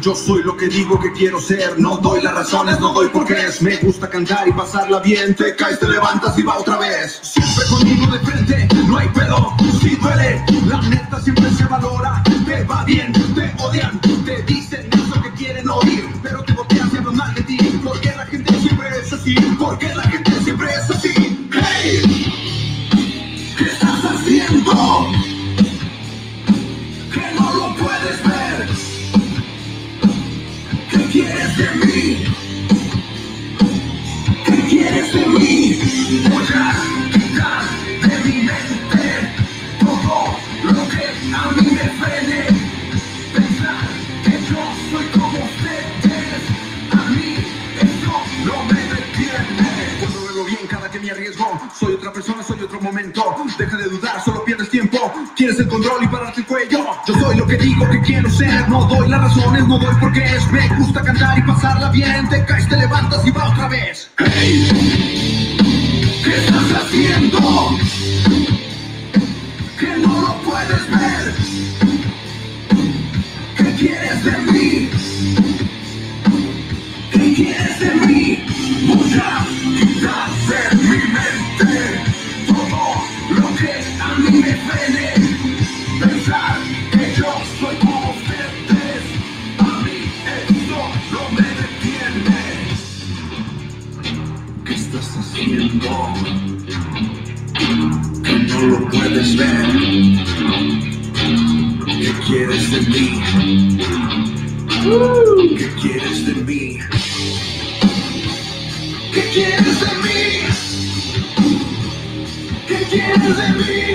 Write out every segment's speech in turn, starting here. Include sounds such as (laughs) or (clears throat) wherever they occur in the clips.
Yo soy lo que digo que quiero ser. No doy las razones, no doy por qué es. Me gusta cantar y pasarla bien. Te caes, te levantas y va otra vez. Siempre conmigo de frente, no hay pedo. Si duele, la neta siempre se valora. Te va bien, te odian, solo pierdes tiempo. Quieres el control y pararte el cuello. Yo soy lo que digo que quiero ser. No doy las razones, no doy por qué es. Me gusta cantar y pasarla bien. Te caes, te levantas y va otra vez. Hey, ¿qué estás haciendo? Puedes ver. ¿Qué quieres de mí? ¿Qué quieres de mí? ¿Qué quieres de mí? ¿Qué quieres de mí? ¿Qué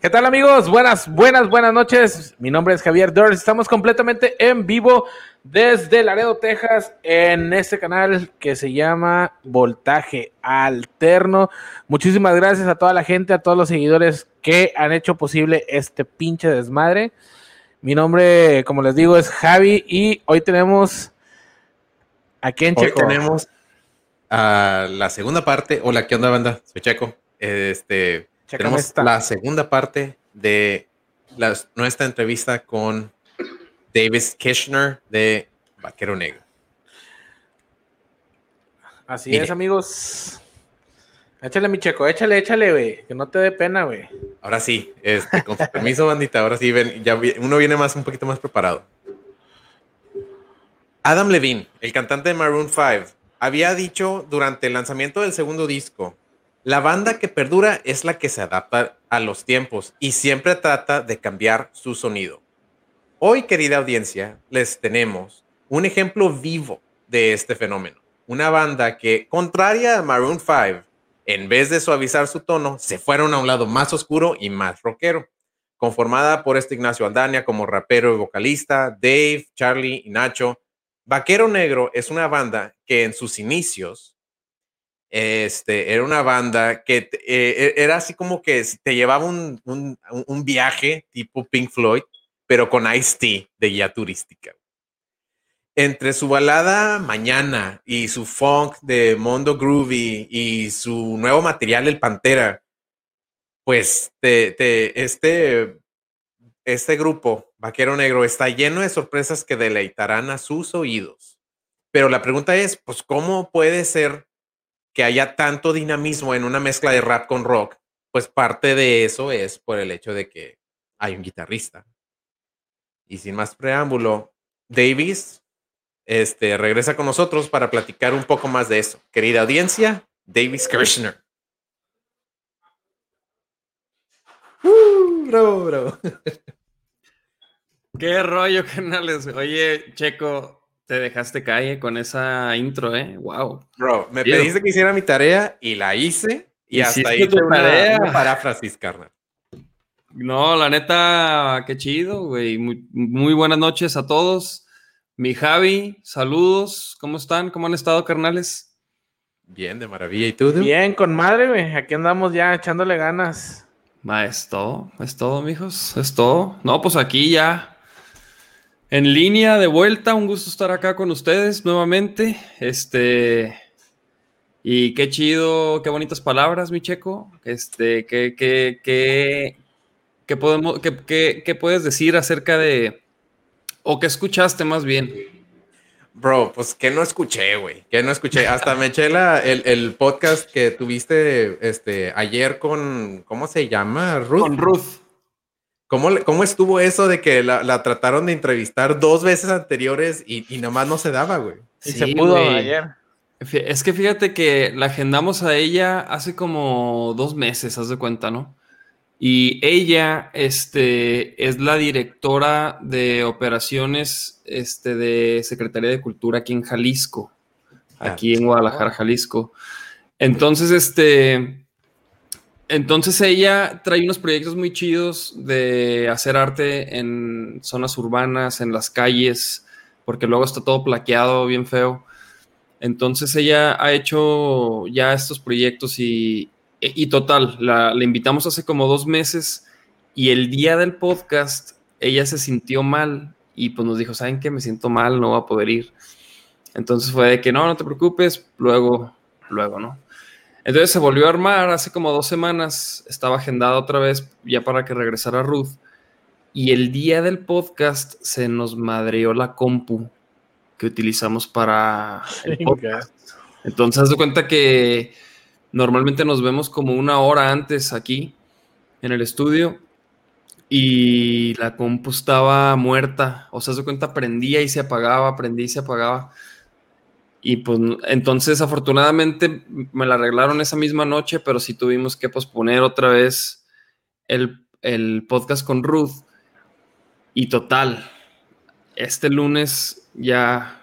¿Qué tal amigos? Buenas, buenas, buenas noches. Mi nombre es Javier Dors. Estamos completamente en vivo desde Laredo, Texas, en este canal que se llama Voltaje Alterno. Muchísimas gracias a toda la gente, a todos los seguidores que han hecho posible este pinche desmadre. Mi nombre, como les digo, es Javi y hoy tenemos a quién Hoy Checo. tenemos a la segunda parte. Hola, ¿qué onda, banda? Soy Checo. Este, Tenemos esta. la segunda parte de la- nuestra entrevista con Davis Kirchner de Vaquero Negro. Así Mire. es, amigos. Échale, mi checo, échale, échale, güey. Que no te dé pena, güey. Ahora sí, este, con su permiso, (laughs) bandita, ahora sí, ven, ya uno viene más, un poquito más preparado. Adam Levine, el cantante de Maroon 5, había dicho durante el lanzamiento del segundo disco, la banda que perdura es la que se adapta a los tiempos y siempre trata de cambiar su sonido. Hoy, querida audiencia, les tenemos un ejemplo vivo de este fenómeno. Una banda que, contraria a Maroon 5, en vez de suavizar su tono, se fueron a un lado más oscuro y más rockero. Conformada por este Ignacio Aldania como rapero y vocalista, Dave, Charlie y Nacho, Vaquero Negro es una banda que en sus inicios este, era una banda que eh, era así como que te llevaba un, un- un viaje tipo Pink Floyd, pero con Ice-T de guía turística. Entre su balada Mañana y su funk de Mondo Groovy y su nuevo material, El Pantera, pues te- te- este, este grupo, Vaquero Negro, está lleno de sorpresas que deleitarán a sus oídos. Pero la pregunta es, pues, ¿cómo puede ser que haya tanto dinamismo en una mezcla de rap con rock? Pues parte de eso es por el hecho de que hay un guitarrista. Y sin más preámbulo, Davis este, regresa con nosotros para platicar un poco más de eso. Querida audiencia, Davis Kirshner. Uh, bravo, bravo. Qué rollo, canales. Oye, Checo, te dejaste caer con esa intro, ¿eh? Wow. Bro, me pediste que hiciera mi tarea y la hice. Y hasta ahí tu una, tarea. una paráfrasis, carnal. No, la neta, qué chido, güey. Muy, muy buenas noches a todos. Mi Javi, saludos. ¿Cómo están? ¿Cómo han estado, carnales? Bien, de maravilla. ¿Y tú, dude? Bien, con madre, güey. Aquí andamos ya echándole ganas. Ma, es todo, es todo, mijos, es todo. No, pues aquí ya en línea de vuelta, un gusto estar acá con ustedes nuevamente. Este, y qué chido, qué bonitas palabras, mi checo. Este, qué, qué, qué, qué podemos, qué, qué- qué puedes decir acerca de, o qué escuchaste más bien. Bro, pues que no escuché, güey. Que no escuché. Hasta me eché la- el, el podcast que tuviste este, ayer con, ¿cómo se llama? Ruth. Con Ruth. ¿Cómo, ¿Cómo estuvo eso de que la, la trataron de entrevistar dos veces anteriores y, y nomás no se daba, güey? Y Sí, se pudo güey. ayer. Es que fíjate que la agendamos a ella hace como dos meses, haz de cuenta, ¿no? Y ella, este, es la directora de operaciones, este, de Secretaría de Cultura aquí en Jalisco, aquí en Guadalajara, Jalisco. Entonces, este, entonces ella trae unos proyectos muy chidos de hacer arte en zonas urbanas, en las calles, porque luego está todo plaqueado, bien feo. Entonces ella ha hecho ya estos proyectos y, total, la, la invitamos hace como dos meses y el día del podcast ella se sintió mal y pues nos dijo, ¿saben qué? Me siento mal, no voy a poder ir. Entonces fue de que no, no te preocupes, luego, luego, ¿no? Entonces se volvió a armar hace como dos semanas, estaba agendada otra vez ya para que regresara Ruth y el día del podcast se nos madreó la compu que utilizamos para el podcast. Entonces, haz de cuenta que normalmente nos vemos como una hora antes aquí en el estudio y la compu estaba muerta. O sea, haz de cuenta prendía y se apagaba, prendía y se apagaba. Y pues entonces afortunadamente me la arreglaron esa misma noche, pero sí tuvimos que posponer otra vez el, el podcast con Ruth. Y total, este lunes ya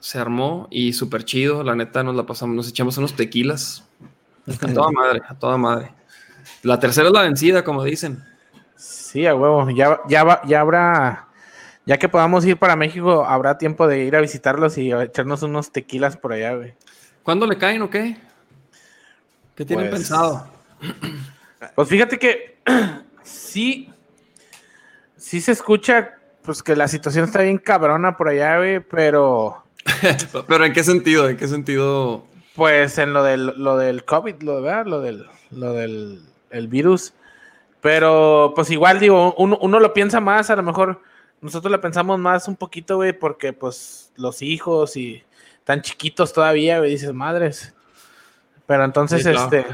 se armó y súper chido. La neta nos la pasamos, nos echamos unos tequilas. (laughs) A toda madre, a toda madre. La tercera es la vencida, como dicen. Sí, a huevo. Ya, ya, ya habrá, ya que podamos ir para México, habrá tiempo de ir a visitarlos y echarnos unos tequilas por allá, güey. ¿Cuándo le caen o qué? ¿Qué tienen Pues- pensado? (clears throat) Pues fíjate que (clears throat) sí, sí se escucha, pues que la situación está bien cabrona por allá, güey, pero (laughs) Pero ¿en qué sentido? ¿En qué sentido? pues en lo del, lo del COVID, lo, ¿verdad? lo del, lo del el virus. Pero pues igual digo, uno, uno lo piensa más, a lo mejor nosotros lo pensamos más un poquito, güey, porque pues los hijos y tan chiquitos todavía, güey, dices, madres. Pero entonces, Sí, este,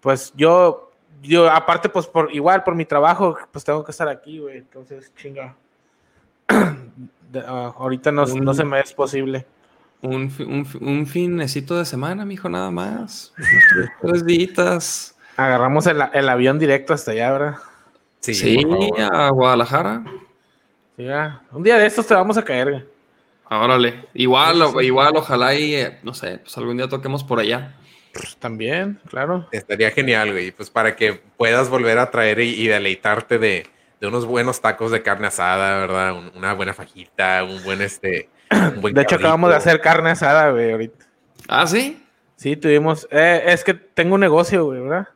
pues yo, yo aparte, pues por igual por mi trabajo, pues tengo que estar aquí, güey, entonces chinga. (clears throat) De- ah, ahorita no, no se me es posible. Un, un, un finecito de semana, mijo, nada más. (laughs) Tres, días. Agarramos el, el avión directo hasta allá, ¿verdad? Sí, Sí, a Guadalajara. Sí, ya. Un día de estos te vamos a caer, güey. Órale. Igual, Sí, sí. igual, ojalá y, eh, no sé, pues algún día toquemos por allá. Pues también, claro. Estaría genial, güey. Pues para que puedas volver a traer y, y deleitarte de, de unos buenos tacos de carne asada, ¿verdad? Un- una buena fajita, un buen este. un buen De hecho, acabamos de hacer carne asada, güey, ahorita. Ah, ¿sí? Sí, tuvimos. eh, es que tengo un negocio, güey, ¿verdad?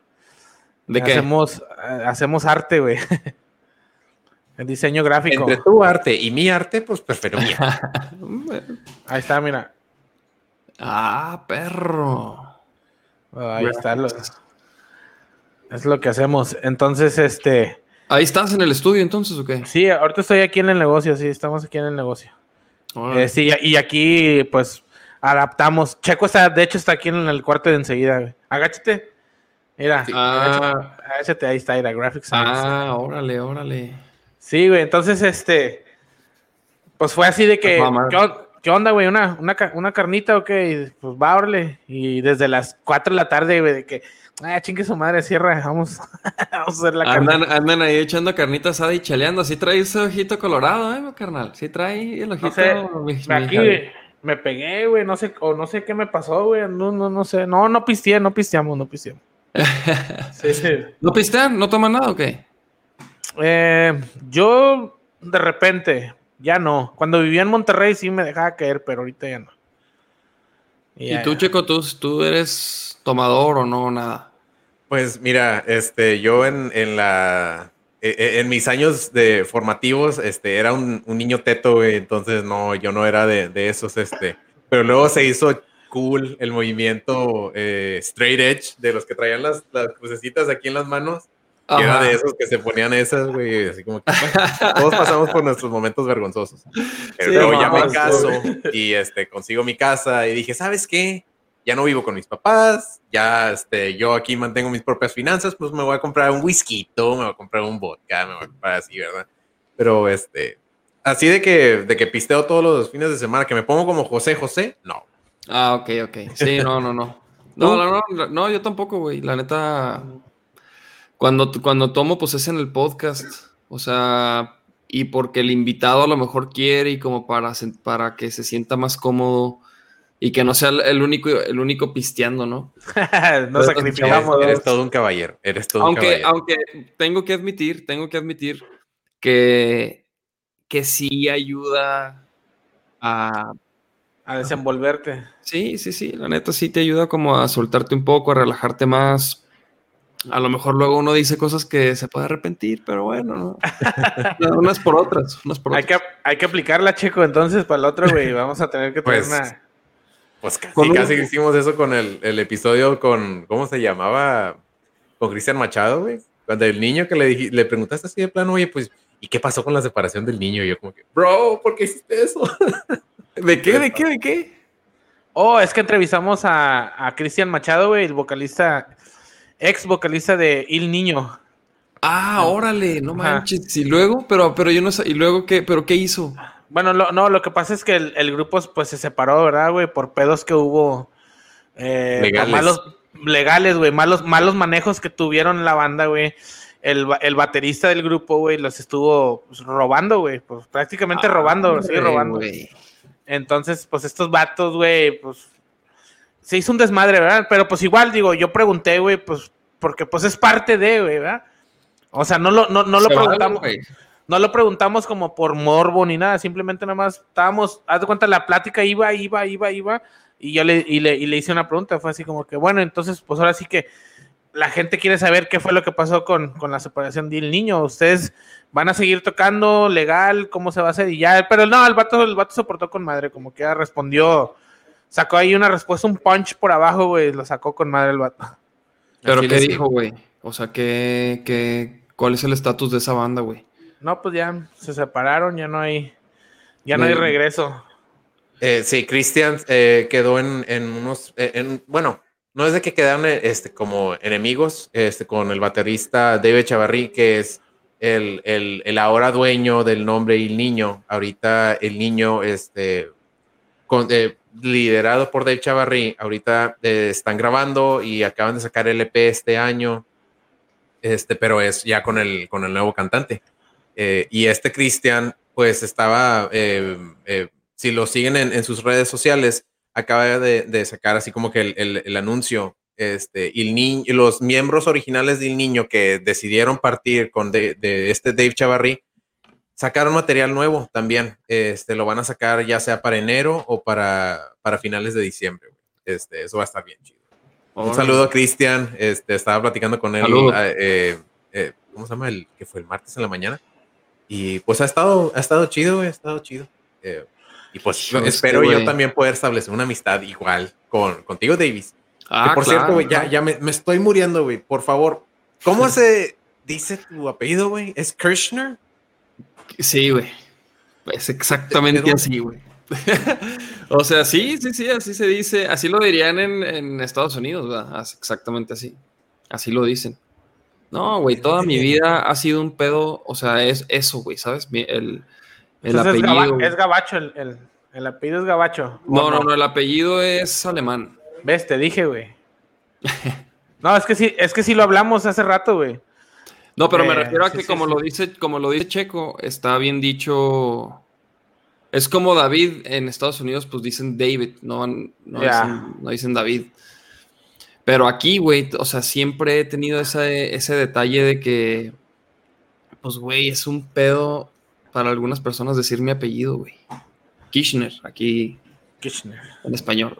¿De qué? Hacemos, eh, hacemos arte, güey. (laughs) El diseño gráfico. Entre tu arte y mi arte, pues prefiero mi arte. (laughs) Ahí está, mira. Ah, perro. Ahí está. lo- es lo que hacemos. Entonces, este. Ahí estás en el estudio entonces, ¿o qué? Sí, ahorita estoy aquí en el negocio, sí, estamos aquí en el negocio. Eh, sí, y aquí, pues, adaptamos. Checo está, de hecho, está aquí en el cuarto de enseguida. Agáchate. Mira, Ah, agáchate, ahí está, mira, Graphics. Ah, órale, órale. Sí, güey, entonces, este, pues fue así de que. ¿qué, on- ¿qué onda, güey? ¿Una, una, una carnita o qué? Y, Pues va, órale. Y desde las 4 de la tarde, güey, de que, ah, chingue su madre, cierra, vamos, (laughs) vamos a hacer la carnita. Andan, andan ahí echando carnita asada y chaleando. Sí trae ese ojito colorado, ¿eh, carnal? Sí trae el ojito. sé, mi- mi Aquí, Javi. güey, me pegué, güey, no sé, o no sé qué me pasó, güey, no, no, no sé. No, no pisteé, no pisteamos, no pisteamos. (laughs) Sí, sí. ¿No pistean? ¿No toman nada o qué? Eh, yo, de repente, ya no. Cuando vivía en Monterrey sí me dejaba caer, pero ahorita ya no. ¿Y ya, tú, ya. Checo, tú, tú eres tomador o no, nada? Pues mira, este, yo en, en la e- e- en mis años de formativos, este, era un, un niño teto, güey, entonces no, yo no era de, de esos, este, pero luego se hizo cool el movimiento eh, straight edge de los que traían las, las crucecitas aquí en las manos. Y era Ajá. de esos que se ponían esas, güey, así como que (laughs) todos pasamos por nuestros momentos vergonzosos. Pero Sí, luego ya me caso y este, consigo mi casa y dije, ¿sabes qué? Ya no vivo con mis papás, ya este, yo aquí mantengo mis propias finanzas, pues me voy a comprar un whisky, me voy a comprar un vodka, me voy a comprar así, ¿verdad? Pero este, así de que, de que pisteo todos los fines de semana, que me pongo como José José, no. Ah, ok, ok. Sí, no, no, no. No, (laughs) no, no, no, yo tampoco, güey. La neta, cuando, cuando tomo, pues es en el podcast. O sea, y porque el invitado a lo mejor quiere y como para, para que se sienta más cómodo y que no sea el- único, el único pisteando, ¿no? (laughs) Nos sacrificamos. Eres todo un caballero, eres todo un caballero. aunque tengo que admitir, tengo que admitir que, que sí ayuda a a desenvolverte. Sí, sí, sí, la neta sí te ayuda como a soltarte un poco, a relajarte más. A lo mejor luego uno dice cosas que se puede arrepentir, pero bueno, ¿no? (laughs) No, unas por otras, unas por Hay otras. que, hay que aplicarla, chico, entonces para el otro, güey. Vamos a tener que tener Pues, una. Pues casi, Con un- casi hicimos eso con el, el episodio con, ¿cómo se llamaba? Con Cristian Machado, güey. Cuando el niño que le, dij- le preguntaste así de plano, oye, pues, ¿y qué pasó con la separación del niño? Y yo como que, bro, ¿por qué hiciste eso? (laughs) ¿De qué? ¿De qué? ¿De qué? Oh, es que entrevistamos a, a Cristian Machado, güey, el vocalista, ex vocalista de Il Niño. Ah, órale, no Ajá. manches. Y luego, pero, pero yo no sé, ¿y luego qué? ¿Pero qué hizo? Bueno, lo- no, lo que pasa es que el, el grupo pues se separó, ¿verdad, güey? Por pedos que hubo. eh, por Legales. malos legales, güey. Malos, malos manejos que tuvieron la banda, güey. El, el baterista del grupo, güey, los estuvo pues, robando, güey. Pues prácticamente robando, sigue robando. güey. Entonces, pues estos vatos, güey, pues se hizo un desmadre, ¿verdad? Pero pues igual, digo, yo pregunté, güey, pues porque pues es parte de, güey, ¿verdad? O sea, no lo, no, no lo vale, preguntamos. No lo preguntamos como por morbo ni nada, simplemente nada más estábamos, haz de cuenta, la plática iba, iba, iba, iba, y yo le, y le, y le hice una pregunta, fue así como que, bueno, entonces, pues ahora sí que la gente quiere saber qué fue lo que pasó con, con la separación del niño, ustedes van a seguir tocando legal, cómo se va a hacer, y ya, pero no, el vato, el vato se portó con madre, como que ya respondió, sacó ahí una respuesta, un punch por abajo, güey, lo sacó con madre el vato. ¿Pero Así qué dijo, güey? O sea, ¿qué, qué, ¿cuál es el estatus de esa banda, güey? No, pues ya se separaron, ya no hay, ya no hay regreso. Eh, sí, Christian eh, quedó en, en unos, eh, en- bueno, no es de que quedaron este, como enemigos este, con el baterista David Chavarri, que es el, el, el ahora dueño del nombre El Niño. Ahorita el niño, este, con- eh, liderado por Dave Chavarri, ahorita eh, están grabando y acaban de sacar el EP este año, este, pero es ya con el, con el nuevo cantante. Eh, y este Christian, pues estaba, eh, si lo siguen en, sus redes sociales, acaba de, sacar así como que el, el- anuncio. Este, el niño, los miembros originales del niño que decidieron partir con de, de este Dave Chavarri, sacaron material nuevo también. Este, lo van a sacar ya sea para enero o para, para finales de diciembre. Este, eso va a estar bien chido. Un Órale. saludo a Cristian. Este, estaba platicando con él. Saludos. eh, eh, ¿Cómo se llama? El que fue el martes en la mañana. Y pues ha estado, ha estado chido, ha estado chido. Eh, y pues Este, espero yo güey. también poder establecer una amistad igual con contigo, Davis. Ah, que por claro, cierto, güey, ya, ya me, me estoy muriendo, güey. Por favor, ¿cómo (laughs) se dice tu apellido, güey? ¿Es Kirchner? Sí, güey. Es exactamente ¿De- de así, güey. (laughs) o sea, sí, sí, sí, así se dice. Así lo dirían en, en Estados Unidos, ¿verdad? As- Exactamente así. Así lo dicen. No, güey, toda mi vida ha sido un pedo, o sea, es eso, güey, ¿sabes? El, el es, apellido. gaba- güey. es gabacho el, el, El apellido es Gabacho. No, ¿O no, no, el apellido es alemán. ¿Ves? Te dije, güey. (laughs) no, es que sí, es que sí lo hablamos hace rato, güey. No, pero me Eh, refiero a que sí, como sí. lo dice, como lo dice Checo, está bien dicho. Es como David en Estados Unidos, pues dicen David, no, dicen, no dicen David. Pero aquí, güey, o sea, siempre he tenido ese, ese detalle de que, pues, güey, es un pedo para algunas personas decir mi apellido, güey. Kirchner, aquí Kirchner. en español.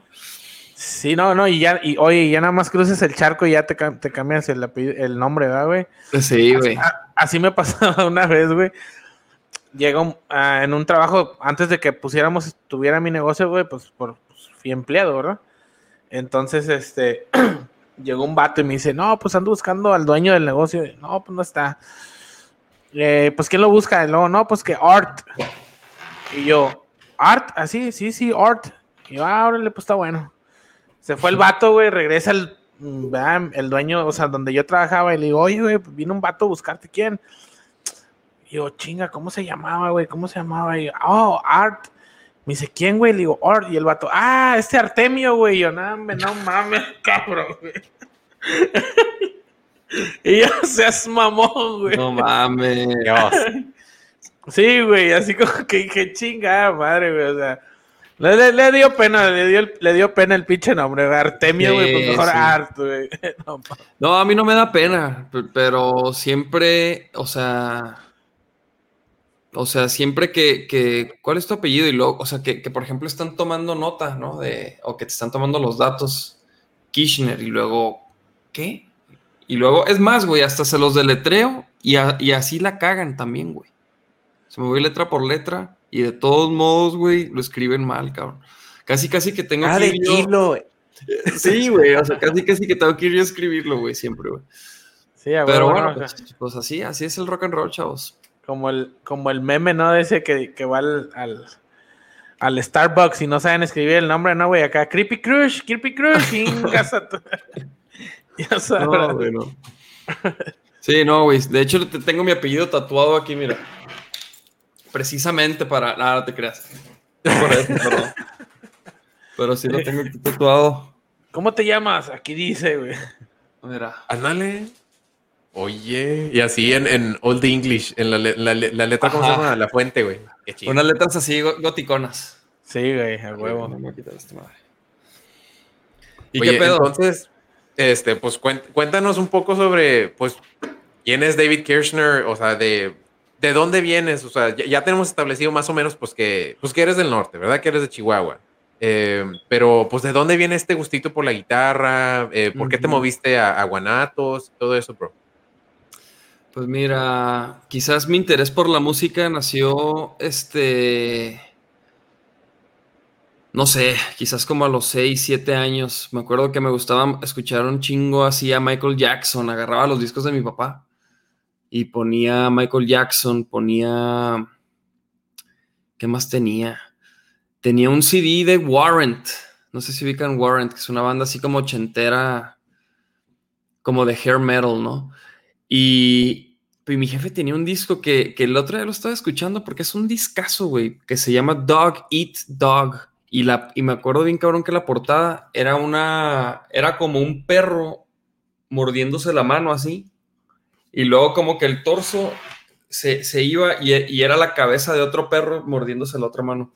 Sí, no, no, y ya, y oye, ya nada más cruces el charco y ya te, te cambias el, el nombre, ¿verdad, güey? Sí, güey. Así me (laughs) pasó una vez, güey. Llegó ah, en un trabajo, antes de que pusiéramos, tuviera mi negocio, güey, pues, por, pues, fui empleado, ¿verdad? Entonces, este, (clears throat) llegó un vato y me dice, no, pues ando buscando al dueño del negocio. No, pues no está. Eh, pues, ¿quién lo busca? Y luego, no, pues que Art. Y yo, Art, así, sí, sí, Art. Y yo, ah, órale, pues está bueno. Se fue el vato, güey, regresa el, el dueño, o sea, donde yo trabajaba, y le digo, oye, güey, vino un vato a buscarte, ¿quién? Y yo, chinga, ¿cómo se llamaba, güey? ¿Cómo se llamaba? Y yo, oh, Art. Me dice, ¿quién, güey? Le digo, Art. Y el vato, ah, este Artemio, güey. Y yo, no, no mames, (laughs) cabrón, güey. (laughs) y yo, seas mamón, güey. No mames. Dios. (laughs) Sí, güey, así como que dije, chinga, madre, güey, o sea. Le, le- le dio pena, le dio, el- le dio pena el pinche nombre, Artemio, güey, pues Sí, mejor sí. Art, güey. (laughs) No, a mí no me da pena, pe- pero siempre, o sea, o sea, siempre que, que ¿cuál es tu apellido? Y luego, o sea, que, que, por ejemplo están tomando nota, ¿no? De, o que te están tomando los datos, Kirchner, y luego, ¿qué? Y luego, es más, güey, hasta se los deletreo y, a- y así la cagan también, güey. Se me voy letra por letra y de todos modos, güey, lo escriben mal, cabrón. Casi, casi que tengo Ah, que de yo- kilo. Sí, güey, o sea, casi, casi que tengo que ir yo a escribirlo, güey, siempre, güey. Sí, a Pero bueno, ¿no? O pues, sea, pues así, así es el rock and roll, chavos. como, el, como el meme, ¿no? De ese que, que va al, al, al Starbucks y no saben escribir el nombre, ¿no, güey? Acá, Creepy Crush, Creepy Crush, (laughs) Ya sabrás. No, güey, no. Sí, no, güey. De hecho, te tengo mi apellido tatuado aquí, mira. Precisamente para. Nada, no te creas. Por eso, perdón. Pero sí lo tengo aquí tatuado. ¿Cómo te llamas? Aquí dice, güey. Mira. Ándale. Oye. Y así en, en Old English, en la, la le- la letra, ¿cómo se Ajá. llama? La fuente, güey. Unas letras así go- goticonas. Sí, güey, a huevo. No me voy a quitar esta madre. ¿Y Oye, qué pedo? entonces, este, pues cuéntanos un poco sobre, pues, quién es David Kirchner, o sea, de, de dónde vienes, o sea, ya, ya tenemos establecido más o menos, pues, que, pues, que eres del norte, ¿verdad? Que eres de Chihuahua. Eh, pero, pues, ¿de dónde viene este gustito por la guitarra? Eh, ¿Por qué te moviste a, a Guanatos? Todo eso, bro. Pues mira, quizás mi interés por la música nació, este, no sé, quizás como a los 6, 7 años. Me acuerdo que me gustaba escuchar un chingo así a Michael Jackson, agarraba los discos de mi papá y ponía Michael Jackson, ponía, ¿qué más tenía? Tenía un CD de Warrant, no sé si ubican Warrant, que es una banda así como ochentera, como de hair metal, ¿no? Y, y mi jefe tenía un disco que, que el otro día lo estaba escuchando porque es un discazo, güey, que se llama Dog Eat Dog. Y, la, y me acuerdo bien, cabrón, que la portada era una. Era como un perro mordiéndose la mano así. Y luego, como que el torso se, se iba y, era la cabeza de otro perro mordiéndose la otra mano.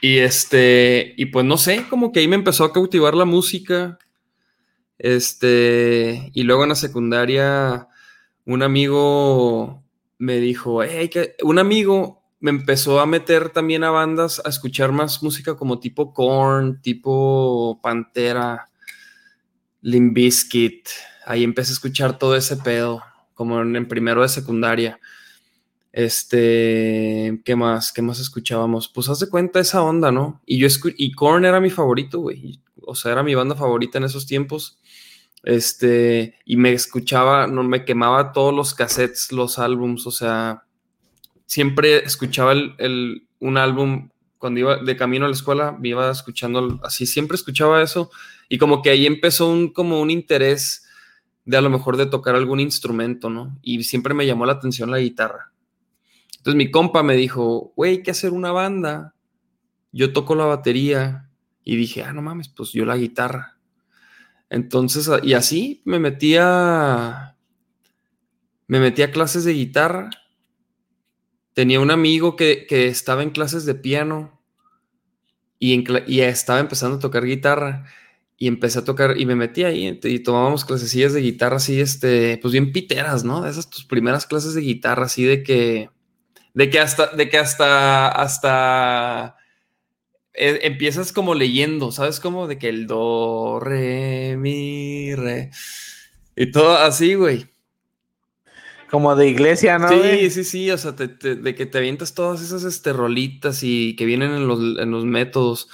Y este. Y pues no sé, como que ahí me empezó a cautivar la música. Este, y luego en la secundaria, un amigo me dijo, un amigo me empezó a meter también a bandas, a escuchar más música como tipo Korn, tipo Pantera, Limp Bizkit. Ahí empecé a escuchar todo ese pedo, como en, primero de secundaria. Este, ¿qué más? ¿Qué más escuchábamos? Pues haz de cuenta esa onda, ¿no? Y yo y Korn era mi favorito, güey. O sea, era mi banda favorita en esos tiempos. Este, y me escuchaba, no me quemaba todos los cassettes, los álbums, o sea, siempre escuchaba el, el- un álbum cuando iba de camino a la escuela, me iba escuchando así, siempre escuchaba eso y como que ahí empezó un como un interés de a lo mejor de tocar algún instrumento, ¿no? Y siempre me llamó la atención la guitarra. Entonces mi compa me dijo, güey, hay que hacer una banda. Yo toco la batería y dije, ah, no mames, pues yo la guitarra. Entonces, y así me metía, me metí a clases de guitarra. Tenía un amigo que, que estaba en clases de piano y estaba empezando a tocar guitarra y empecé a tocar y me metí ahí y tomábamos clasecillas de guitarra así, este, pues bien piteras, ¿no? De esas tus primeras clases de guitarra así de que, de que hasta, de que hasta, hasta eh, empiezas como leyendo, ¿sabes? Como de que el do, re, mi, re y todo así, güey. Como de iglesia, ¿no? Sí, güey? sí, sí, o sea, te- te- de que te avientas todas esas este, rolitas y que vienen en los, en los métodos.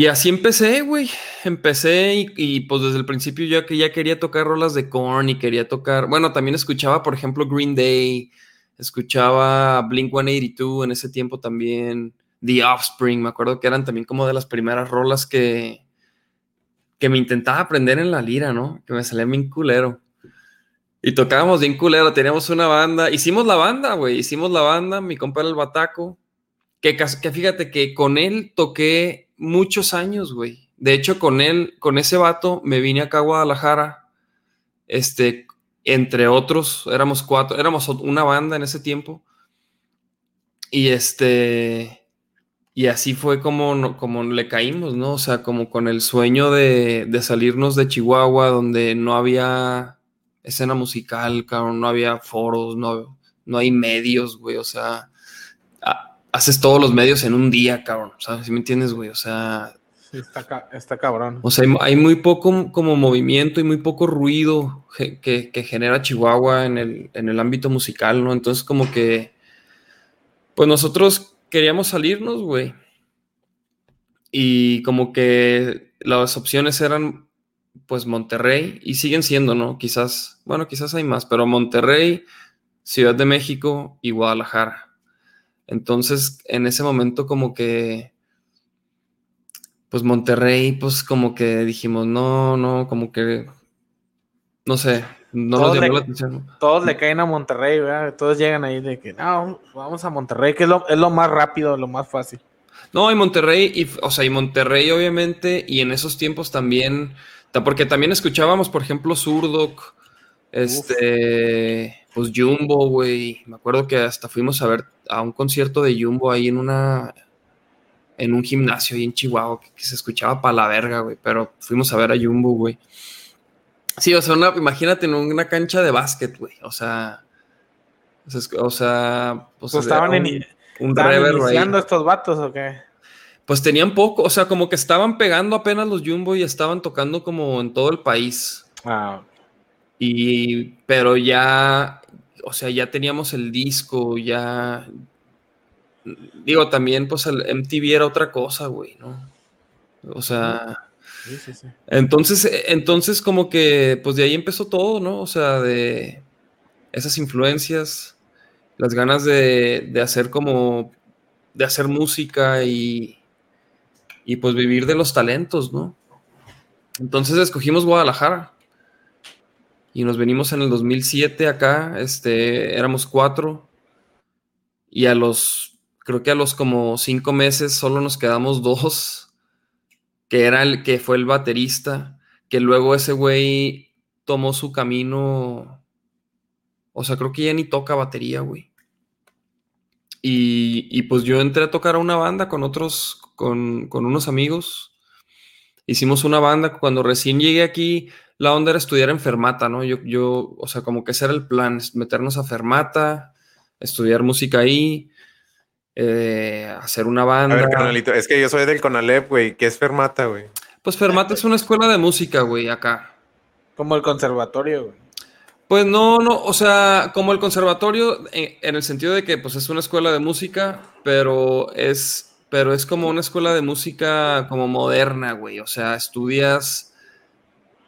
Y así empecé, güey. Empecé y, pues desde el principio yo que ya quería tocar rolas de Korn y quería tocar, bueno, también escuchaba, por ejemplo, Green Day, escuchaba Blink 182 en ese tiempo también, The Offspring, me acuerdo que eran también como de las primeras rolas que, que me intentaba aprender en la lira, ¿no? Que me salía bien culero. Y tocábamos bien culero, teníamos una banda, hicimos la banda, güey, hicimos la banda, mi compa era el Bataco, que, que fíjate que con él toqué muchos años, güey. De hecho, con él, con ese vato, me vine acá a Guadalajara, este, entre otros, éramos cuatro, éramos una banda en ese tiempo. Y este, y así fue como, como le caímos, ¿no? O sea, como con el sueño de, de salirnos de Chihuahua, donde no había escena musical, cabrón, no había foros, no, no hay medios, güey, o sea, haces todos los medios en un día, cabrón, ¿sabes? ¿Sí me entiendes, güey? O sea, Sí, está, está cabrón. o sea, hay, hay muy poco como movimiento y muy poco ruido ge- que, que genera Chihuahua en el, en el ámbito musical, ¿no? Entonces, como que, pues nosotros queríamos salirnos, güey. Y como que las opciones eran, pues, Monterrey, y siguen siendo, ¿no? Quizás, bueno, quizás hay más, pero Monterrey, Ciudad de México y Guadalajara. Entonces, en ese momento, como que pues Monterrey, pues como que dijimos, no, no, como que, no sé, no nos Todos llamó le- la atención. Todos le caen a Monterrey, ¿verdad? Todos llegan ahí de que, no, vamos a Monterrey, que es lo, es lo más rápido, lo más fácil. No, y Monterrey, y, o sea, y Monterrey obviamente, y en esos tiempos también, ta- porque también escuchábamos, por ejemplo, Zurdok, este, pues Jumbo, güey, me acuerdo que hasta fuimos a ver a un concierto de Jumbo ahí en una, en un gimnasio ahí en Chihuahua, que, que se escuchaba para la verga, güey, pero fuimos a ver a Jumbo, güey. Sí, o sea, una- imagínate en una cancha de básquet, güey, o sea, o sea, pues, Pues estaban, era en, un estaban ahí. iniciando estos vatos, ¿o qué? Pues tenían poco, o sea, como que estaban pegando apenas los Jumbo y estaban tocando como en todo el país. Ah, Y, pero ya, o sea, ya teníamos el disco, ya. Digo, también, pues el MTV era otra cosa, güey, ¿no? O sea, sí, sí, sí. entonces, entonces como que, pues de ahí empezó todo, ¿no? O sea, de esas influencias, las ganas de, de hacer como, de hacer música y, y pues vivir de los talentos, ¿no? Entonces escogimos Guadalajara y nos venimos en el 2007 acá, este, éramos cuatro y a los, creo que a los como cinco meses solo nos quedamos (laughs) dos que era el que fue el baterista, que luego ese güey tomó su camino, o sea, creo que ya ni toca batería, güey. Y, y pues yo entré a tocar a una banda con otros, con, con unos amigos. Hicimos una banda, cuando recién llegué aquí, la onda era estudiar en Fermata, ¿no? Yo, yo, o sea, como que ese era el plan, meternos a Fermata, estudiar música ahí, eh, hacer una A banda. ver, carnalito, es que yo soy del Conalep, güey. ¿Qué es Fermata, güey? Pues Fermata es una escuela de música, güey, acá. Como el conservatorio, güey. Pues no, no, o sea, como el conservatorio, en, en el sentido de que pues es una escuela de música, pero es, pero es como una escuela de música como moderna, güey. O sea, estudias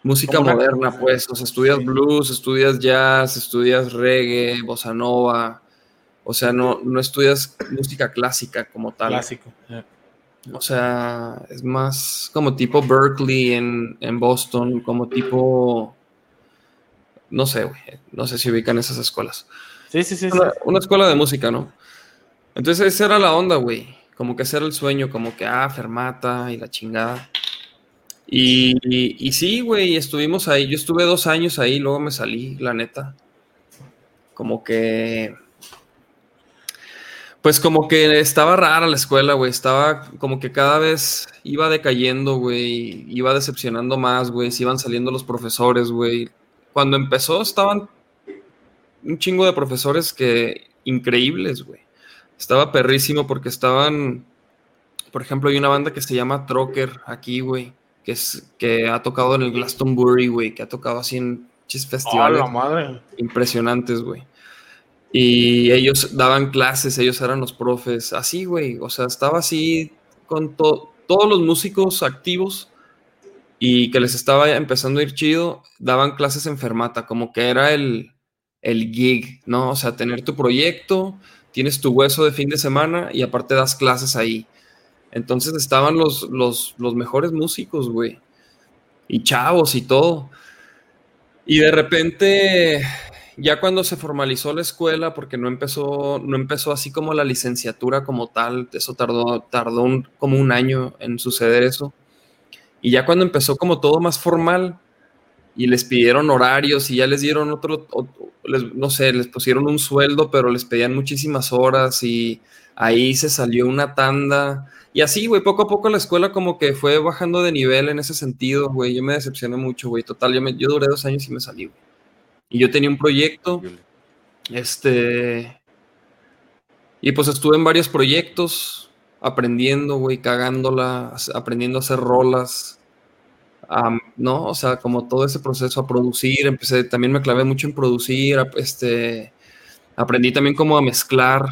música una- moderna, pues. O sea, estudias Sí. blues, estudias jazz, estudias reggae, bossa nova. O sea, no, no estudias música clásica como tal. Clásico. O sea, es más como tipo Berkeley en, en Boston, como tipo, no sé, güey, no sé si ubican esas escuelas. Sí, sí, sí. sí. Una, una escuela de música, ¿no? Entonces esa era la onda, güey. Como que ese era el sueño, como que, ah, fermata y la chingada. Y, sí, güey, estuvimos ahí. Yo estuve dos años ahí, luego me salí, la neta. Como que... Pues como que estaba rara la escuela, güey. Estaba como que cada vez iba decayendo, güey. Iba decepcionando más, güey. Se iban saliendo los profesores, güey. Cuando empezó estaban un chingo de profesores que increíbles, güey. Estaba perrísimo porque estaban, por ejemplo, hay una banda que se llama Trocker aquí, güey, que es que ha tocado en el Glastonbury, güey, que ha tocado así en chis ¡Ah, festivales la madre! impresionantes, güey. Y ellos daban clases, ellos eran los profes, así, güey. O sea, estaba así con to- todos los músicos activos y que les estaba empezando a ir chido, daban clases en Fermata, como que era el, el gig, ¿no? O sea, tener tu proyecto, tienes tu hueso de fin de semana y aparte das clases ahí. Entonces estaban los, los, los mejores músicos, güey. Y chavos y todo. Y de repente, ya cuando se formalizó la escuela, porque no empezó, no empezó así como la licenciatura como tal, eso tardó, tardó un- como un año en suceder eso. Y ya cuando empezó como todo más formal y les pidieron horarios y ya les dieron otro, les- no sé, les pusieron un sueldo, pero les pedían muchísimas horas y ahí se salió una tanda. Y así, güey, poco a poco la escuela como que fue bajando de nivel en ese sentido, güey. Yo me decepcioné mucho, güey. Total, yo, me- yo duré dos años y me salí, güey. Y yo tenía un proyecto, este... Y pues estuve en varios proyectos, aprendiendo, güey, cagándola, aprendiendo a hacer rolas, am, ¿no? O sea, como todo ese proceso a producir, empecé, también me clavé mucho en producir, este, aprendí también como a mezclar.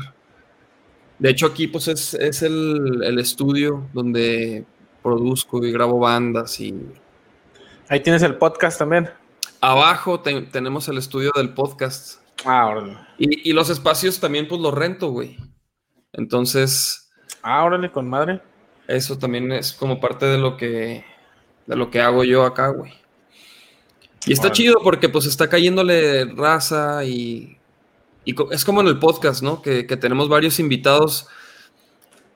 De hecho, aquí pues es, es el, el estudio donde produzco y grabo bandas y Ahí tienes el podcast también. abajo te- tenemos el estudio del podcast. Ah, órale. Y, y los espacios también pues los rento, güey. Entonces, Ah, órale, con madre. eso también es como parte de lo que, de lo que hago yo acá, güey. Y está Órale. chido porque pues está cayéndole raza y, y co- es como en el podcast, ¿no? Que, que tenemos varios invitados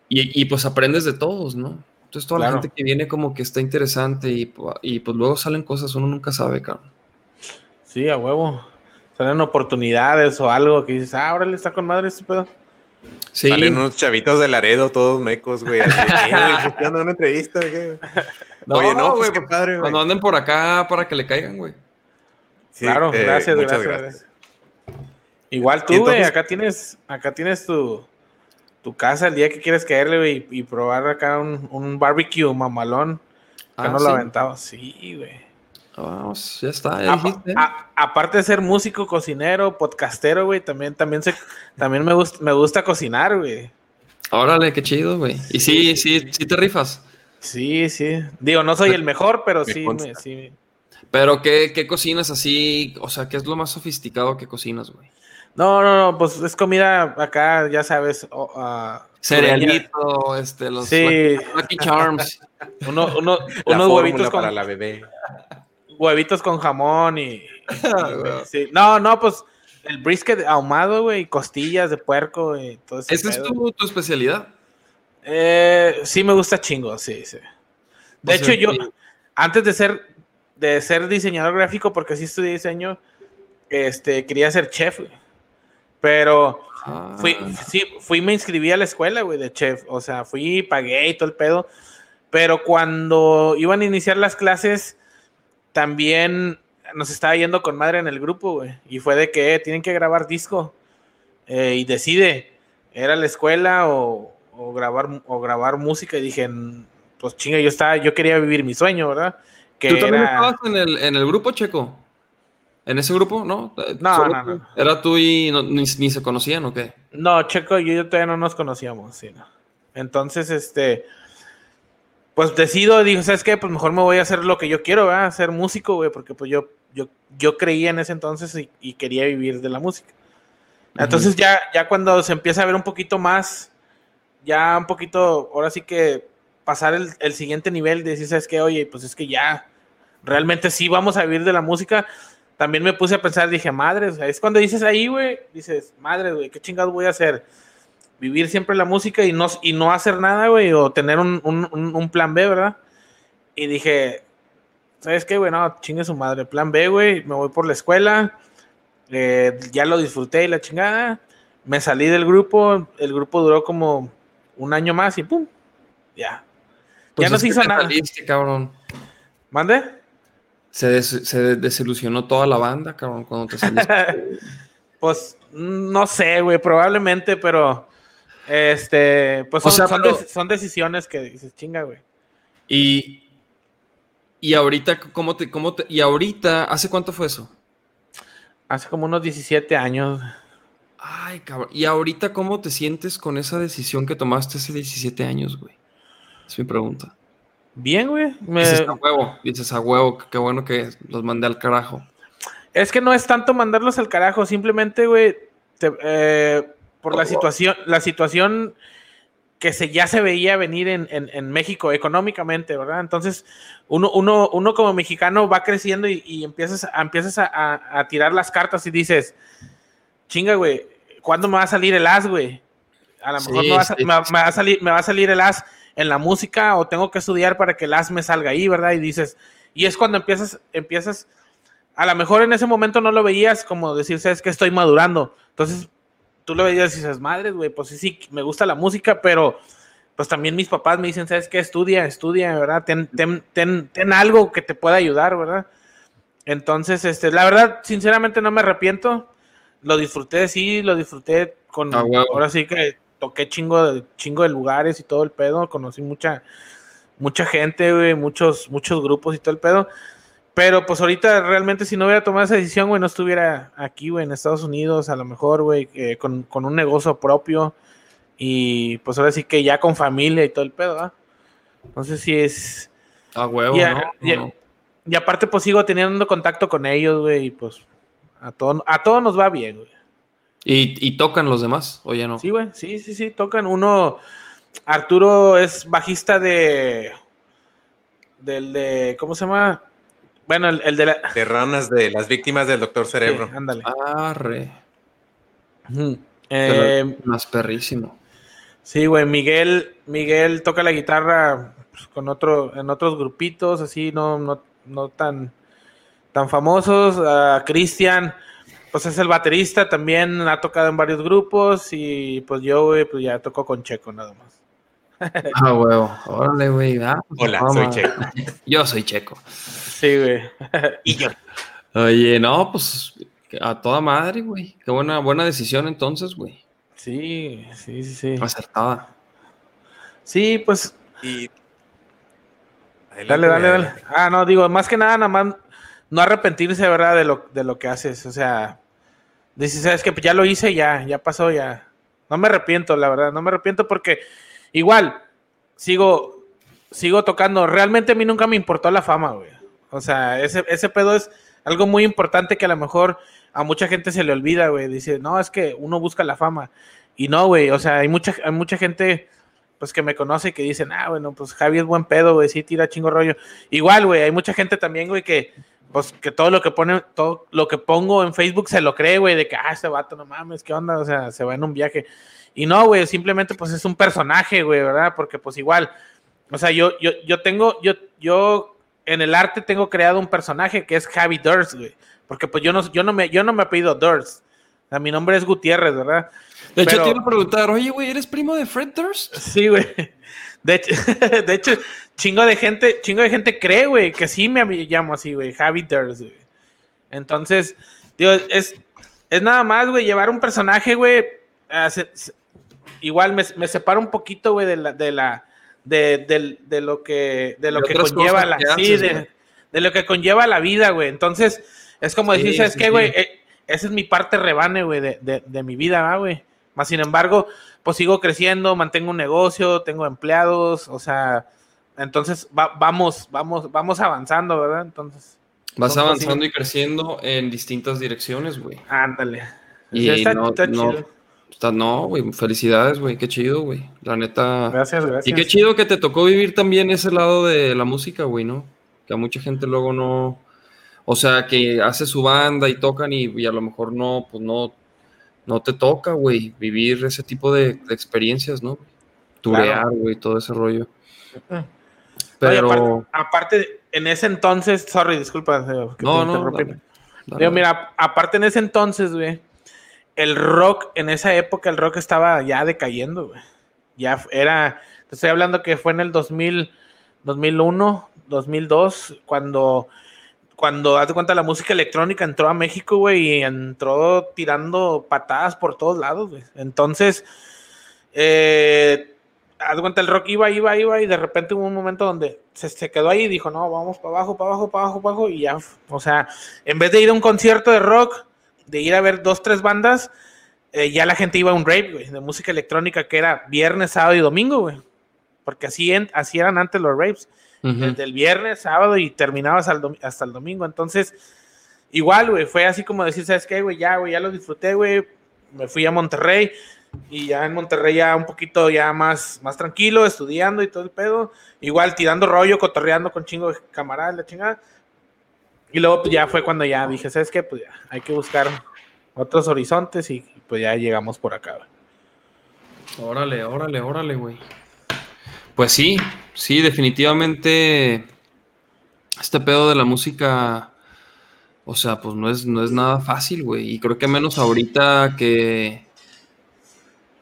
y, y, pues aprendes de todos, ¿no? Entonces toda Claro. la gente que viene como que está interesante y, y pues luego salen cosas, uno nunca sabe, cabrón. Sí, a huevo. Salen oportunidades o algo que dices, ah, órale, está con madre este pedo. Sí, Salen unos chavitos de Laredo, todos mecos, güey. así, (laughs) "Eh, güey, pues, una entrevista. ¿qué?". No, Oye, no, pues güey, qué padre, güey. cuando anden por acá para que le caigan, güey. Sí, claro, eh, gracias, muchas gracias, gracias. Igual tú, güey, acá tienes, acá tienes tu, tu casa el día que quieres caerle, güey, y, y probar acá un, un barbecue mamalón. Que Ah, no ¿sí? lo aventado. Sí, güey. Vamos, ya está, ya a- aparte de ser músico, cocinero, podcastero, güey, también, también, se, también me, gusta, me gusta cocinar, güey. Órale, qué chido, güey. Y sí, sí, sí te rifas. Sí, sí. Digo, no soy el mejor, pero Me sí, me, sí. Pero ¿qué, qué cocinas así? O sea, ¿qué es lo más sofisticado que cocinas, güey? No, no, no, pues es comida acá, ya sabes. ah, Cerealito, este, los Sí. Lucky, Charms. (laughs) Uno, uno, La unos huevitos con, para la bebé. huevitos con jamón y, (laughs) sí. No, no, pues el brisket ahumado, güey, costillas de puerco y todo ese Esa es tu, tu especialidad. Eh, sí me gusta chingo, sí, sí. De sea, hecho, yo, sí. antes de ser, de ser diseñador gráfico, porque sí estudié diseño, este, quería ser chef, güey. Pero Ah, fui, sí, fui, me inscribí a la escuela, güey, de chef. O sea, fui, pagué y todo el pedo. Pero cuando iban a iniciar las clases, también nos estaba yendo con madre en el grupo, güey. Y fue de que eh, tienen que grabar disco. Eh, y decide, ¿era la escuela o, o grabar, o grabar música? Y dije, "Mm, pues chinga, yo estaba, yo quería vivir mi sueño, ¿verdad? Que ¿Tú también era- estabas en el, en el grupo, Checo? ¿En ese grupo? ¿No? No, ¿Solo no, no. ¿Era tú y no- ni, ni se conocían o qué? No, Checo y yo todavía no nos conocíamos, sí, no. Entonces, este, pues decido, digo, ¿sabes qué? Pues mejor me voy a hacer lo que yo quiero, ¿verdad? Ser músico, güey, porque pues yo, yo, yo creía en ese entonces y, y quería vivir de la música. Entonces ya, ya cuando se empieza a ver un poquito más, ya un poquito, ahora sí que pasar el, el siguiente nivel de decir, ¿sabes qué? Oye, pues es que ya, realmente sí vamos a vivir de la música. También me puse a pensar, dije, madre, o sea, es cuando dices ahí, güey, dices, madre, güey, ¿qué chingados voy a hacer? Vivir siempre la música y no, y no hacer nada, güey, o tener un, un- plan B, ¿verdad? Y dije, ¿sabes qué, güey? No, chingue su madre, plan B, güey, me voy por la escuela, eh, ya lo disfruté y la chingada, me salí del grupo, el grupo duró como un año más y pum, ya. Pues ya no se hizo nada. saliste, cabrón. ¿Mande? Se, des- se desilusionó toda la banda, cabrón, cuando te saliste. (laughs) Pues no sé, güey, probablemente, pero este, pues O son, sea, son pero- dec- son decisiones que dices, chinga, güey. y, y ahorita, ¿cómo te, cómo te, y ahorita, ¿hace cuánto fue eso? Hace como unos 17 años. Ay, cabrón. ¿Y ahorita cómo te sientes con esa decisión que tomaste hace 17 años, güey? Es mi pregunta. Bien, güey. me- Dices a huevo, dices a huevo, qué bueno que los mandé al carajo. Es que no es tanto mandarlos al carajo, simplemente, güey, te- eh, por la situación, la situación que se, ya se veía venir en, en- en México económicamente, ¿verdad? Entonces, uno, uno, uno como mexicano va creciendo y, y empiezas, a, empiezas a, a- a tirar las cartas y dices, chinga, güey, ¿cuándo me va a salir el as, güey? A lo mejor Sí, me, va a, sí, me va- sí. me va a salir, me va a salir el as en la música o tengo que estudiar para que el as me salga ahí, ¿verdad? Y dices, y es cuando empiezas, empiezas a lo mejor en ese momento no lo veías como decir, sabes que estoy madurando. Entonces, tú lo veías y dices, madre, güey, pues sí, sí, me gusta la música, pero pues también mis papás me dicen, sabes qué, estudia, estudia, ¿verdad? Ten, ten, ten, ten algo que te pueda ayudar, ¿verdad? Entonces, este, la verdad, sinceramente no me arrepiento. Lo disfruté, sí, lo disfruté con, Ah, ahora sí que toqué chingo de, chingo de lugares y todo el pedo, conocí mucha, mucha gente, güey, muchos, muchos grupos y todo el pedo. Pero pues ahorita realmente si no hubiera tomado esa decisión, güey, no estuviera aquí, güey, en Estados Unidos, a lo mejor, güey, eh, con, con un negocio propio y pues ahora sí que ya con familia y todo el pedo, ¿verdad? Entonces sí es... A huevo, y, a- ¿no? y a- No. y aparte pues sigo teniendo contacto con ellos, güey, y pues a todo, a todos nos va bien, güey. ¿Y, y tocan los demás? ¿O ya no? Sí, güey, sí, sí, sí, tocan. Uno, Arturo es bajista de... Del de... ¿Cómo se llama? Bueno, el, el de la... De ranas de las víctimas del Doctor Cerebro. Sí, ándale. Arre. Eh, más perrísimo. sí, güey, Miguel, Miguel toca la guitarra pues, con otro, en otros grupitos, así, no, no, no tan, tan famosos. Ah, Cristian, pues es el baterista, también ha tocado en varios grupos y pues yo, güey, pues ya toco con Checo nada más. (laughs) Ah, huevo. Órale, güey. Ah, pues, Hola, toma. soy Checo. (laughs) Yo soy checo. Sí, güey. Y yo. Oye, no, pues a toda madre, güey. Qué buena, buena decisión entonces, güey. Sí, sí, sí, sí. Acertada. Sí, pues Y... Dale, dale, dale. Ah, no, digo, más que nada, nada más no arrepentirse, ¿verdad? De lo, de lo que haces. O sea, dices, sabes que ya lo hice, ya, ya pasó, ya. No me arrepiento, la verdad, no me arrepiento porque igual sigo, sigo tocando. Realmente a mí nunca me importó la fama, güey. O sea, ese, ese pedo es algo muy importante que a lo mejor a mucha gente se le olvida, güey. Dice, no, es que uno busca la fama. Y no, güey, o sea, hay mucha, hay mucha gente pues que me conoce que dicen, ah, bueno, pues Javi es buen pedo, güey, sí tira chingo rollo. Igual, güey, hay mucha gente también, güey, que pues que todo lo que pone, todo lo que pongo en Facebook se lo cree, güey, de que, ah, este vato, no mames, ¿qué onda? O sea, se va en un viaje. Y no, güey, simplemente pues es un personaje, güey, ¿verdad? Porque pues igual, o sea, yo, yo, yo tengo, yo, yo en el arte tengo creado un personaje que es Javi Durst, güey. Porque pues yo no, yo no me, yo no me apellido Durst. O sea, mi nombre es Gutiérrez, ¿verdad? De hecho, Pero- te iba a preguntar, oye, güey, ¿eres primo de Fred Durst? Sí, güey. De hecho, (laughs) de hecho, chingo de gente, chingo de gente cree, güey, que sí me llamo así, güey, Javi Durst, güey. Entonces, digo, es, es nada más, güey, llevar un personaje, güey. igual me, me separa un poquito, güey, de la, de la, de, del- de lo que, de lo De que conlleva la, que sí, de, de lo que conlleva la vida, güey. Entonces, es como Sí, decir, ¿sabes sí, qué, güey? Eh, esa es mi parte rebane, güey, de, de, de mi vida, ¿va, güey. Más sin embargo, pues sigo creciendo, mantengo un negocio, tengo empleados, o sea, entonces va- vamos, vamos, vamos avanzando, ¿verdad? Entonces, Vas avanzando y creciendo en distintas direcciones, güey. ándale. Y está, no, está no, chido. está- no, güey, felicidades, güey, qué chido, güey. La neta. Gracias, gracias. Y qué chido que te tocó vivir también ese lado de la música, güey, ¿no? Que a mucha gente luego no. O sea, que hace su banda y tocan y, y a lo mejor no, pues no, no te toca, güey, vivir ese tipo de, de experiencias, ¿no? Turear, güey, todo ese rollo. Oye, Pero, aparte, aparte, en ese entonces, sorry, disculpa. eh, no, te no, interrumpí. dale, dale. Digo, mira, aparte en ese entonces, güey, el rock, en esa época el rock estaba ya decayendo, güey. Ya era, te estoy hablando que fue en el 2000, 2001, 2002, cuando, cuando, haz de cuenta, la música electrónica entró a México, güey, y entró tirando patadas por todos lados, güey. Entonces, eh, haz cuenta, el rock iba, iba, iba, y de repente hubo un momento donde se, se quedó ahí y dijo, no, vamos para abajo, para abajo, para abajo, para abajo, y ya, o sea, en vez de ir a un concierto de rock, de ir a ver dos, tres bandas, eh, ya la gente iba a un rave, güey, de música electrónica que era viernes, sábado y domingo, güey. Porque así, en- así eran antes los raves. Desde el viernes, sábado y terminabas al hasta el domingo. Entonces, igual, güey, fue así como decir, ¿sabes qué, güey? Ya, güey, ya lo disfruté, güey. Me fui a Monterrey y ya en Monterrey ya un poquito ya más, más tranquilo, estudiando y todo el pedo. Igual tirando rollo, cotorreando con chingo de camaradas, la chingada. Y luego pues, ya fue cuando ya dije, ¿sabes qué? Pues ya, hay que buscar otros horizontes y pues ya llegamos por acá. Órale, órale, órale, güey. Pues sí, sí, definitivamente este pedo de la música, o sea, pues no es, no es nada fácil, güey. Y creo que menos ahorita que,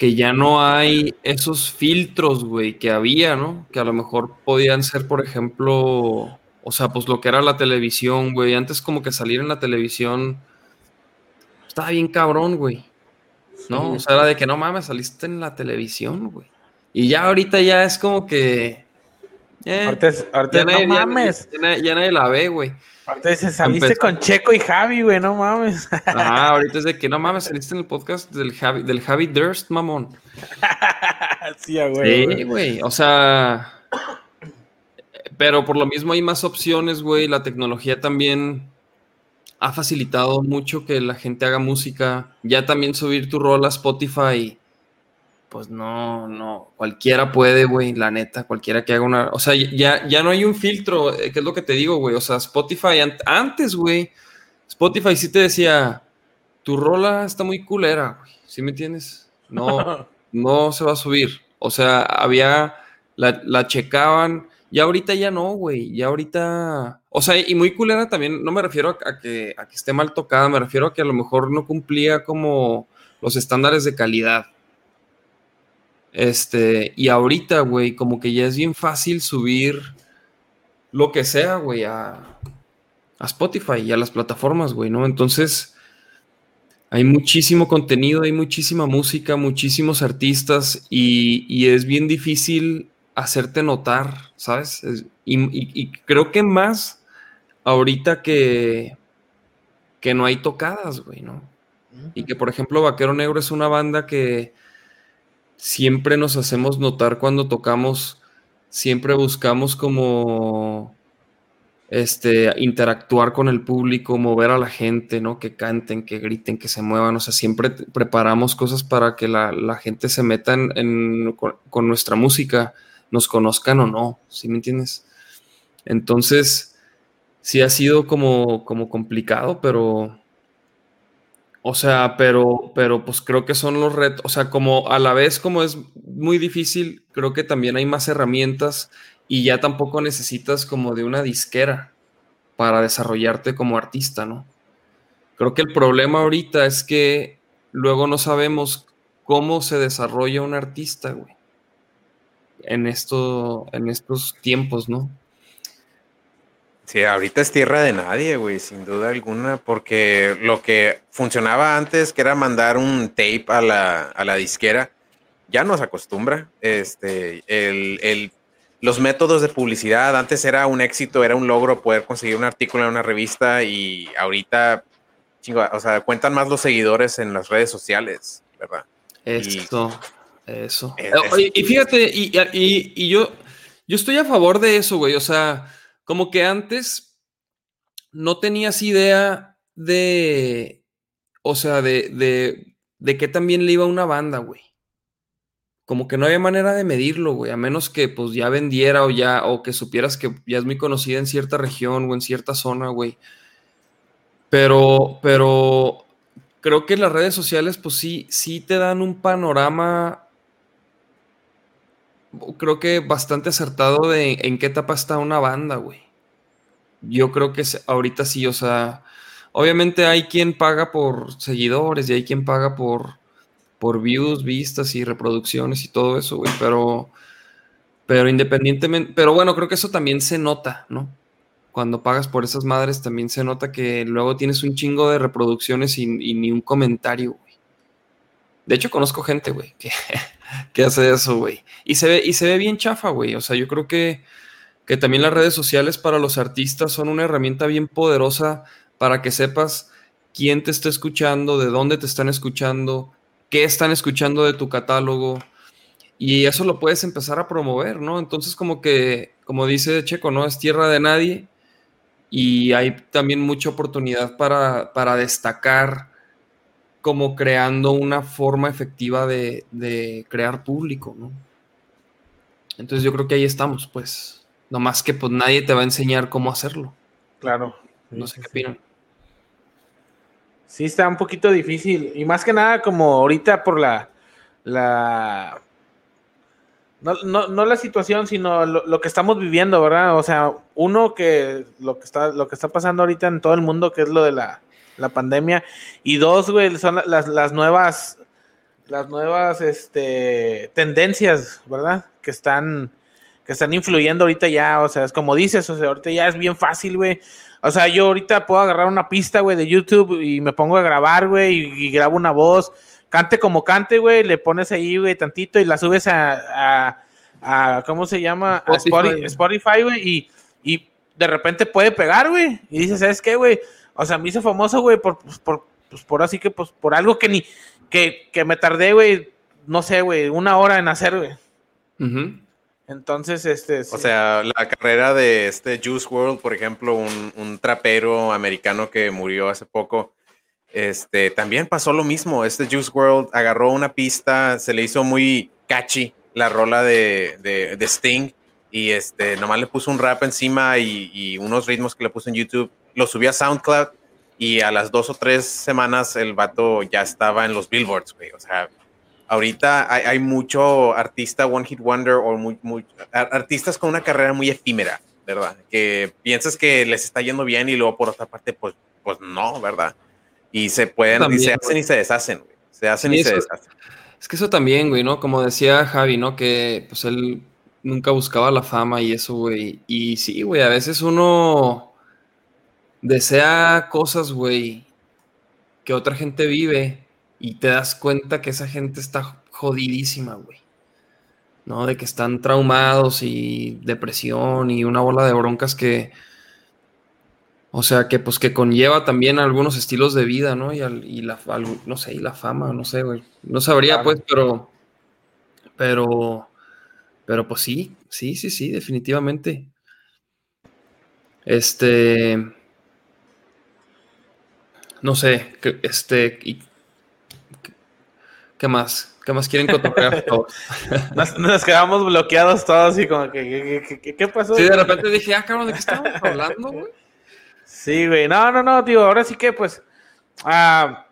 que ya no hay esos filtros, güey, que había, ¿no? Que a lo mejor podían ser, por ejemplo, o sea, pues lo que era la televisión, güey. Antes como que salir en la televisión estaba bien cabrón, güey. ¿no? Sí. O sea, era de que no mames, saliste en la televisión, güey. Y ya ahorita ya es como que. eh, ya, nadie, no ya- mames. ya nadie- ya nadie la ve, güey. Dices, saliste con Checo y Javi, güey, no mames. (laughs) Ajá, ahorita es de que no mames, saliste en el podcast del Javi, del Javi Durst, mamón. (laughs) sí, güey. Sí, güey. O sea. Pero por lo mismo hay más opciones, güey. La tecnología también ha facilitado mucho que la gente haga música. Ya también subir tu rol a Spotify. Pues no, no. Cualquiera puede, güey. La neta, cualquiera que haga una. O sea, ya, ya no hay un filtro. eh, que es lo que te digo, güey? O sea, Spotify an- antes, güey. Spotify sí te decía. Tu rola está muy culera, güey. ¿Sí me entiendes? No, (laughs) no se va a subir. O sea, había, la, la checaban, y ahorita ya no, güey. Ya ahorita, o sea, y muy culera también, no me refiero a, a que, a que esté mal tocada, me refiero a que a lo mejor no cumplía como los estándares de calidad. Este, y ahorita, güey, como que ya es bien fácil subir lo que sea, güey, a, a Spotify y a las plataformas, güey, ¿no? Entonces, hay muchísimo contenido, hay muchísima música, muchísimos artistas y, y es bien difícil hacerte notar, ¿sabes? Es- y, y- y creo que más ahorita que, que no hay tocadas, güey, ¿no? Y que, por ejemplo, Vaquero Negro es una banda que siempre nos hacemos notar cuando tocamos, siempre buscamos como este, interactuar con el público, mover a la gente, ¿no? Que canten, que griten, que se muevan. O sea, siempre preparamos cosas para que la, la gente se meta en- con, con nuestra música, nos conozcan o no, ¿sí me entiendes? Entonces, sí ha sido como, como complicado, pero... O sea, pero, pero pues creo que son los retos, o sea, como a la vez como es muy difícil, creo que también hay más herramientas y ya tampoco necesitas como de una disquera para desarrollarte como artista, ¿no? Creo que el problema ahorita es que luego no sabemos cómo se desarrolla un artista, güey. En esto, en estos tiempos, ¿no? Sí, ahorita es tierra de nadie, güey, sin duda alguna, porque lo que funcionaba antes, que era mandar un tape a la, a la disquera, ya no se acostumbra. Este, el, el- los métodos de publicidad, antes era un éxito, era un logro poder conseguir un artículo en una revista y ahorita, chingo, o sea, cuentan más los seguidores en las redes sociales, ¿verdad? Eso, eso. Es- y fíjate, y, y- y yo, yo estoy a favor de eso, güey. O sea, como que antes no tenías idea de, o sea, de, de, de qué también le iba una banda, güey. Como que no había manera de medirlo, güey, a menos que pues ya vendiera o ya, o que supieras que ya es muy conocida en cierta región o en cierta zona, güey. Pero, pero creo que las redes sociales, pues sí, sí te dan un panorama, creo que bastante acertado de en qué etapa está una banda, güey. Yo creo que ahorita sí, o sea, obviamente hay quien paga por seguidores y hay quien paga por, por views, vistas y reproducciones y todo eso, güey, pero, pero independientemente, pero bueno, creo que eso también se nota, ¿no? cuando pagas por esas madres también se nota que luego tienes un chingo de reproducciones y, ni un comentario, güey. De hecho, conozco gente, güey, que, (laughs) que, hace eso, güey. Y se ve, y se ve bien chafa, güey. O sea, yo creo que, que también las redes sociales para los artistas son una herramienta bien poderosa para que sepas quién te está escuchando, de dónde te están escuchando, qué están escuchando de tu catálogo. Y eso lo puedes empezar a promover, ¿no? Entonces, como que, como dice Checo, ¿no? Es tierra de nadie y hay también mucha oportunidad para, para destacar como creando una forma efectiva de, de, crear público, ¿no? Entonces yo creo que ahí estamos, pues. Nomás que pues nadie te va a enseñar cómo hacerlo. Claro. no sé qué opinan. Sí, está un poquito difícil. Y más que nada, como ahorita por la, la no, no, no la situación, sino lo, que estamos viviendo, ¿verdad? O sea, uno que lo que está, lo que está pasando ahorita en todo el mundo, que es lo de la, pandemia, y dos, güey, son las, las nuevas, las nuevas este, tendencias, ¿verdad? Que están, que están influyendo ahorita ya, o sea, es como dices, o sea, ahorita ya es bien fácil, güey. O sea, yo ahorita puedo agarrar una pista, güey, de YouTube y me pongo a grabar, güey, y grabo una voz cante como cante, güey, le pones ahí, güey, tantito y la subes a, a, ¿cómo se llama? A Spotify, güey, y, y de repente puede pegar, güey. Y dices, ¿sabes qué, güey? O sea, me hice famoso, güey, por, pues, por, pues, por así que, pues, por algo que ni, que, que me tardé, güey, no sé, güey, una hora en hacer, güey. Entonces, este. O sea, la carrera de este Juice World, por ejemplo, un, un trapero americano que murió hace poco este, también pasó lo mismo. Este Juice World agarró una pista, se le hizo muy catchy la rola de, de, Sting y este, nomás le puso un rap encima y, unos ritmos que le puso en YouTube. Lo subió a SoundCloud y a las dos o tres semanas el vato ya estaba en los billboards, güey. O sea, ahorita hay, mucho artista One Hit Wonder o muy, artistas con una carrera muy efímera, ¿verdad? Que piensas que les está yendo bien y luego por otra parte, pues, pues no, ¿verdad? Y se pueden, y se hacen y se deshacen, güey. Se hacen y se deshacen. Es que eso también, güey, ¿no? Como decía Javi, ¿no? Que pues él nunca buscaba la fama y eso, güey. Y sí, güey, a veces uno desea cosas, güey, que otra gente vive y te das cuenta que esa gente está jodidísima, güey. ¿No? De que están traumados y depresión y una bola de broncas que o sea, que pues que conlleva también algunos estilos de vida, ¿no? Y, y la, no sé, y la fama, no sé, güey. No sabría, pues, pero, pero, pero pues sí, sí, sí, sí, definitivamente. Este, no sé, este, ¿qué más? ¿Qué más quieren tocar (laughs) nos, nos, quedamos bloqueados todos y como que, ¿qué, pasó? Sí, de repente dije, ah, cabrón, ¿de qué estamos hablando, güey? Sí, güey. No, no, no, tío. Ahora sí que, pues. Ah,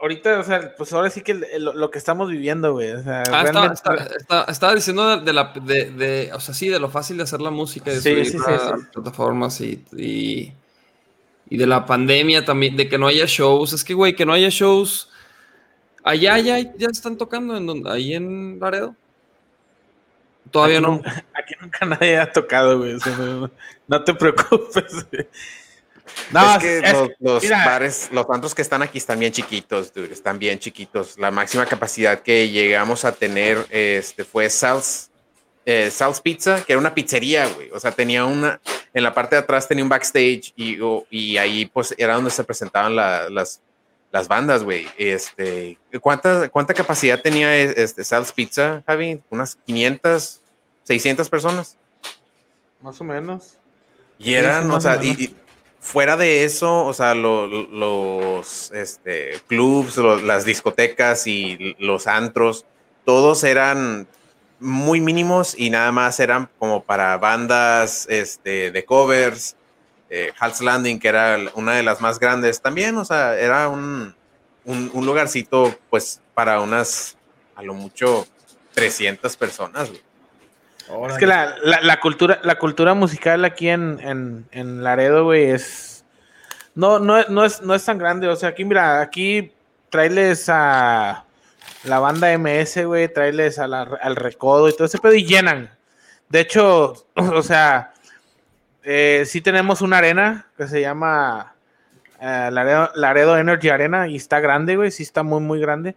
ahorita, o sea, pues ahora sí que lo, que estamos viviendo, güey. O sea, ah, realmente... estaba, diciendo de, la. De, de, o sea, sí, de lo fácil de hacer la música, de sí, sí, plataformas y, y, y, de la pandemia también, de que no haya shows. Es que, güey, que no haya shows. Allá ya, ya están tocando en donde, ahí en Laredo. Todavía no. (laughs) Aquí nunca nadie ha tocado, güey. no, te preocupes, No, es que los, bares, los tantos que están aquí están bien chiquitos, dude, están bien chiquitos. La máxima capacidad que llegamos a tener este, fue Sal's, eh, Sal's Pizza, que era una pizzería, güey. O sea, tenía una, en la parte de atrás tenía un backstage y, y ahí pues era donde se presentaban las, las bandas, güey. Este, ¿cuánta, ¿Cuánta capacidad tenía este Sal's Pizza, Javi? ¿Unas 500, 600 personas? Más o menos. Y eran, o sea, y, fuera de eso, o sea, los este, clubs, las discotecas y los antros, todos eran muy mínimos y nada más eran como para bandas este, de covers eh, Hal's Landing, que era una de las más grandes, también, o sea, era un, un, un lugarcito, pues, para unas, a lo mucho, 300 personas, güey. Es que la, la- la cultura, la cultura musical aquí en, en, en Laredo, güey, es. No, no, es- no, es, no es tan grande. O sea, aquí, mira, aquí traerles a la banda MS, güey, traerles a la- al recodo y todo ese pedo y llenan. De hecho, (clears throat) o sea, eh, sí tenemos una arena que se llama eh, Laredo, Laredo Energy Arena y está grande, güey, sí está muy, muy grande.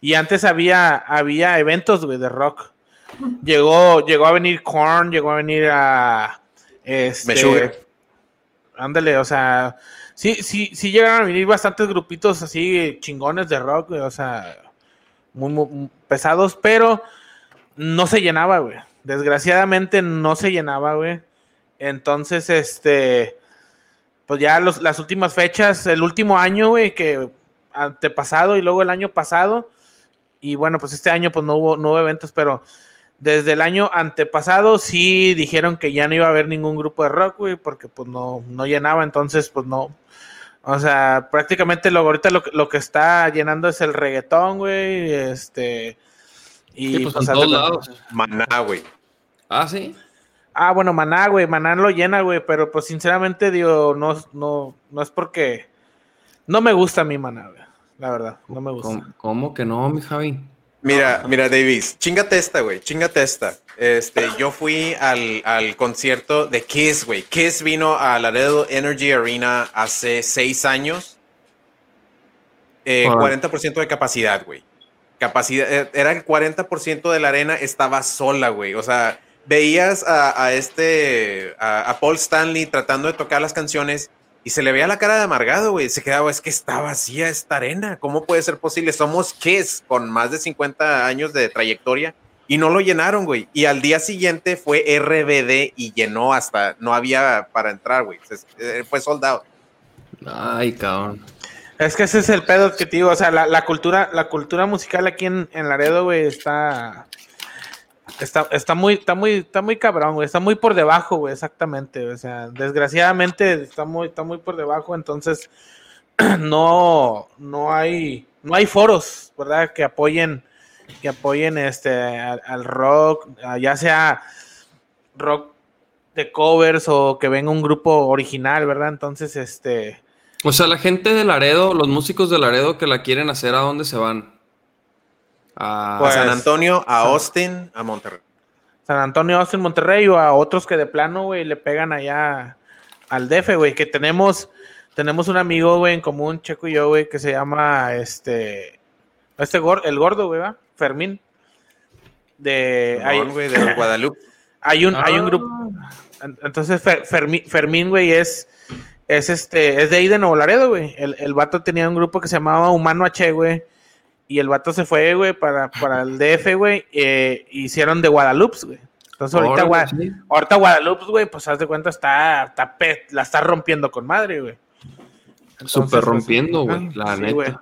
Y (laughs) antes había, había eventos, güey, de rock. Llegó, llegó a venir Korn, llegó a venir a. Este. Ándale, o sea. Sí, sí, sí llegaron a venir bastantes grupitos así chingones de rock, o sea. Muy, pesados, pero no se llenaba, güey. Desgraciadamente no se llenaba, güey. Entonces, este. Pues ya las últimas fechas, el último año, güey, que antepasado y luego el año pasado. Y bueno, pues este año pues no hubo, no eventos, pero desde el año antepasado sí dijeron que ya no iba a haber ningún grupo de rock, güey, porque pues no, no llenaba, entonces pues no. O sea, prácticamente lo, ahorita lo, que- lo que está llenando es el reggaetón, güey, este... Y Sí, pues, pues, en todos lados. Maná, güey. Ah, sí. Ah, bueno, Maná, güey, Maná lo llena, güey, pero pues sinceramente digo, no, no, no es porque... No me gusta a mí Maná, güey, la verdad, no me gusta. ¿Cómo, cómo que no, mi Javi? Mira, mira, Davis, chingate esta, güey, chingate esta. Este, yo fui al, al concierto de Kiss, güey. Kiss vino a Laredo Energy Arena hace seis años. Eh, Órale. 40% de capacidad, güey. Capacidad, eh, era el 40% de la arena estaba sola, güey. O sea, veías a, a este, a, a Paul Stanley tratando de tocar las canciones y se le veía la cara de amargado, güey. Se quedaba, es que está vacía esta arena. ¿Cómo puede ser posible? Somos Kiss con más de 50 años de trayectoria y no lo llenaron, güey. Y al día siguiente fue RBD y llenó hasta, no había para entrar, güey. Eh, Fue soldado. Ay, cabrón. Es que ese es el pedo que te digo, o sea, la, la cultura, la cultura musical aquí en, en Laredo, güey, está, está, está muy, está muy, está muy cabrón, güey, está muy por debajo, güey, exactamente, o sea, desgraciadamente está muy, está muy por debajo, entonces (clears throat) no, no hay, no hay foros, ¿verdad? Que apoyen, que apoyen este al, al rock, a- ya sea rock de covers o que venga un grupo original, ¿verdad? Entonces, este, O sea, la gente de Laredo, los músicos de Laredo que la quieren hacer, ¿a dónde se van? A- A Pues- San Antonio, a San- Austin, a Monterrey. San Antonio, Austin, Monterrey o a otros que de plano, güey, le pegan allá al DF, güey, que tenemos, tenemos un amigo, güey, en común, Checo y yo, güey, que se llama, este, este el gordo, güey, ¿va? Fermín. De, hay, de Guadalupe. (laughs) hay un, hay un Ah. grupo, en- entonces Fer- Fermín, Fermín, güey, es, es este, es de ahí de Nuevo Laredo, güey, el, el vato tenía un grupo que se llamaba Humano H, güey, y el vato se fue, güey, para, para el DF, güey, eh, hicieron de Guadalupe, güey. Entonces ahorita, Órale, Gua- sí. ahorita Guadalupe, güey, pues haz de cuenta, está, está pe- la está rompiendo con madre, güey. Súper pues, rompiendo, güey, la sí, neta. güey.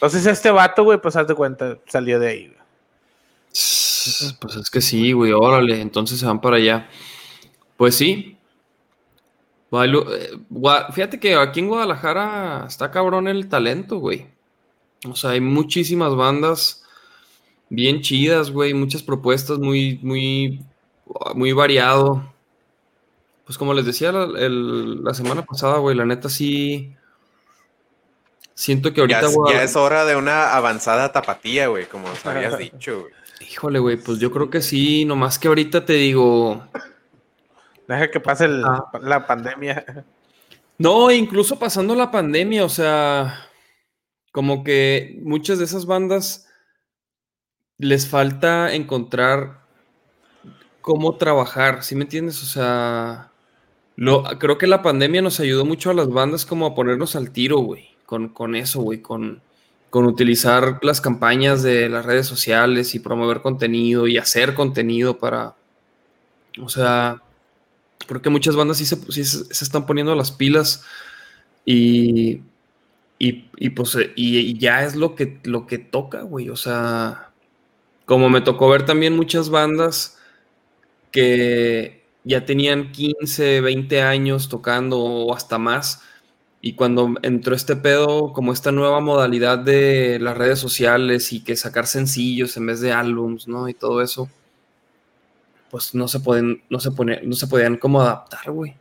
Entonces este vato, güey, pues haz de cuenta, salió de ahí, güey. Pues es que sí, güey, órale, entonces se van para allá. Pues sí. Eh, Fíjate que aquí en Guadalajara está cabrón el talento, güey. O sea, hay muchísimas bandas bien chidas, güey, muchas propuestas muy, muy, muy variado. Pues como les decía la semana pasada, güey, la neta sí. Siento que Ya, ahorita, es- Guadal- ya es hora de una avanzada tapatía, güey, como nos (laughs) habías dicho, güey. Híjole, güey, pues yo creo que sí, nomás que ahorita te digo, Deja que pase el- Ah. la pandemia. No, incluso pasando la pandemia, o sea, como que muchas de esas bandas les falta encontrar cómo trabajar, ¿sí me entiendes? O sea, lo, creo que la pandemia nos ayudó mucho a las bandas como a ponernos al tiro, güey, con, eso, güey, con, con utilizar las campañas de las redes sociales y promover contenido y hacer contenido para, o sea, creo que muchas bandas sí se, sí se- están poniendo las pilas y, y, pues y ya es lo que, lo que toca, güey. O sea, como me tocó ver también muchas bandas que ya tenían 15, 20 años tocando o hasta más. Y cuando entró este pedo, como esta nueva modalidad de las redes sociales y que sacar sencillos en vez de álbums, ¿no? Y todo eso, pues no se pueden, no se pone, no se podían como adaptar, güey.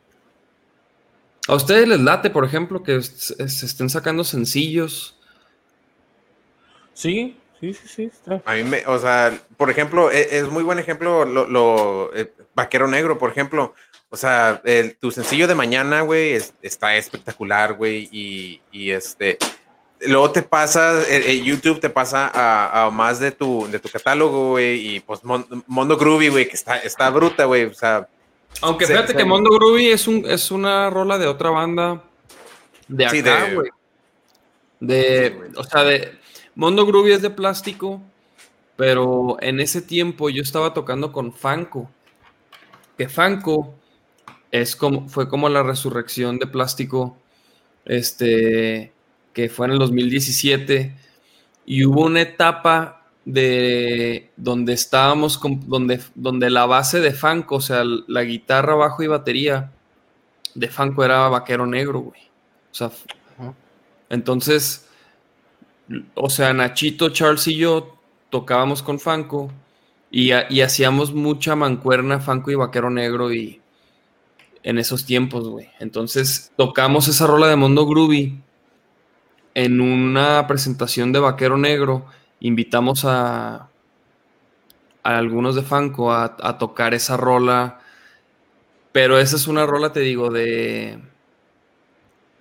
¿A ustedes les late, por ejemplo, que se estén sacando sencillos? Sí, sí, sí, sí. Está. A mí me, o sea, por ejemplo, e, es, muy buen ejemplo lo, lo eh, Vaquero Negro, por ejemplo. O sea, el, tu sencillo de mañana, güey, es- está espectacular, güey, y, y este, luego te pasa, eh, eh, YouTube te pasa a, a más de tu, de tu catálogo, güey, y pues Mon- Mondo Groovy, güey, que está, está bruta, güey, o sea, Aunque Se- fíjate se- que Mondo Groovy es, un, es una rola de otra banda de acá, Sí, de- güey. De, Sí, güey. o sea, de Mondo Groovy es de plástico, pero en ese tiempo yo estaba tocando con Fanco. Que Fanco es como, fue como la resurrección de plástico, este, que fue en el 2017, y hubo una etapa de donde estábamos, con- donde, donde la base de Fanco, o sea, la guitarra, bajo y batería de Fanco era vaquero negro, güey. O sea, entonces, o sea, Nachito, Charles y yo tocábamos con Fanco y, y hacíamos mucha mancuerna Fanco y vaquero negro y en esos tiempos, güey. Entonces, tocamos esa rola de Mondo Groovy en una presentación de vaquero negro. Invitamos a, a algunos de Fanco a, a tocar esa rola. Pero esa es una rola, te digo, de.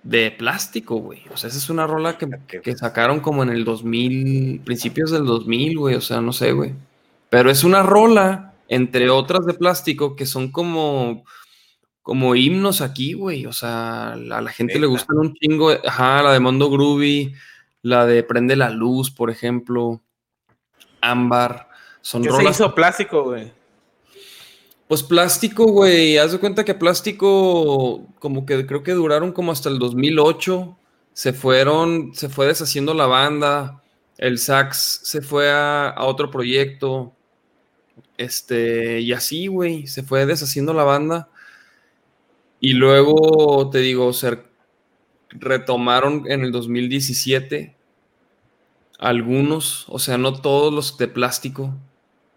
de plástico, güey. O sea, esa es una rola que, que sacaron como en el 2000, principios del 2000, güey. O sea, no sé, güey. Pero es una rola, entre otras de plástico, que son como. Como himnos aquí, güey. O sea, a la gente le gustan un chingo. Ajá, la de Mondo Groovy, la de Prende la Luz, por ejemplo. Ámbar. Son ¿Qué se rolas hizo plástico, güey? pues plástico, güey. Haz de cuenta que plástico, como que creo que duraron como hasta el 2008. Se fueron, se fue deshaciendo la banda. El sax se fue a, a otro proyecto. Este, y así, güey, se fue deshaciendo la banda. Y luego, te digo, se retomaron en el 2017. Algunos, o sea, no todos los de plástico.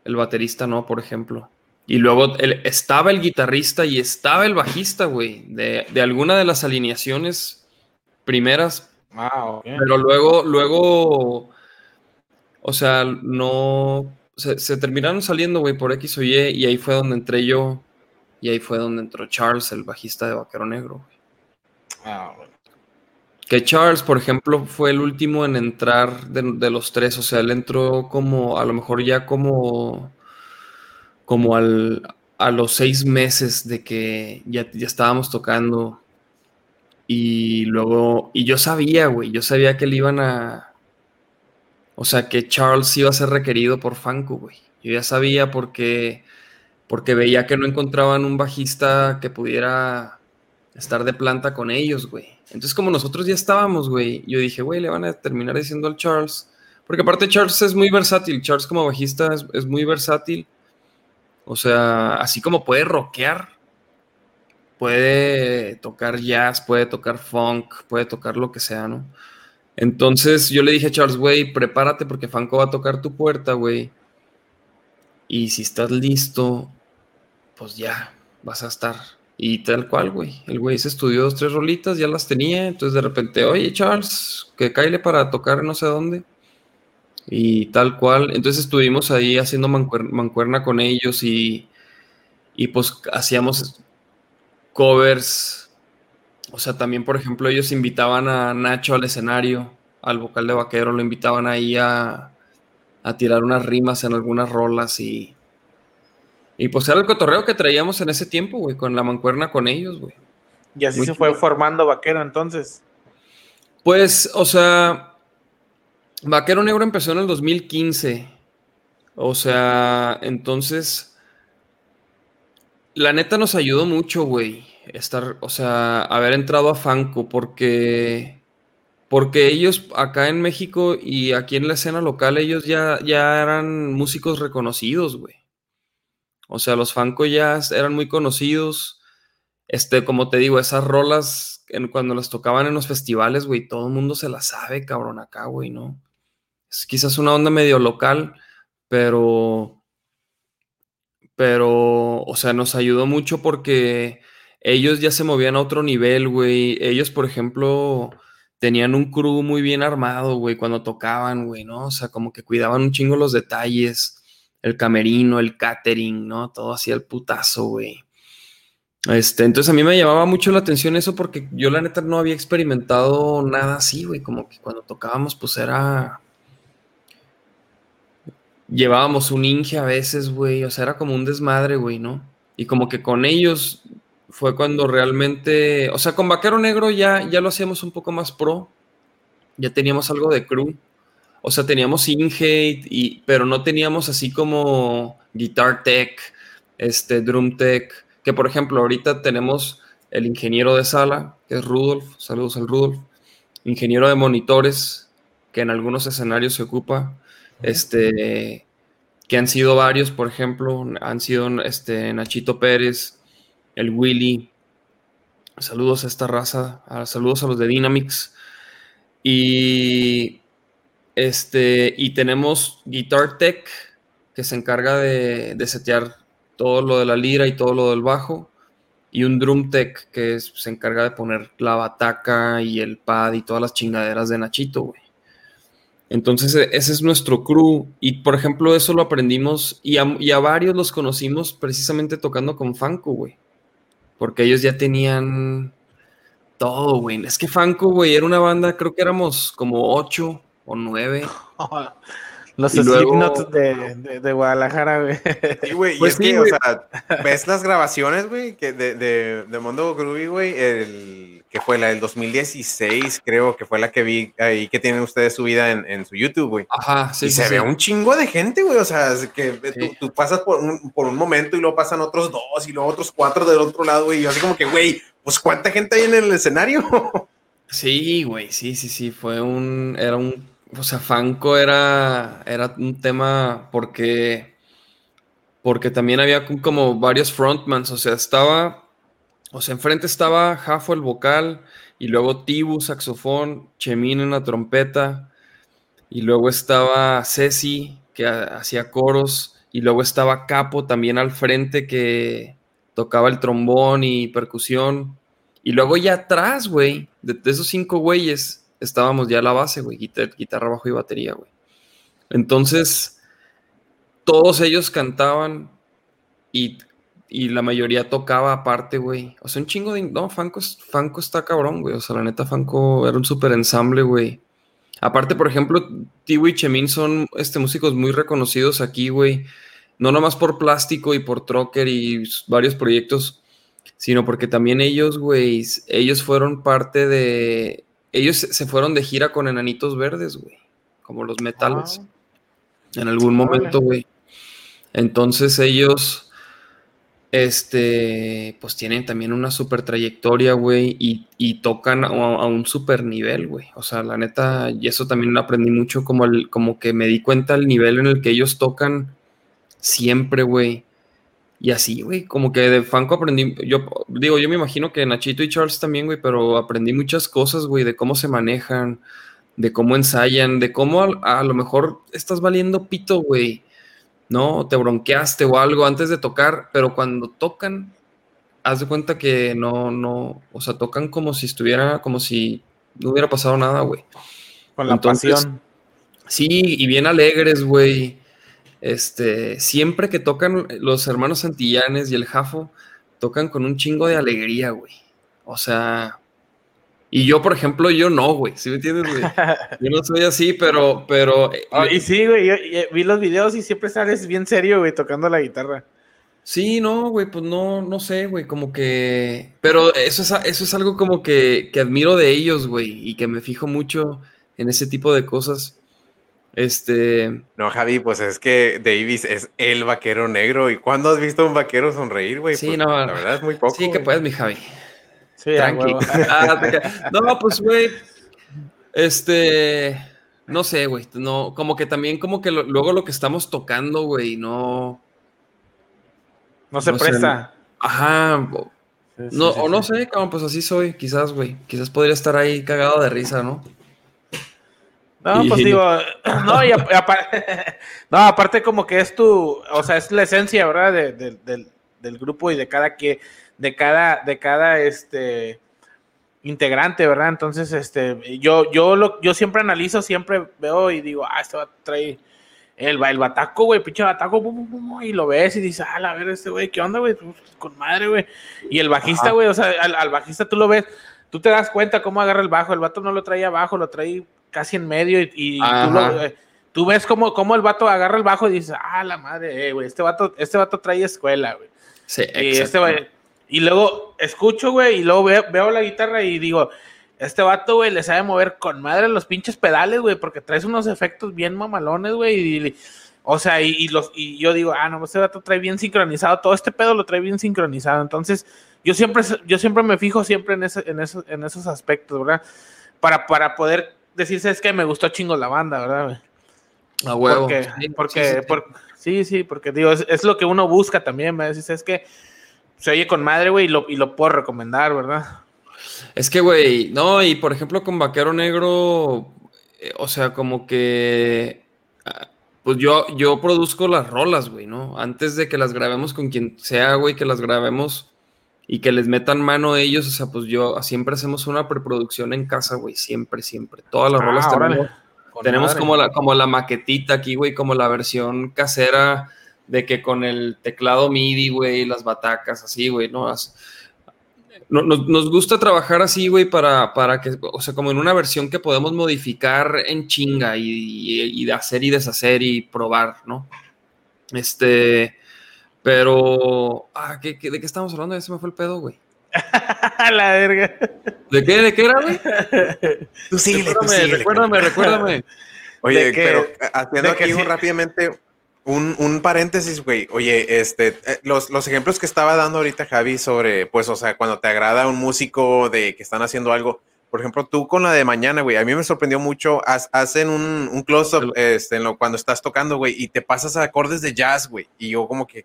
El baterista no, por ejemplo. Y luego el- estaba el guitarrista y estaba el bajista, güey, de, de alguna de las alineaciones primeras, Ah, ok. pero luego, luego, o sea, no, se, se terminaron saliendo, güey, por X o Y, y ahí fue donde entré yo, y ahí fue donde entró Charles, el bajista de Vaquero Negro, güey. Ah, bueno. Que Charles, por ejemplo, fue el último en entrar de, de los tres. O sea, él entró como, a lo mejor ya como, como al, a los seis meses de que ya, ya estábamos tocando. Y luego, y yo sabía, güey, yo sabía que le iban a, o sea, que Charles iba a ser requerido por Fanco, güey. Yo ya sabía porque, porque veía que no encontraban un bajista que pudiera estar de planta con ellos, güey. Entonces, como nosotros ya estábamos, güey, yo dije, güey, le van a terminar diciendo al Charles. Porque aparte Charles es muy versátil. Charles como bajista es, muy versátil. O sea, así como puede rockear, puede tocar jazz, puede tocar funk, puede tocar lo que sea, ¿no? Entonces yo le dije a Charles, güey, prepárate porque Fanco va a tocar tu puerta, güey. Y si estás listo, pues ya, vas a estar. Y tal cual, güey. El güey se estudió dos, tres rolitas, ya las tenía. Entonces de repente, oye, Charles, que caile para tocar no sé dónde. Y tal cual. Entonces estuvimos ahí haciendo mancuer- mancuerna con ellos y, y pues hacíamos covers. O sea, también, por ejemplo, ellos invitaban a Nacho al escenario, al vocal de vaquero, lo invitaban ahí a, a tirar unas rimas en algunas rolas y, y pues era el cotorreo que traíamos en ese tiempo, güey, con la mancuerna con ellos, güey. Y así Muy se fue formando Vaquero entonces. Pues, o sea, Vaquero Negro empezó en el 2015. O sea, entonces, la neta nos ayudó mucho, güey, estar, o sea, haber entrado a Fanco, porque, porque ellos acá en México y aquí en la escena local, ellos ya, ya eran músicos reconocidos, güey. O sea, los Fanco ya eran muy conocidos. Este, como te digo, esas rolas, en, cuando las tocaban en los festivales, güey, todo el mundo se las sabe, cabrón, acá, güey, ¿no? Es quizás una onda medio local, pero, pero, o sea, nos ayudó mucho porque ellos ya se movían a otro nivel, güey. Ellos, por ejemplo, tenían un crew muy bien armado, güey, cuando tocaban, güey, ¿no? O sea, como que cuidaban un chingo los detalles, el camerino, el catering, ¿no? Todo hacía el putazo, güey. Este, entonces a mí me llamaba mucho la atención eso porque yo la neta no había experimentado nada así, güey, como que cuando tocábamos pues era... Llevábamos un Inge a veces, güey, o sea, era como un desmadre, güey, ¿no? Y como que con ellos fue cuando realmente, o sea, con Vaquero Negro ya, ya lo hacíamos un poco más pro, ya teníamos algo de crew, o sea, teníamos Inge, y, pero no teníamos así como Guitar Tech, este, Drum Tech, que por ejemplo ahorita tenemos el ingeniero de sala, que es Rudolf, saludos al Rudolf, ingeniero de monitores, que en algunos escenarios se ocupa, este, que han sido varios, por ejemplo, han sido este, Nachito Pérez, el Willy. Saludos a esta raza, saludos a los de Dynamics. Y este, y tenemos Guitar Tech, que se encarga de, de setear todo lo de la lira y todo lo del bajo. Y un Drum Tech, que se encarga de poner la bataca y el pad y todas las chingaderas de Nachito, güey. Entonces, e, ese es nuestro crew. Y por ejemplo, eso lo aprendimos y a, y a varios los conocimos precisamente tocando con Fanco, güey porque ellos ya tenían todo, güey. Es que Fanco, güey, era una banda, creo que éramos como ocho o nueve. (laughs) Los Slipknot de, de, Guadalajara, güey. Sí, güey, y pues es que, o sea, ves las grabaciones, güey, que de, de, de Mondo Groovy, güey, el que fue la del 2016, creo que fue la que vi ahí que tienen ustedes subida en, en su YouTube, güey. Ajá, sí. Y se ve un chingo de gente, güey, o sea, que tú, tú, pasas por un, por un momento y luego pasan otros dos y luego otros cuatro del otro lado, güey, y yo así como que, güey, pues cuánta gente hay en el escenario. (laughs) Sí, güey, sí, sí, sí, fue un, era un o sea, Fanco era, era un tema porque, porque también había como varios frontmans, o sea, estaba, o sea, enfrente estaba Jafo el vocal, y luego Tibu saxofón, Chemín en la trompeta, y luego estaba Ceci que hacía coros, y luego estaba Capo también al frente que tocaba el trombón y percusión, y luego ya atrás, güey, de, de esos cinco güeyes, estábamos ya a la base, güey, guitarra, bajo y batería, güey. Entonces, todos ellos cantaban y, la mayoría tocaba aparte, güey. O sea, un chingo de... No, Fanco, Fanco está cabrón, güey. O sea, la neta, Fanco era un súper ensamble, güey. Aparte, por ejemplo, Tiwi y Chemin son este, músicos muy reconocidos aquí, güey. No nomás por Plástico y por Trocker y varios proyectos, sino porque también ellos, güey, ellos fueron parte de, ellos se fueron de gira con enanitos verdes, güey, como los metales. Ah. En algún momento, güey. Entonces ellos, este, pues tienen también una super trayectoria, güey, y, tocan a, un super nivel, güey. O sea, la neta, y eso también lo aprendí mucho, como, el, como que me di cuenta el nivel en el que ellos tocan siempre, güey. Y así, güey, como que de Fanco aprendí, yo digo, yo me imagino que Nachito y Charles también, güey, pero aprendí muchas cosas, güey, de cómo se manejan, de cómo ensayan, de cómo a, lo mejor estás valiendo pito, güey, ¿no? Te bronqueaste o algo antes de tocar, pero cuando tocan, haz de cuenta que no, no, o sea, tocan como si estuviera, como si no hubiera pasado nada, güey. Con la pasión. Sí, y bien alegres, güey este, siempre que tocan los hermanos Santillanes y el Jafo, tocan con un chingo de alegría, güey. O sea, y yo, por ejemplo, yo no, güey. ¿Sí me entiendes, güey? (laughs) Yo no soy así, pero, pero. Eh, ah, y sí, güey, yo, vi los videos y siempre sales bien serio, güey, tocando la guitarra. Sí, no, güey, pues no, no sé, güey, como que. Pero eso es, eso es algo como que, que admiro de ellos, güey, y que me fijo mucho en ese tipo de cosas. Este. No, Javi, pues es que Davis es el vaquero negro. ¿Y cuándo has visto a un vaquero sonreír, güey? Sí, pues, no. La verdad es muy poco. Sí, que puedes, mi Javi. Sí, Tranqui. (laughs) Ah, no, pues, güey. Este. No sé, güey. No, como que también, como que luego lo que estamos tocando, güey, no. No se No sé, presta. Ajá. o- Sí, sí, No, sí, o no sé, cabrón, pues así soy, quizás, güey. Quizás podría estar ahí cagado de risa, ¿no? No, Y- pues (laughs) digo, no, y ap- apar- (laughs) no, aparte como que es tu, o sea, es la esencia, ¿verdad? De- de- del, del grupo y de cada que, de cada, de cada, este, integrante, ¿verdad? Entonces, este, yo, yo lo, yo siempre analizo, siempre veo y digo, ah, este va a traer el, el bataco, güey, pinche bataco, pum, pum, pum, y lo ves y dices, ah, la ver, este güey, ¿qué onda, güey? Pues, Con madre, güey. Y el bajista, güey, o sea, al, al bajista tú lo ves, tú te das cuenta cómo agarra el bajo, el vato no lo trae abajo, lo trae casi en medio y, y tú, Ajá. lo- eh, tú ves cómo, cómo el vato agarra el bajo y dices, ah, la madre, eh, güey, este vato, este vato trae escuela, güey. Sí, Y, este, güey- y luego escucho, güey, y luego veo, veo la guitarra y digo, este vato, güey, le sabe mover con madre los pinches pedales, güey, porque traes unos efectos bien mamalones, güey. Y, o sea, y, y los, y yo digo, ah, no, este vato trae bien sincronizado, todo este pedo lo trae bien sincronizado. Entonces, yo siempre, yo siempre me fijo siempre en, ese, en, esos, en esos aspectos, ¿verdad? Para, para poder decirse, es que me gustó chingo la banda, ¿verdad? güey? A huevo. Porque, Sí, porque, sí, sí. por- sí, sí, porque digo, es, es lo que uno busca también, me dices, es que se oye con madre, güey, y lo, y lo puedo recomendar, ¿verdad? Es que, güey, no, y por ejemplo con Vaquero Negro, eh, o sea, como que, ah, pues yo, yo produzco las rolas, güey, ¿no? Antes de que las grabemos con quien sea, güey, que las grabemos y que les metan mano ellos, o sea, pues yo, siempre hacemos una preproducción en casa, güey, siempre, siempre. Todas las Ah, rolas órale. tenemos, tenemos como la, como la maquetita aquí, güey, como la versión casera de que con el teclado MIDI, güey, las batacas, así, güey, ¿no? As- no- Nos, nos gusta trabajar así, güey, para, para que, o sea, como en una versión que podemos modificar en chinga y, y- y hacer y deshacer y probar, ¿no? Este, pero, ah, ¿qué- qué- de qué estamos hablando? Ya se me fue el pedo, güey. (laughs) la verga. ¿De qué? ¿De qué era, güey? (laughs) Tú síguele, tú Recuérdame, síguele, recuérdame, recuérdame. (laughs) Oye, que- pero haciendo aquí sí. un, rápidamente un, un paréntesis, güey. Oye, este, eh, los, los ejemplos que estaba dando ahorita Javi sobre, pues, o sea, cuando te agrada un músico de que están haciendo algo. Por ejemplo, tú con la de mañana, güey, a mí me sorprendió mucho. hacen un, un close-up este, en lo, cuando estás tocando, güey, y te pasas a acordes de jazz, güey. Y yo, como que,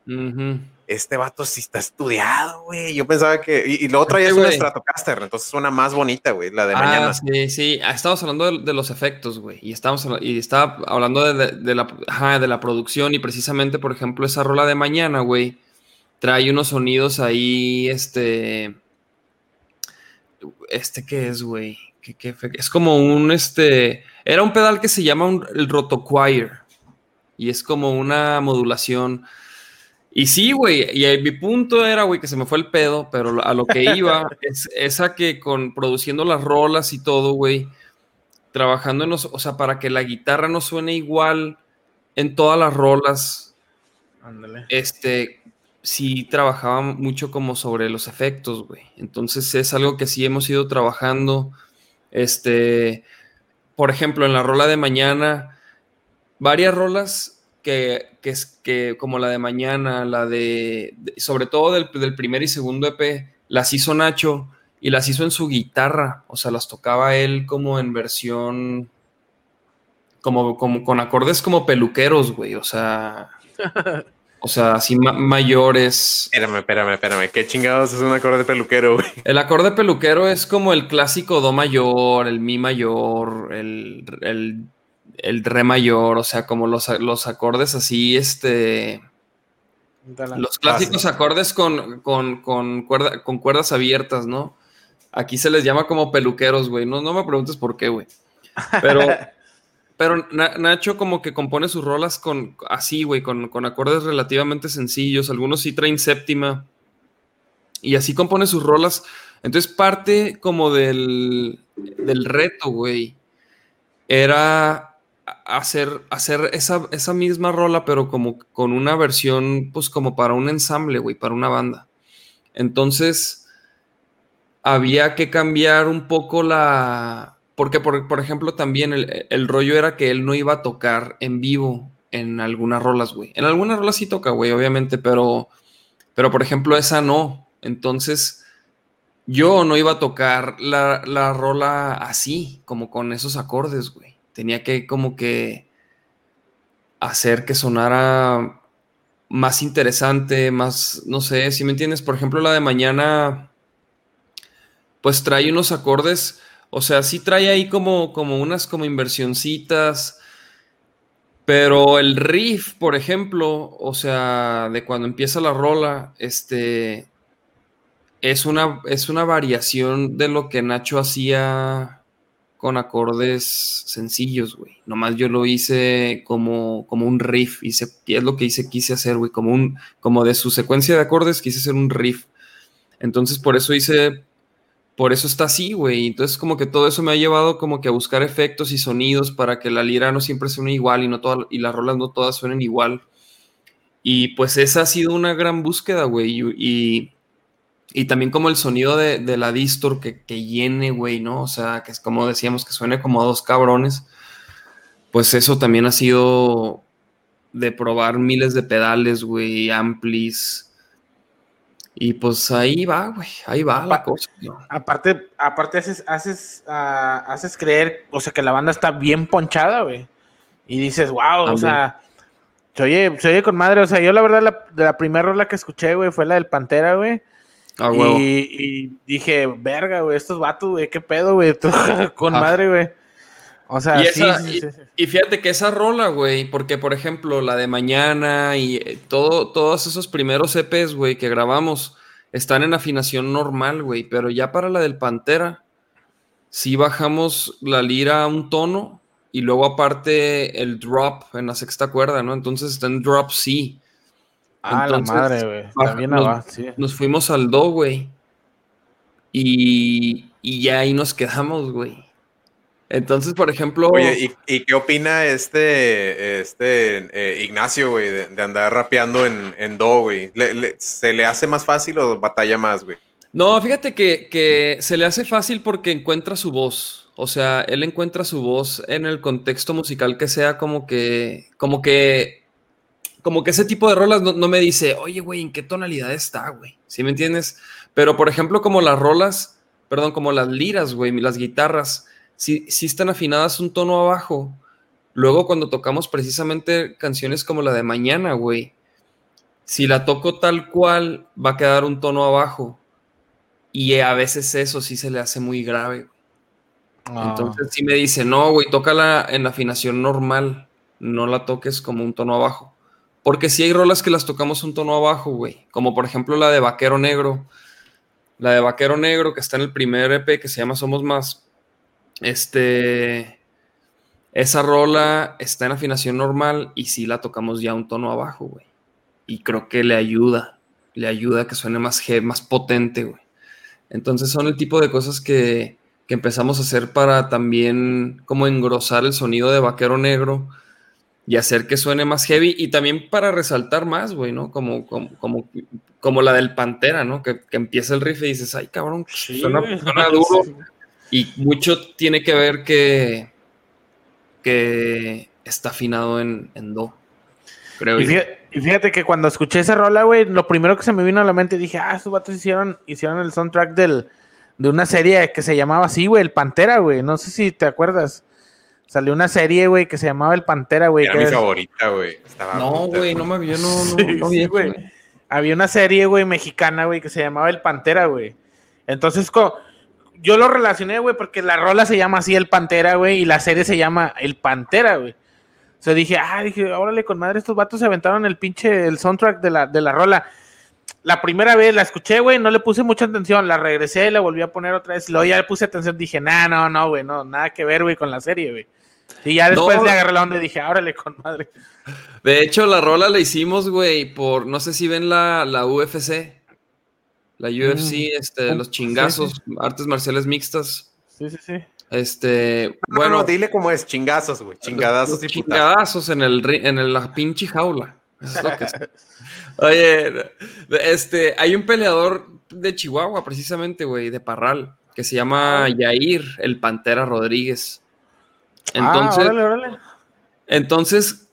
este vato sí está estudiado, güey. Yo pensaba que. Y, y luego traías Sí, una güey. Stratocaster, entonces suena más bonita, güey, la de Ah, mañana. sí, sí. Ah, Estábamos hablando de, de los efectos, güey. Y estamos y estaba hablando de, de- de la, ajá, de la producción. Y precisamente, por ejemplo, esa rola de mañana, güey, trae unos sonidos ahí, este. ¿Este qué es, güey? ¿Qué, qué es como un este. Era un pedal que se llama un- el Rotochoir. Y es como una modulación. Y sí, güey, y mi punto era, güey, que se me fue el pedo, pero a lo que iba (laughs) es esa que con produciendo las rolas y todo, güey, trabajando en los, o sea, para que la guitarra no suene igual en todas las rolas, Ándale. este, sí trabajaba mucho como sobre los efectos, güey. Entonces es algo que sí hemos ido trabajando, este, por ejemplo, en la rola de mañana, varias rolas que, que, que como la de mañana, la de, de- sobre todo del, del primer y segundo EP, las hizo Nacho y las hizo en su guitarra, o sea, las tocaba él como en versión, como, como con acordes como peluqueros, güey, o sea, (laughs) o sea, así ma- mayores. Espérame, espérame, espérame. ¿Qué chingados es un acorde de peluquero, güey? (laughs) El acorde peluquero es como el clásico do mayor, el mi mayor, el, el, el re mayor, o sea, como los, los acordes así, este, los clásicos acordes con, con, con, cuerda- con cuerdas abiertas, ¿no? Aquí se les llama como peluqueros, güey. No, no me preguntes por qué, güey. Pero, (laughs) pero Na- Nacho como que compone sus rolas con así, güey, con, con acordes relativamente sencillos. Algunos sí traen séptima. Y así compone sus rolas. Entonces parte como del, del reto, güey. Era hacer, hacer esa, esa misma rola, pero como con una versión, pues como para un ensamble, güey, para una banda. Entonces, había que cambiar un poco la... Porque, por, por ejemplo, también el, el rollo era que él no iba a tocar en vivo en algunas rolas, güey. En algunas rolas sí toca, güey, obviamente, pero, pero por ejemplo, esa no. Entonces, yo no iba a tocar la, la rola así, como con esos acordes, güey. Tenía que como que hacer que sonara más interesante, más, no sé, si me entiendes, por ejemplo, la de mañana, pues trae unos acordes, o sea, sí trae ahí como, como unas como inversioncitas, pero el riff, por ejemplo, o sea, de cuando empieza la rola, este, es una, es una variación de lo que Nacho hacía con acordes sencillos, güey. Nomás yo lo hice como, como un riff, hice, es lo que hice, quise hacer, güey, como un, como de su secuencia de acordes quise hacer un riff. Entonces por eso hice, por eso está así, güey. Entonces como que todo eso me ha llevado como que a buscar efectos y sonidos para que la lira no siempre suene igual y no todas, y las rolas no todas suenen igual. Y pues esa ha sido una gran búsqueda, güey. y y también como el sonido de, la distor que, que llene, güey, ¿no? O sea, que es como decíamos, que suene como a dos cabrones. Pues eso también ha sido de probar miles de pedales, güey, amplis. Y pues ahí va, güey, ahí va la cosa. Aparte, aparte haces, haces, ah, haces creer, o sea, que la banda está bien ponchada, güey. Y dices, wow, o sea, se oye, se oye con madre. O sea, yo la verdad, la, la primera rola que escuché, güey, fue la del Pantera, güey y, dije, verga, güey, estos vatos, güey, qué pedo, güey, (laughs) con madre, güey. O sea, y, sí, y, fíjate que esa rola, güey, porque por ejemplo, la de mañana y eh, todo, todos esos primeros EPs, güey, que grabamos, están en afinación normal, güey, pero ya para la del Pantera, sí bajamos la lira a un tono y luego aparte el drop en la sexta cuerda, ¿no? Entonces está en drop C. Ah, la madre, güey. También nos, nos fuimos al do, güey. Y, y ya ahí nos quedamos, güey. Entonces, por ejemplo. Oye, ¿y, qué opina este, este eh, Ignacio, güey, de, andar rapeando en, en Do, güey? se le hace más fácil o batalla más, güey? No, fíjate que, que, se le hace fácil porque encuentra su voz. O sea, él encuentra su voz en el contexto musical que sea como que, como que como que ese tipo de rolas no, me dice, oye, güey, ¿en qué tonalidad está, güey? ¿Sí me entiendes? Pero, por ejemplo, como las rolas, perdón, como las liras, güey, las guitarras, si, están afinadas un tono abajo. Luego, cuando tocamos precisamente canciones como la de Mañana, güey, si la toco tal cual, va a quedar un tono abajo. Y a veces eso sí se le hace muy grave. Ah. Entonces, si me dice, no, güey, tócala en la afinación normal, no la toques como un tono abajo. Porque si hay rolas que las tocamos un tono abajo, güey. Como por ejemplo la de Vaquero Negro. La de Vaquero Negro que está en el primer EP que se llama Somos Más. Este. Esa rola está en afinación normal y sí la tocamos ya un tono abajo, güey. Y creo que le ayuda. Le ayuda a que suene más, más potente, güey. Entonces son el tipo de cosas que, que empezamos a hacer para también como engrosar el sonido de Vaquero Negro y hacer que suene más heavy y también para resaltar más, güey, ¿no? Como, como, como, como, la del Pantera, ¿no? Que, empieza el riff y dices, ay, cabrón, suena, duro. Y mucho tiene que ver que, que está afinado en, Do, creo. Y fíjate, que cuando escuché esa rola, güey, lo primero que se me vino a la mente, dije, ah, estos vatos hicieron, hicieron el soundtrack del, de una serie que se llamaba así, güey, el Pantera, güey. No sé si te acuerdas. Salió una serie, güey, que se llamaba El Pantera, güey. Era mi favorita, güey. No, güey, no me yo no, (laughs) no, no vi, güey. Había una serie, güey, mexicana, güey, que se llamaba El Pantera, güey. Entonces, yo lo relacioné, güey, porque la rola se llama así El Pantera, güey, y la serie se llama El Pantera, güey. O sea, dije, ah, dije, órale, con madre, estos vatos se aventaron el pinche, el soundtrack de la, de la rola. La primera vez la escuché, güey, no le puse mucha atención, la regresé, la volví a poner otra vez, y luego ya le puse atención, dije, nah, no, no, güey, no, nada que ver, güey, con la serie, güey. Y ya después le agarré la onda y dije, órale, con madre. De hecho, la rola la hicimos, güey, por, no sé si ven la, la UFC. La UFC, mm. este, los chingazos, artes marciales mixtas. Sí, sí, sí. Este, bueno. dile cómo es, chingazos, güey. Chingadazos y Chingadazos en, el, en la pinche jaula. Eso es lo que es. (laughs) Oye, este, hay un peleador de Chihuahua, precisamente, güey, de Parral, que se llama ah. Yair, el Pantera Rodríguez. Entonces, ah, entonces,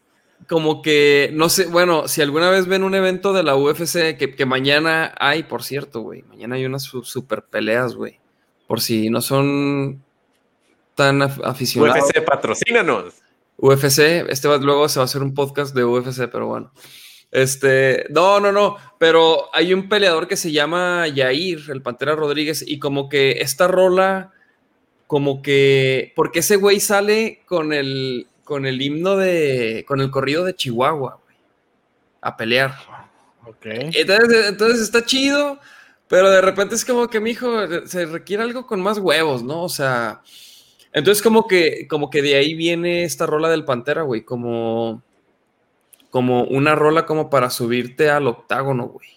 como que, no sé, bueno, si alguna vez ven un evento de la UFC, que, mañana hay, por cierto, güey, mañana hay unas super peleas, güey, por si no son tan aficionados. UFC, patrocínanos. UFC, este va, luego se va a hacer un podcast de UFC, pero bueno. Este, no, no, no, pero hay un peleador que se llama Yair, el Pantera Rodríguez, y como que esta rola, como que, porque ese güey sale con el, con el himno de, con el corrido de Chihuahua, güey, a pelear. Ok. Entonces, entonces está chido, pero de repente es como que mi hijo se requiere algo con más huevos, ¿no? O sea, entonces como que, como que de ahí viene esta rola del Pantera, güey, como como una rola como para subirte al octágono, güey.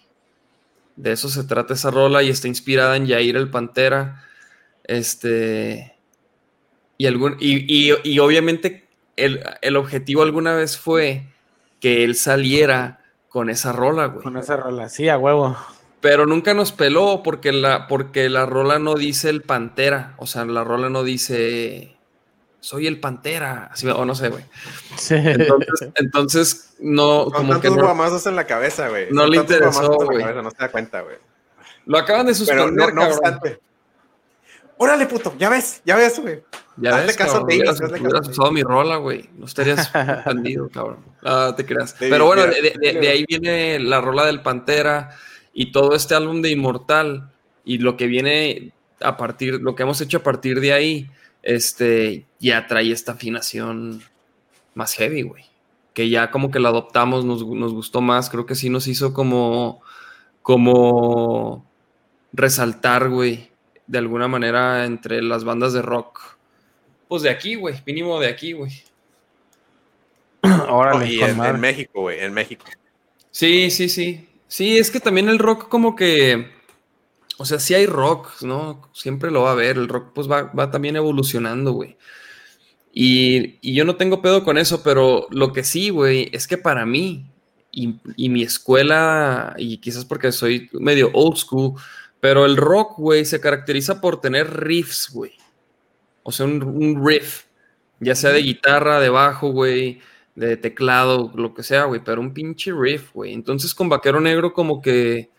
De eso se trata esa rola y está inspirada en Yair el Pantera. Este. Y, algún, y, obviamente el, el, objetivo alguna vez fue que él saliera con esa rola, güey. Con esa rola, sí, a huevo. Pero nunca nos peló porque la, porque la rola no dice el Pantera. O sea, la rola no dice soy el Pantera, así, o no sé, güey. Sí. Entonces, entonces, no, Con como que tantos no, guamazos en la cabeza, güey. No Con le interesó, güey. No se da cuenta, güey. lo acaban de Pero suspender, no, no cabrón. obstante. Órale, puto, ya ves, ya ves, güey. Ya hazle ves, caso cabrón, a ti, hubieras, hazle usado mi rola, güey. No estarías (laughs) suspendido, cabrón. Ah, te creas. Sí, Pero bueno, de, de ahí viene la rola del Pantera y todo este álbum de Inmortal y lo que viene a partir, lo que hemos hecho a partir de ahí, este, ya trae esta afinación más heavy, güey. Que ya como que la adoptamos, nos, nos gustó más, creo que sí nos hizo como, como resaltar, güey, de alguna manera entre las bandas de rock. Pues de aquí, güey, mínimo de aquí, güey. (clears throat) Órale, y con en, madre. en México, güey, en México. Sí, sí, sí. Sí, es que también el rock como que, o sea, sí hay rock, ¿no? Siempre lo va a haber, el rock pues va, va también evolucionando, güey. Y, y yo no tengo pedo con eso, pero lo que sí, güey, es que para mí y, y mi escuela, y quizás porque soy medio old school, pero el rock, güey, se caracteriza por tener riffs, güey. O sea, un, un riff, ya sea de guitarra, de bajo, güey, de teclado, lo que sea, güey, pero un pinche riff, güey. Entonces con Vaquero Negro como que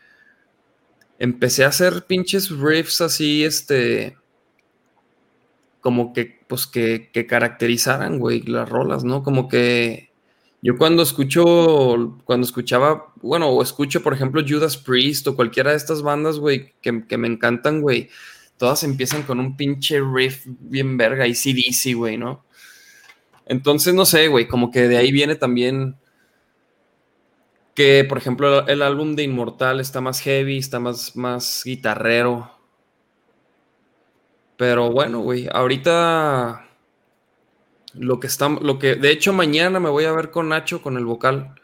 empecé a hacer pinches riffs así, este, como que, pues que, que caracterizaran, güey, las rolas, ¿no? Como que yo cuando escucho, cuando escuchaba, bueno, o escucho, por ejemplo, Judas Priest o cualquiera de estas bandas, güey, que, que me encantan, güey, todas empiezan con un pinche riff bien verga, y CDC, güey, ¿no? Entonces, no sé, güey, como que de ahí viene también que, por ejemplo, el, álbum de Inmortal está más heavy, está más, más guitarrero. Pero bueno, güey, ahorita lo que está, lo que, de hecho, mañana me voy a ver con Nacho, con el vocal.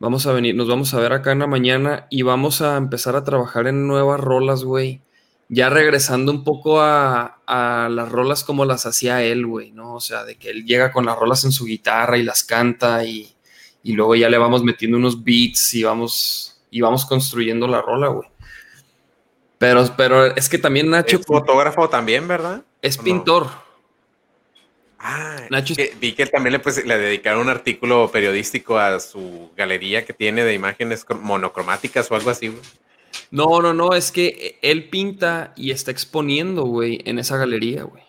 Vamos a venir, nos vamos a ver acá en la mañana y vamos a empezar a trabajar en nuevas rolas, güey. Ya regresando un poco a, a las rolas como las hacía él, güey, ¿no? O sea, de que él llega con las rolas en su guitarra y las canta y, y luego ya le vamos metiendo unos beats y vamos, y vamos construyendo la rola, güey. Pero, pero es que también Nacho Es fotógrafo también, ¿verdad? es pintor. Ah, Nacho- que- vi que también le, pues, le dedicaron un artículo periodístico a su galería que tiene de imágenes cro- monocromáticas o algo así, güey. No, no, no, es que él pinta y está exponiendo, güey, en esa galería, güey.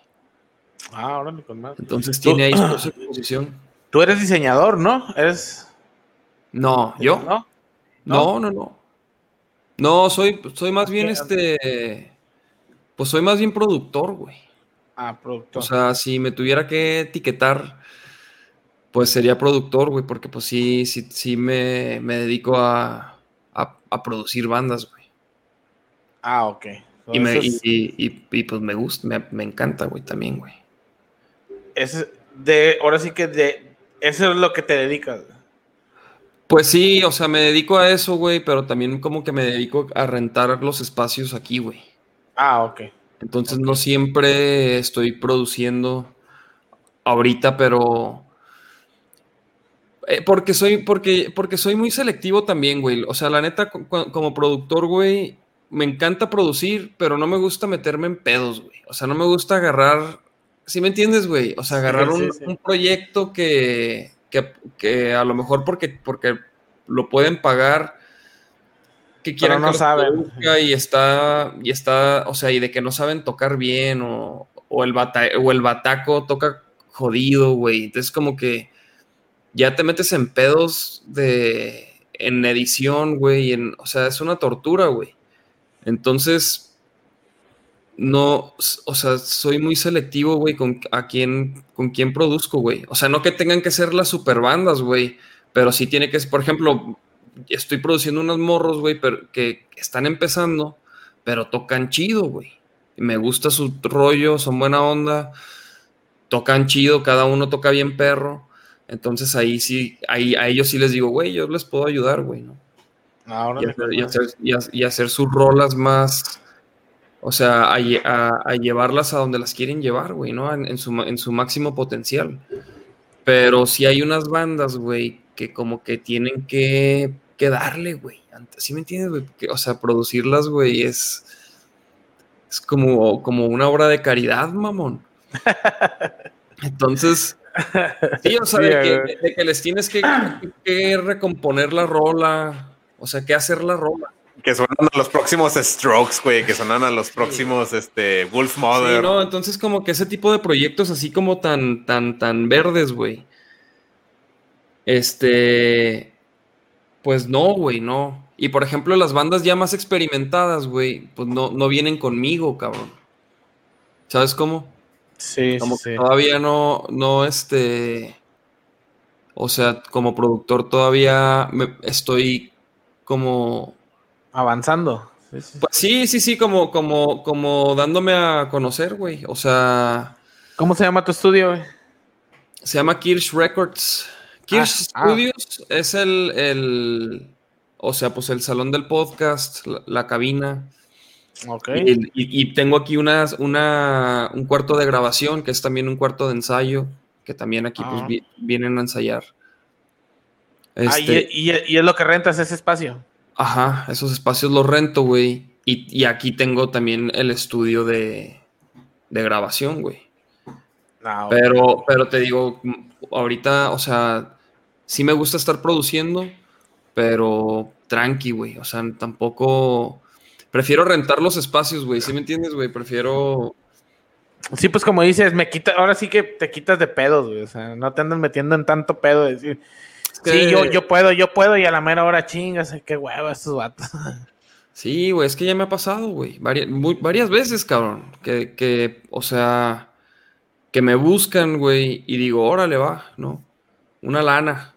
Ah, órale, con madre. Entonces tiene ahí su exposición. (clears throat) Tú eres diseñador, ¿no? Eres. No, yo. ¿No? No, no, no. No, soy, soy más bien este. Pues soy más bien productor, güey. Ah, productor. O sea, si me tuviera que etiquetar, pues sería productor, güey, porque pues sí, sí, sí me, me dedico a, a, a producir bandas, güey. Ah, ok. Y, me, y, y- y- y, pues me gusta, me, me encanta, güey, también, güey. ese- de, ahora sí que de, eso es lo que te dedicas. Pues sí, o sea, me dedico a eso, güey, pero también como que me dedico a rentar los espacios aquí, güey. Ah, ok. Entonces no siempre estoy produciendo ahorita, pero eh, porque soy, porque, porque soy muy selectivo también, güey. O sea, la neta, co- co- como productor, güey, me encanta producir, pero no me gusta meterme en pedos, güey. O sea, no me gusta agarrar, ¿sí me entiendes, güey? O sea, agarrar Sí, sí, un, sí. un proyecto que, que, que a lo mejor porque, porque lo pueden pagar, que quieran no que los saben. y está, y está, o sea, y de que no saben tocar bien o, o el, bata, o el bataco toca jodido, güey. Entonces como que ya te metes en pedos de, en edición, güey, en, o sea, es una tortura, güey. Entonces, no, o sea, soy muy selectivo, güey, con a quién, con quién produzco, güey. O sea, no que tengan que ser las super bandas, güey, pero sí tiene que, por ejemplo, estoy produciendo unos morros, güey, pero que están empezando, pero tocan chido, güey. Me gusta su rollo, son buena onda, tocan chido, cada uno toca bien perro. Entonces ahí sí, ahí, a ellos sí les digo, güey, yo les puedo ayudar, güey, ¿no? Ahora y, hacer, y, hacer, y, ha- y hacer sus rolas más, o sea, a, lle- a- a llevarlas a donde las quieren llevar, güey, ¿no? En, en su, ma- en su máximo potencial. Pero sí hay unas bandas, güey, que como que tienen que, que darle, güey. ¿Sí me entiendes, güey? O sea, producirlas, güey, es, es como, como una obra de caridad, mamón. (laughs) Entonces, sí, o sea, Sí, de, que, güey. de que les tienes que, que recomponer la rola, o sea, que hacer la rola. Que suenan a los próximos Strokes, güey, que suenan a los próximos este, Wolf Sí, Mother. no, entonces como que ese tipo de proyectos así como tan, tan, tan verdes, güey. Este, pues no, güey, no. Y por ejemplo, las bandas ya más experimentadas, güey, pues no, no vienen conmigo, cabrón. ¿Sabes cómo? Sí, Como sí, que sí. todavía no, no, este, o sea, como productor todavía me- estoy como Avanzando. Sí, sí. Pues sí, sí, sí, como, como, como dándome a conocer, güey. O sea, ¿Cómo se llama tu estudio, güey? se llama Kirsch Records. Kirsch Ah, ah. Studios es el, el, o sea, pues el salón del podcast, la, la cabina. Ok. Y, y- y tengo aquí unas, una, un cuarto de grabación, que es también un cuarto de ensayo, que también aquí pues Ah. vi- vienen a ensayar. Ah, Este, y, y- y es lo que rentas ese espacio. Ajá, esos espacios los rento, güey. Y, y aquí tengo también el estudio de, de grabación, güey. No, Pero, pero te digo, ahorita, o sea, sí me gusta estar produciendo, pero tranqui, güey. O sea, tampoco. Prefiero rentar los espacios, güey. ¿Sí me entiendes, güey? Prefiero. Sí, pues como dices, me quita, ahora sí que te quitas de pedos, güey. O sea, no te andas metiendo en tanto pedo de decir, que- sí, yo, yo puedo, yo puedo, y a la mera hora chingas, qué hueva estos vatos. (laughs) Sí, güey, es que ya me ha pasado, güey. Varias, muy- varias veces, cabrón. Que, que, o sea, que me buscan, güey, y digo, órale, va, ¿no? Una lana.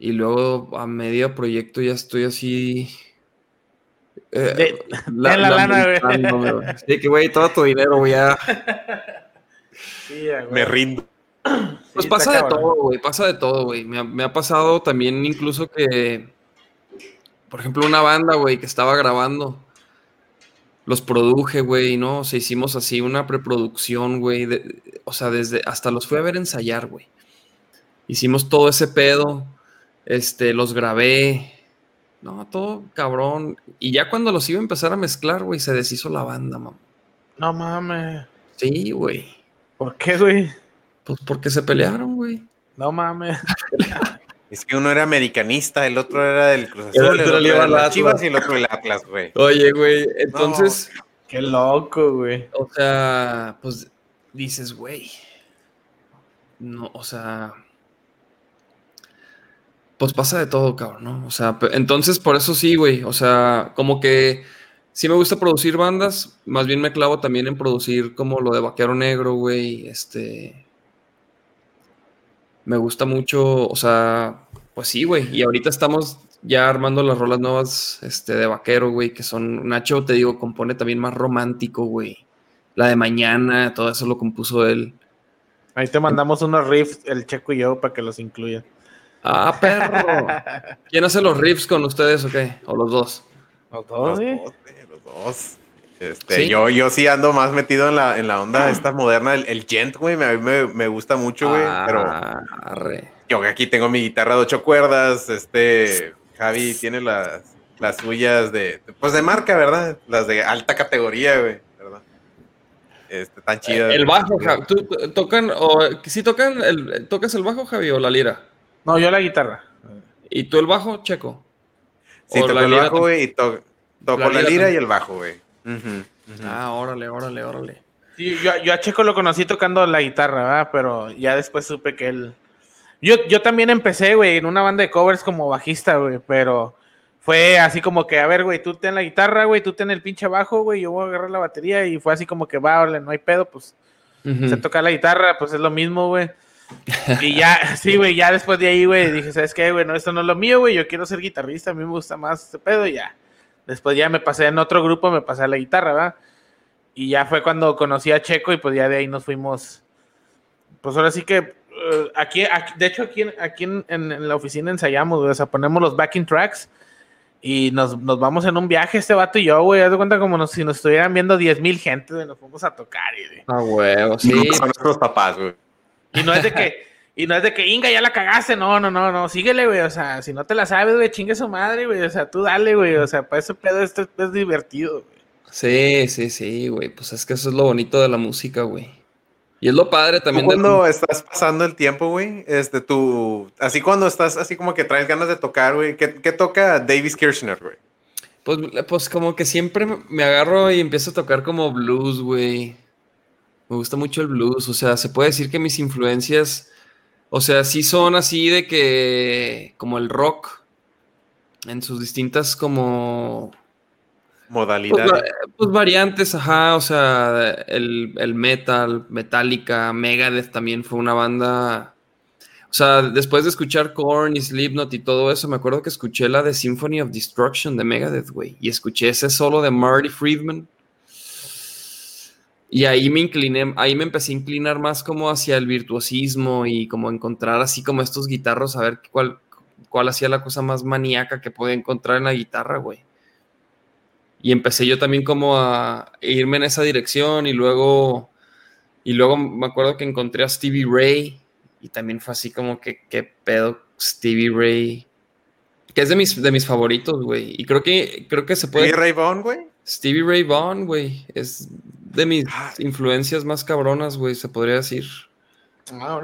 Y luego a medio proyecto ya estoy así. eh, De- la lana, güey. lamentándome, güey. Sí, que, güey, todo tu dinero, güey, ya. (laughs) Sí, güey. Me rindo. Pues Sí, pasa de todo, güey, pasa de todo, güey. Me ha, pasado también incluso que, por ejemplo, una banda, güey, que estaba grabando, los produje, güey, ¿no? O sea, hicimos así una preproducción, güey, o sea, desde, hasta los fui a ver ensayar, güey. Hicimos todo ese pedo, este, los grabé, no, todo cabrón. Y ya cuando los iba a empezar a mezclar, güey, se deshizo la banda, mamá. No mames. Sí, güey. ¿Por qué, güey? Pues porque se pelearon, güey. No mames. (laughs) Es que uno era americanista, el otro era del Cruz El Azul, el otro otro le iba era Atlas. Chivas y el otro el Atlas, güey. Oye, güey, entonces... Qué loco, güey. O sea, pues dices, güey. No, o sea. Pues pasa de todo, cabrón, ¿no? O sea, entonces por eso sí, güey. O sea, como que sí me gusta producir bandas. Más bien me clavo también en producir como lo de Vaquero Negro, güey. Este. Me gusta mucho, o sea, pues sí, güey. Y ahorita estamos ya armando las rolas nuevas este, de Vaquero, güey, que son. Nacho, te digo, compone también más romántico, güey. La de mañana, todo eso lo compuso él. Ahí te mandamos unos riffs, el Checo y yo, para que los incluya. Ah, perro. (laughs) ¿Quién hace los riffs con ustedes o qué? ¿O los dos? ¿Los dos, los dos. Este, Sí. yo, yo sí ando más metido en la, en la onda esta (clears throat) moderna, el, el gent, güey, me, me, me gusta mucho, güey, pero arre. yo aquí tengo mi guitarra de ocho cuerdas, este, (sniffs) Javi tiene las, las suyas de, pues de marca, ¿verdad? Las de alta categoría, güey, ¿verdad? Este, tan chidas. El bajo, Javi. ¿Tú tocan, o si tocan, el, tocas el bajo, Javi, o la lira? No, yo la guitarra. ¿Y tú el bajo, Checo? Sí, toco el bajo, güey, y to- toco La la, lira lira y el bajo, güey. Ah, órale, órale, órale. Sí, yo, yo a Checo lo conocí tocando la guitarra, ¿verdad? Pero ya después supe que él, Yo, yo también empecé, güey, en una banda de covers como bajista, güey, pero fue así como que, a ver, güey, tú ten la guitarra, güey, tú ten el pinche bajo, güey, yo voy a agarrar la batería y fue así como que, va, órale, no hay pedo, pues se toca la guitarra, pues es lo mismo, güey. Y ya, (laughs) sí, güey, ya después de ahí, güey, dije, ¿sabes qué, güey? No, esto no es lo mío, güey, yo quiero ser guitarrista, a mí me gusta más este pedo y ya. Después ya me pasé en otro grupo, me pasé a la guitarra, ¿verdad? Y ya fue cuando conocí a Checo y pues ya de ahí nos fuimos. Pues ahora sí que eh, aquí, aquí- de hecho, aquí, en- aquí en, en- en la oficina ensayamos, güey, o sea, ponemos los backing tracks y nos, nos vamos en un viaje, este vato y yo, güey, haz de cuenta como nos- si nos estuvieran viendo 10 mil gente, güey, nos fuimos a tocar y, güey. Ah, huevo, sí. Son nuestros papás, güey. Y no es de que, y no es de que, Inga, ya la cagaste, no, no, no, no, síguele, güey, o sea, si no te la sabes, güey, chingue su madre, güey, o sea, tú dale, güey, o sea, para ese pedo esto es divertido, güey. Sí, sí, sí, güey. Pues es que eso es lo bonito de la música, güey. Y es lo padre Tú también de cuando estás pasando el tiempo, güey, este, tú, así cuando estás así como que traes ganas de tocar, güey, ¿qué, qué toca Davis Kirchner, güey? Pues, pues como que siempre me agarro y empiezo a tocar como blues, güey. Me gusta mucho el blues. O sea, se puede decir que mis influencias, o sea, sí son así de que, como el rock, en sus distintas como Pues, Modalidad. va- pues variantes, ajá, o sea, el, el metal, Metallica, Megadeth también fue una banda. O sea, después de escuchar Korn y Slipknot y todo eso, me acuerdo que escuché la de Symphony of Destruction de Megadeth, güey, y escuché ese solo de Marty Friedman. Y ahí me incliné, ahí me empecé a inclinar más como hacia el virtuosismo y como encontrar así como estos guitarros, a ver cuál, cuál hacía la cosa más maníaca que podía encontrar en la guitarra, güey. Y empecé yo también como a irme en esa dirección y luego, y luego me acuerdo que encontré a Stevie Ray y también fue así como que, qué pedo Stevie Ray, que es de mis, de mis favoritos, güey. Y creo que, creo que se puede... ¿Y Ray Vaughan, güey? Stevie Ray Vaughan, güey, es de mis Ah. influencias más cabronas, güey, se podría decir.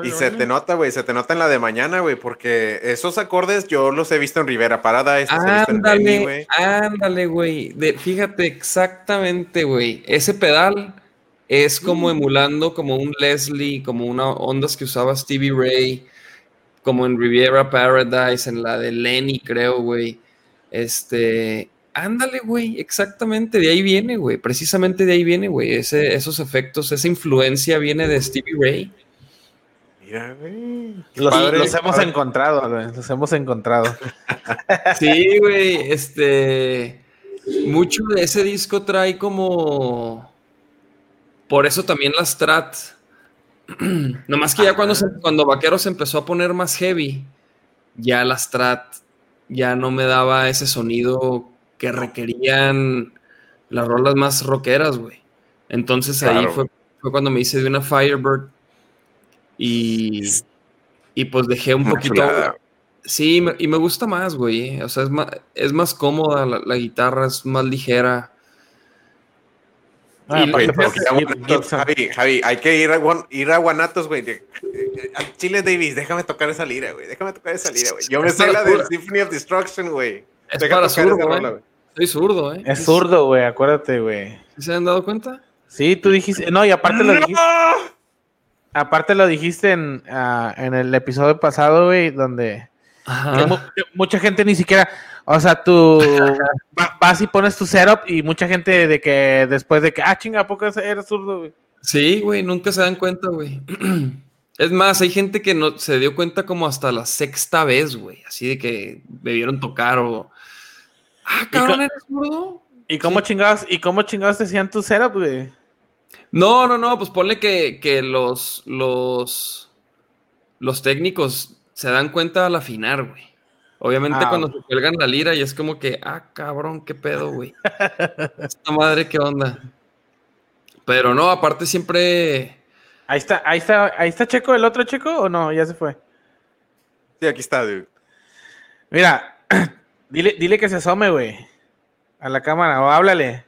Y se te nota, güey, se te nota en la de mañana, güey, porque esos acordes yo los he visto en Rivera Parada, Benny, Ándale, güey. ándale, güey. Fíjate exactamente, güey. Ese pedal es como emulando como un Leslie, como una ondas que usaba Stevie Ray, como en Riviera Paradise, en la de Lenny, creo, güey. Este, ándale, güey, exactamente, de ahí viene, güey. Precisamente de ahí viene, güey. Ese, esos efectos, esa influencia viene de Stevie Ray. Mira, güey. Los, padre, los hemos padre. encontrado, güey, los hemos encontrado. (laughs) Sí, güey, este, mucho de ese disco trae como, por eso también la Strat, (clears throat) nomás que ya cuando, se- cuando Vaquero se empezó a poner más heavy, ya la Strat ya no me daba ese sonido que requerían las rolas más rockeras, güey. Entonces ahí fue, fue cuando me hice de una Firebird y, y pues dejé un poquito... chulada. Sí, me- y me gusta más, güey. O sea, es más, es más cómoda la, la guitarra, es más ligera. Ah, Y- pues, Guanatos. Javi, Javi, hay que ir a, ir a Guanatos, güey. eh, Al Chile Davis, déjame tocar esa lira, güey. Déjame tocar esa lira, güey. Yo me (laughs) sé la del Symphony of Destruction, güey. Es Deja para zurdo, ¿eh? güey. Soy zurdo, ¿eh? Es zurdo, güey, acuérdate, güey. ¿Sí ¿Se han dado cuenta? Sí, tú dijiste, no, y aparte lo ¡No! dijiste, aparte lo dijiste en, ah, en el episodio pasado, güey, donde mucha gente ni siquiera, o sea, tú (laughs) va- vas y pones tu setup y mucha gente de que después de que, ah, chinga, ¿a poco eres zurdo, güey? Sí, güey, nunca se dan cuenta, güey. (clears throat) Es más, hay gente que no se dio cuenta como hasta la sexta vez, güey. Así de que me vieron tocar o. Ah, cabrón, ¿eres zurdo? ¿Y cómo chingados, y cómo chingados te hacían tu setup, güey? No, no, no, pues ponle que, que los, los, los técnicos se dan cuenta al afinar, güey. Obviamente Ah. cuando se cuelgan la lira y es como que, ah, cabrón, qué pedo, güey. (laughs) Esta madre, qué onda. Pero no, aparte siempre, Ahí está, ahí está, ahí está Checo, el otro Checo, o no, ya se fue. Sí, aquí está, dude. Mira, (clears throat) dile, dile que se asome, güey. A la cámara, o háblale.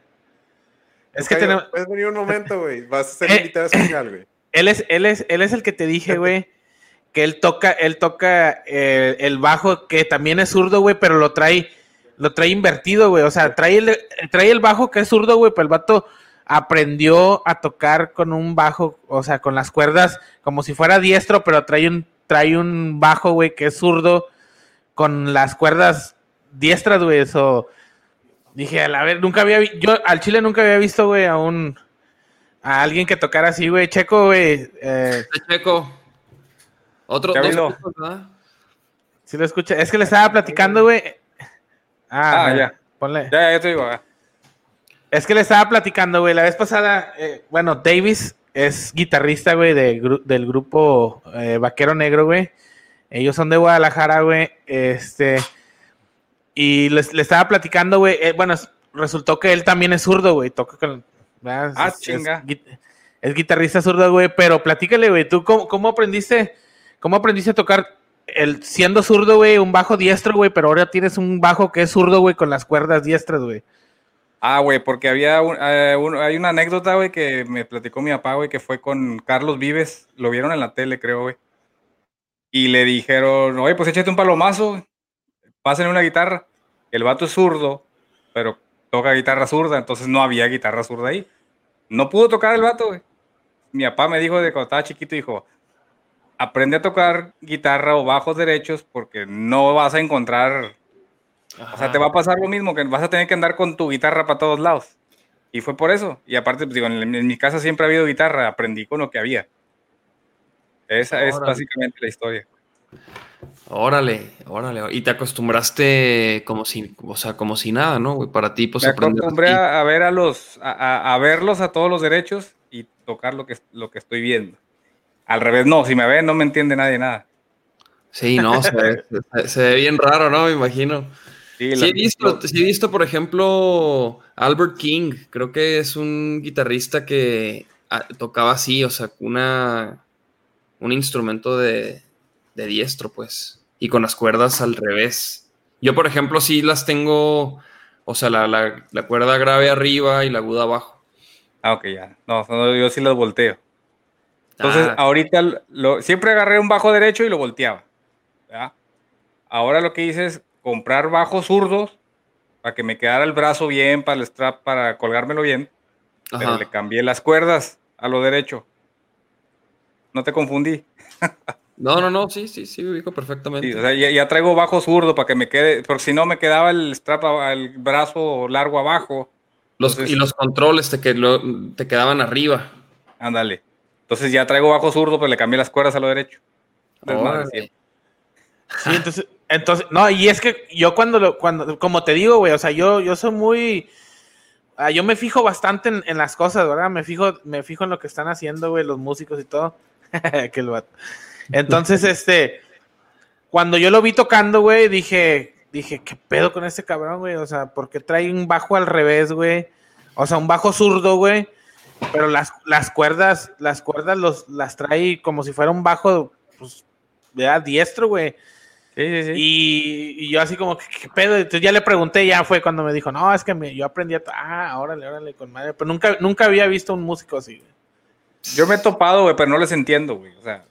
Es que tenemos. Puedes venir un momento, güey. Vas a ser Eh. invitado especial, güey. (coughs) Él es, él es, él es el que te dije, güey. (laughs) Que él toca, él toca eh, el bajo, que también es zurdo, güey, pero lo trae, lo trae invertido, güey. O sea, trae el, trae el bajo que es zurdo, güey, pero el vato aprendió a tocar con un bajo, o sea, con las cuerdas, como si fuera diestro, pero trae un trae un bajo, güey, que es zurdo con las cuerdas diestras, güey. Eso dije, a la ver, nunca había vi- yo al chile nunca había visto, güey, a un a alguien que tocara así, güey. Checo, güey. Eh, Checo. Otro, dos si lo escucha, es que le estaba platicando, güey. Ah, Ah, ya. Ponle. Ya, ya, yo te digo. ah. Es que le estaba platicando, güey, la vez pasada, eh, bueno, Davis es guitarrista, güey, de gru- del grupo eh, Vaquero Negro, güey. Ellos son de Guadalajara, güey. Este. Y les- le estaba platicando, güey. eh, bueno, es- resultó que él también es zurdo, güey. Toca con. ¿verdad? Ah, Es- es chinga. Es, guitarrista zurdo, güey. Pero platícale, güey. ¿Tú cómo, cómo aprendiste? ¿Cómo aprendiste a tocar el siendo zurdo, güey? Un bajo diestro, güey. Pero ahora tienes un bajo que es zurdo, güey, con las cuerdas diestras, güey. Ah, güey, porque había un- eh, un- hay una anécdota, güey, que me platicó mi papá, güey, que fue con Carlos Vives. Lo vieron en la tele, creo, güey. Y le dijeron, oye, pues échate un palomazo, pásenle una guitarra. El vato es zurdo, pero toca guitarra zurda, entonces no había guitarra zurda ahí. No pudo tocar el vato, güey. Mi papá me dijo de cuando estaba chiquito, dijo, aprende a tocar guitarra o bajos derechos porque no vas a encontrar o sea, te va a pasar lo mismo, que vas a tener que andar con tu guitarra para todos lados. Y fue por eso. Y aparte, pues, digo, en, en mi casa siempre ha habido guitarra, aprendí con lo que había. Esa es básicamente la historia. Órale, órale. Y te acostumbraste como si, o sea, como si nada, ¿no? güey? Para ti, pues Me acostumbré a, a ver a los, a, verlos a todos los derechos y tocar lo que, lo que estoy viendo. Al revés, no, si me ven no me entiende nadie nada. Sí, no, se ve, (laughs) se- se ve bien raro, ¿no? Me imagino. Sí, Sí he, visto, sí he visto, por ejemplo, Albert King. Creo que es un guitarrista que ah, tocaba así, o sea, una, un instrumento de, de diestro, pues, y con las cuerdas al revés. Yo, por ejemplo, sí las tengo, o sea, la, la- la cuerda grave arriba y la aguda abajo. Ah, ok, ya. No, no, yo sí los volteo. Entonces, Ah, ahorita lo- siempre agarré un bajo derecho y lo volteaba. Ahora lo que hice es comprar bajos zurdos para que me quedara el brazo bien, para el strap, para colgármelo bien. Pero ajá. le cambié las cuerdas a lo derecho. No te confundí. (laughs) No, no, no, sí, sí, sí, ubico perfectamente. Sí, o sea, ya, ya traigo bajo zurdo para que me quede, porque si no me quedaba el strap, el brazo largo abajo. Los- entonces- y los controles te, que, lo- te quedaban arriba. Ándale. Entonces ya traigo bajo zurdo, pero le cambié las cuerdas a lo derecho. Siempre. Sí, entonces, entonces, no, y es que yo cuando lo, cuando, como te digo, güey, o sea, yo, yo soy muy, ah, yo me fijo bastante en, en las cosas, ¿verdad? Me fijo, me fijo en lo que están haciendo, güey, los músicos y todo. (laughs) que el vato. Entonces, este, cuando yo lo vi tocando, güey, dije, dije, ¿qué pedo con este cabrón, güey? O sea, ¿por qué trae un bajo al revés, güey? O sea, un bajo zurdo, güey. Pero las, las cuerdas, las cuerdas los, las trae como si fuera un bajo, pues, ¿verdad? Diestro, güey. Sí, sí, sí. Y, y yo así como, ¿qué, qué pedo? Entonces ya le pregunté, ya fue cuando me dijo, no, es que me- yo aprendí a... Ah, órale, órale, con madre. Pero nunca, nunca había visto un músico así. güey. Yo me he topado, güey, pero no les entiendo, güey. O sea,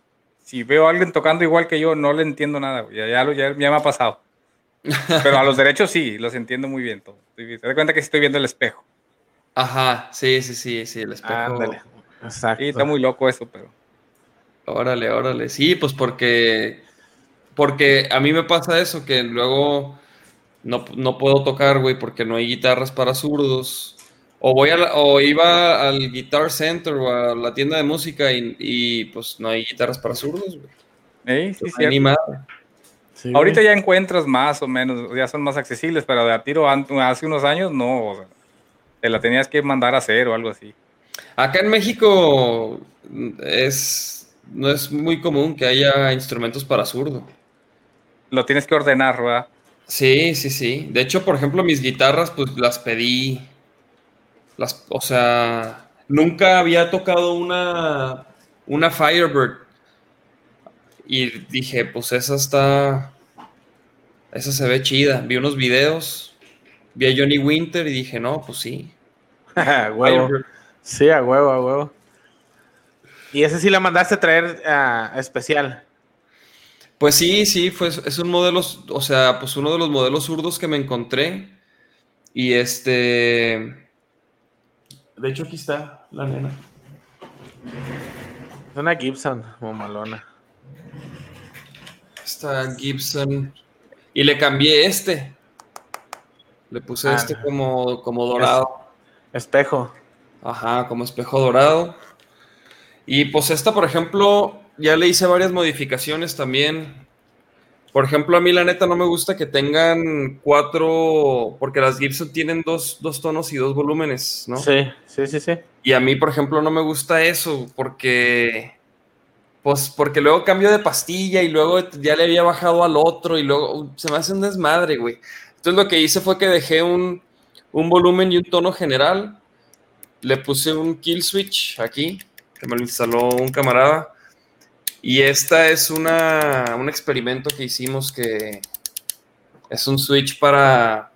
si veo a alguien tocando igual que yo, no le entiendo nada, güey. Ya, ya, lo- ya- ya me ha pasado. (laughs) Pero a los derechos sí, los entiendo muy bien todo. Te das cuenta que sí estoy viendo el espejo. Ajá, sí, sí, sí, sí, el espejo. Ándale. Exacto. Sí, está muy loco eso, pero. Órale, órale. Sí, pues porque, porque a mí me pasa eso, que luego no, no puedo tocar, güey, porque no hay guitarras para zurdos. O voy a la- o iba al Guitar Center o a la tienda de música y, y, pues no hay guitarras para zurdos, güey. Eh, sí, madre. Sí, Ahorita ya encuentras más o menos, ya son más accesibles, pero de a tiro hace unos años no. o sea, te la tenías que mandar a hacer o algo así. Acá en México es, no es muy común que haya instrumentos para zurdo. Lo tienes que ordenar, ¿verdad? Sí, sí, sí. De hecho, por ejemplo, mis guitarras, pues las pedí. Las, o sea, nunca había tocado una, una Firebird. Y dije, pues esa está. Esa se ve chida. Vi unos videos, vi a Johnny Winter y dije, no, pues sí. (laughs) A huevo. Firebird. Sí, a huevo, a huevo. Y ese sí la mandaste a traer ah, especial. Pues sí, sí, fue, es un modelo, o sea, pues uno de los modelos zurdos que me encontré. Y este. De hecho, aquí está la nena. Es una Gibson, mamalona. está Gibson. Y le cambié este. Le puse Ah. este como, como dorado. Espejo. Ajá, como espejo dorado. Y pues esta, por ejemplo, ya le hice varias modificaciones también. Por ejemplo, a mí la neta no me gusta que tengan cuatro, porque las Gibson tienen dos, dos tonos y dos volúmenes, ¿no? Sí, sí, sí, sí. Y a mí, por ejemplo, no me gusta eso, porque, pues, porque luego cambio de pastilla y luego ya le había bajado al otro y luego se me hace un desmadre, güey. Entonces lo que hice fue que dejé un, un volumen y un tono general, le puse un kill switch aquí, que me lo instaló un camarada, y esta es una, un experimento que hicimos que es un switch para,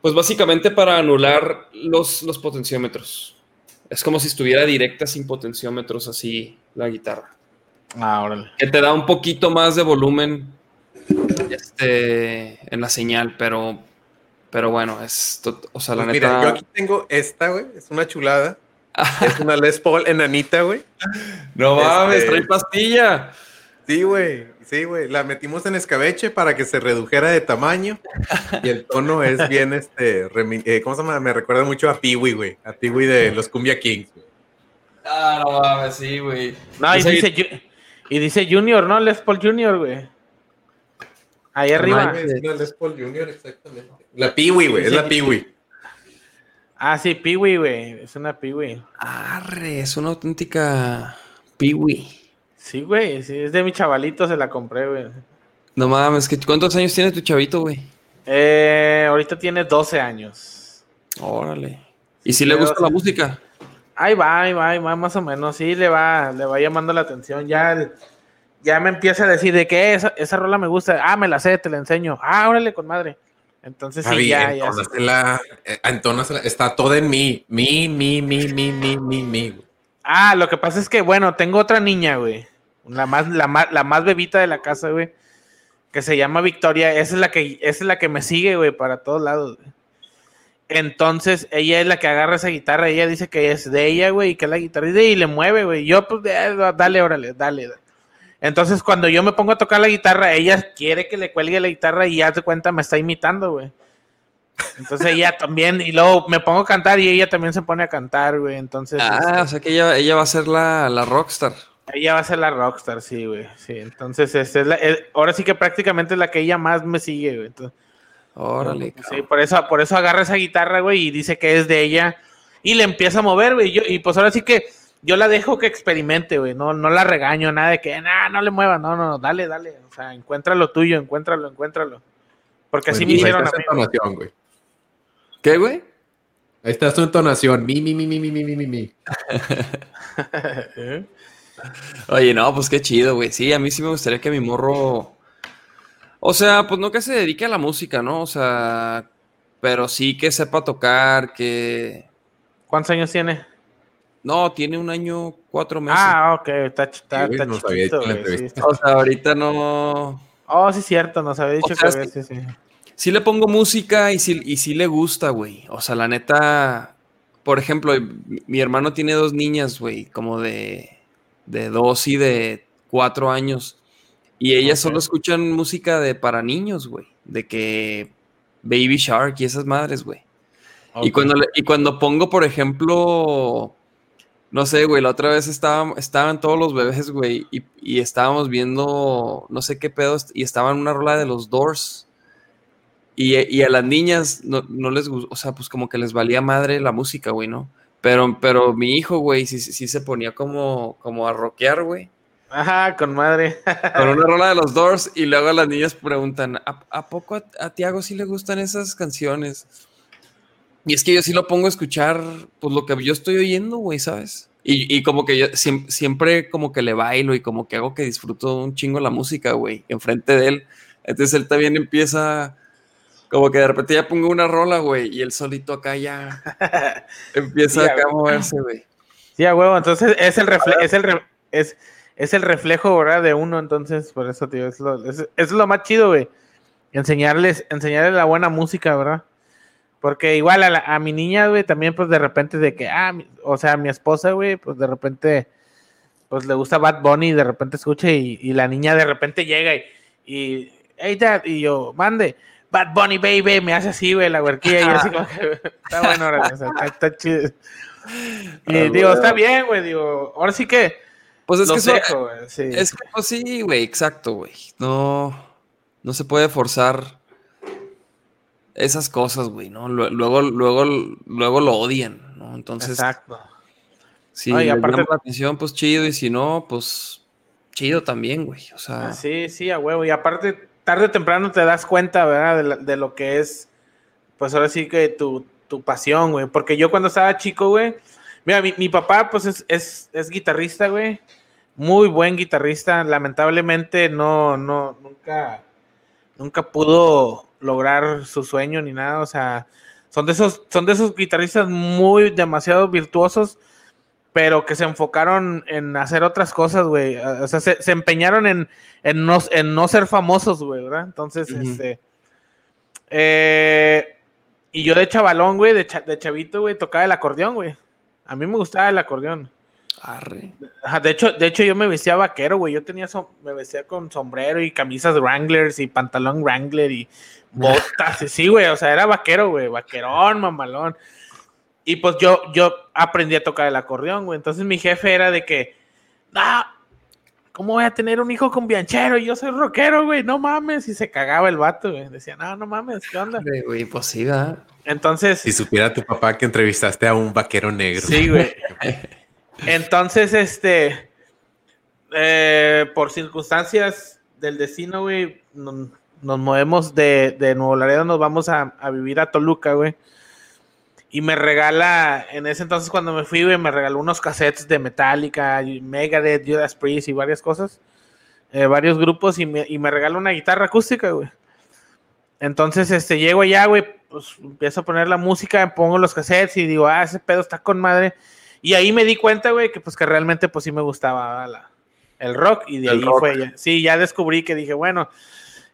pues básicamente para anular los, los potenciómetros. Es como si estuviera directa sin potenciómetros así la guitarra. Ah, órale. Que te da un poquito más de volumen este, en la señal, pero, pero bueno, es, o sea, la Pues neta... mira, yo aquí tengo esta, güey. Es una chulada. (laughs) Es una Les Paul enanita, güey. no mames, este- trae pastilla. Sí, güey. Sí, güey. La metimos en escabeche para que se redujera de tamaño. Y el tono es bien, este, remi- eh, ¿cómo se llama? Me recuerda mucho a Peewee, güey. A Peewee de los Cumbia Kings. güey. Ah, no mames, sí, güey. No, y dice, Ju- y dice Junior, ¿no? Les Paul Junior, güey. Ahí arriba. mames. Es una Les Paul Junior, exactamente. La Peewee, güey. Es la Peewee. Ah, sí, Peewee, güey. Es una Peewee. Arre, es una auténtica piwi. Sí, güey. Sí, es de mi chavalito, se la compré, güey. No mames, ¿qué- ¿cuántos años tiene tu chavito, güey? Eh, ahorita tiene 12 años. Órale. ¿Y si le gusta la música? Ahí va, ahí va, ahí va, más o menos. Sí, le va, le va llamando la atención. Ya, el- ya me empieza a decir de que esa, esa rola me gusta. Ah, me la sé, te la enseño. Ah, órale, con madre. Entonces sí, Javi, ya, ya. entónasela, eh, entónasela. Está todo en mí. Mi, mi, mi, mi, mi, mi, mi. Ah, lo que pasa es que, bueno, tengo otra niña, güey. La más, la más, la más bebita de la casa, güey. Que se llama Victoria. Esa es la que, esa es la que me sigue, güey, para todos lados, güey. Entonces, ella es la que agarra esa guitarra. Ella dice que es de ella, güey, y que es la guitarra y le mueve, güey. Yo, pues, dale, órale, dale. dale. Entonces, cuando yo me pongo a tocar la guitarra, ella quiere que le cuelgue la guitarra y ya te cuenta, me está imitando, güey. Entonces ella también, y luego me pongo a cantar y ella también se pone a cantar, güey. Entonces, Ah, este, o sea que ella, ella va a ser la, la rockstar. ella va a ser la rockstar, sí, güey. Sí, entonces, este, es la- ahora sí que prácticamente es la que ella más me sigue, güey. Entonces, Órale. sí, cabrón. por eso, por eso agarra esa guitarra, güey, y dice que es de ella. Y le empieza a mover, güey. Yo, y pues ahora sí que yo la dejo que experimente, güey. No, no la regaño, nada de que, nah, no le mueva. No, no, no, dale, dale. O sea, encuentra lo tuyo, encuéntralo, encuéntralo. Porque así bueno, me hicieron a mí. Entonación, güey. ¿Qué, güey? Ahí está su entonación. Mi, mi, mi, mi, mi, mi, mi, mi. ¿Eh? (laughs) Oye, no, pues qué chido, güey. Sí, a mí sí me gustaría que mi morro. O sea, pues no que se dedique a la música, ¿no? O sea, pero sí que sepa tocar, que. ¿Cuántos años tiene? No, tiene un año, cuatro meses. Ah, ok, está, está, Sí, está no sabía chiquito, güey, sí, está- O sea, ahorita no. Oh, sí, cierto, nos había dicho O sea, que a sí. veces, sí. Sí le pongo música y sí, y sí le gusta, güey. O sea, la neta. Por ejemplo, mi, hermano tiene dos niñas, güey, como de, de dos y de cuatro años. Y ellas solo escuchan música de para niños, güey. De que Baby Shark y esas madres, güey. Y, cuando y cuando pongo, por ejemplo, no sé, güey, la otra vez estaban, estaban todos los bebés, güey, y, y estábamos viendo, no sé qué pedos, y estaban en una rola de los Doors. Y, y a las niñas no, no les gustó, o sea, pues como que les valía madre la música, güey, ¿no? Pero, pero mi hijo, güey, sí, sí- sí se ponía como, como a rockear, güey. Ajá, con madre. (laughs) Con una rola de los Doors y luego las niñas preguntan, ¿a, a poco a, a Tiago sí le gustan esas canciones? Y es que yo sí lo pongo a escuchar, pues lo que yo estoy oyendo, güey, ¿sabes? Y, y como que yo siem- siempre como que le bailo y como que hago que disfruto un chingo la música, güey, enfrente de él. Entonces él también empieza, como que de repente ya pongo una rola, güey, y él solito acá ya (laughs) empieza Sí, acá a moverse, güey. Sí, a huevo, entonces es el reflejo, es el re- es, es el reflejo, ¿verdad? De uno, entonces, por eso, tío, es lo, es, es lo más chido, güey. Enseñarles, enseñarles la buena música, ¿verdad? Porque igual a, la- a mi niña, güey, también, pues de repente de que, ah, mi- o sea, mi esposa, güey, pues de repente, pues le gusta Bad Bunny y de repente escucha y, y la niña de repente llega y, Y, hey, dad, y yo, mande, Bad Bunny Baby, me hace así, güey, la huerquilla. Y así como que, está bueno, ahora, o sea, está, está chido. (laughs) Y Ah, digo, está bien, güey, digo, ahora sí que Pues es que dejo, güey, sí. Es que pues, sí, güey, exacto, güey. No, no se puede forzar esas cosas, güey, ¿no? Lue- Luego, luego, luego lo odian, ¿no? Entonces, Exacto. si aparte- la atención, pues chido, y si no, pues chido también, güey. O sea, Sí, sí, a huevo. Y aparte, tarde o temprano te das cuenta, ¿verdad? De, la- de lo que es, pues ahora sí que tu, tu pasión, güey. Porque yo cuando estaba chico, güey, mira, mi, mi papá, pues es, es, es guitarrista, güey. Muy buen guitarrista. Lamentablemente no, no, nunca, nunca pudo lograr su sueño ni nada. O sea, son de esos, son de esos guitarristas muy demasiado virtuosos pero que se enfocaron en hacer otras cosas, güey. O sea, se, se empeñaron en, en, no, en no ser famosos, güey, ¿verdad? Entonces, este. eh, y yo de chavalón, güey, de, cha- de chavito, güey, tocaba el acordeón, güey. A mí me gustaba el acordeón. Arre. Ajá, de hecho, de hecho, yo me vestía vaquero, güey. Yo tenía som- me vestía con sombrero y camisas Wranglers y pantalón Wrangler y (laughs) botas. y sí, güey. O sea, era vaquero, güey. Vaquerón, mamalón. Y pues yo, yo aprendí a tocar el acordeón, güey. Entonces mi jefe era de que, no, ¿cómo voy a tener un hijo con bianchero? Yo soy rockero, güey. No mames. Y se cagaba el vato, güey. Decía, no, no mames, ¿qué onda? Güey, pues sí, ¿verdad? Entonces, Si supiera tu papá que entrevistaste a un vaquero negro. Sí, güey. (laughs) Entonces, este, eh, por circunstancias del destino, güey, nos, movemos de, de Nuevo Laredo, nos vamos a, vivir a Toluca, güey. Y me regala, en ese entonces cuando me fui, güey, me regaló unos cassettes de Metallica, Megadeth, Judas Priest y varias cosas, eh, varios grupos, y me, y regaló una guitarra acústica, güey. Entonces, este, llego allá, güey, pues empiezo a poner la música, pongo los cassettes y digo, ah, ese pedo está con madre. Y ahí me di cuenta, güey, que pues que realmente pues sí me gustaba la- el rock y de El ahí rock. fue ya. Sí, ya descubrí que dije, bueno,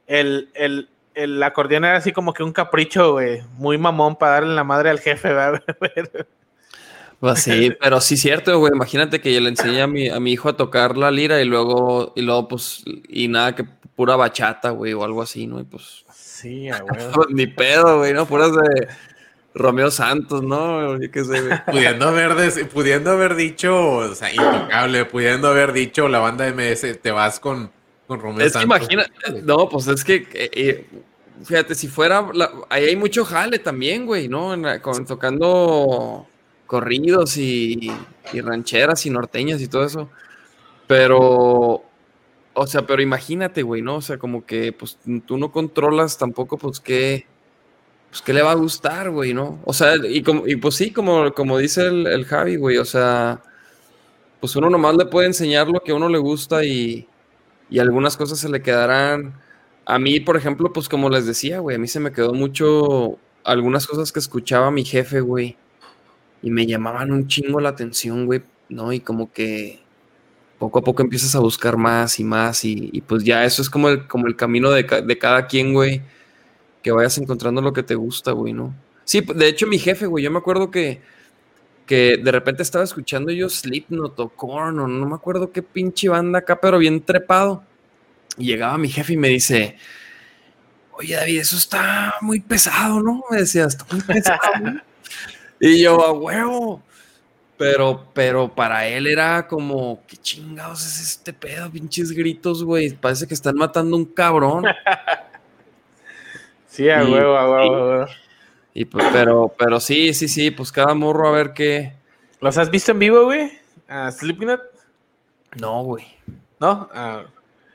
el, el, el acordeón era así como que un capricho, güey, muy mamón para darle la madre al jefe, ¿verdad? (laughs) Pues sí, pero sí cierto, güey. Imagínate que yo le enseñé a mi, a mi hijo a tocar la lira y luego, y luego, pues, y nada, que pura bachata, güey, o algo así, ¿no? Y pues, sí, a huevo. pues, (laughs) ni pedo, güey, ¿no? Puras de Romeo Santos, ¿no? Yo qué sé, güey. Pudiendo haber, des- pudiendo haber dicho, o sea, intocable, pudiendo haber dicho la banda MS, te vas con, con Romeo Es que Santos. imagina, no, pues es que, eh, eh, fíjate, si fuera, la- ahí hay mucho jale también, güey, ¿no? La- con- tocando corridos y, y rancheras y norteñas y todo eso. Pero, o sea, pero imagínate, güey, ¿no? O sea, como que, pues, tú no controlas tampoco, pues, qué, pues, qué le va a gustar, güey, ¿no? O sea, y, como, y pues sí, como, como dice el, el Javi, güey, o sea, pues uno nomás le puede enseñar lo que a uno le gusta y, y algunas cosas se le quedarán. A mí, por ejemplo, pues como les decía, güey, a mí se me quedó mucho algunas cosas que escuchaba mi jefe, güey, y me llamaban un chingo la atención, güey, ¿no? Y como que poco a poco empiezas a buscar más y más y, y pues ya eso es como el, como el camino de, de cada quien, güey, que vayas encontrando lo que te gusta, güey, ¿no? Sí, de hecho mi jefe, güey, yo me acuerdo que, que de repente estaba escuchando yo Slipknot o Korn o no me acuerdo qué pinche banda acá, pero bien trepado. Y llegaba mi jefe y me dice, oye David, eso está muy pesado, ¿no? Me decía, está muy pesado. ¿no?". (laughs) y yo, a huevo. Pero, pero para él era como, ¿qué chingados es este pedo? Pinches gritos, güey. Parece que están matando un cabrón. (laughs) Sí, a Y- huevo, a huevo, a huevo. Y pues, pero, pero sí, sí, sí, pues cada morro a ver qué. ¿Los has visto en vivo, güey? ¿A Slipknot? No, güey. ¿No? Ah,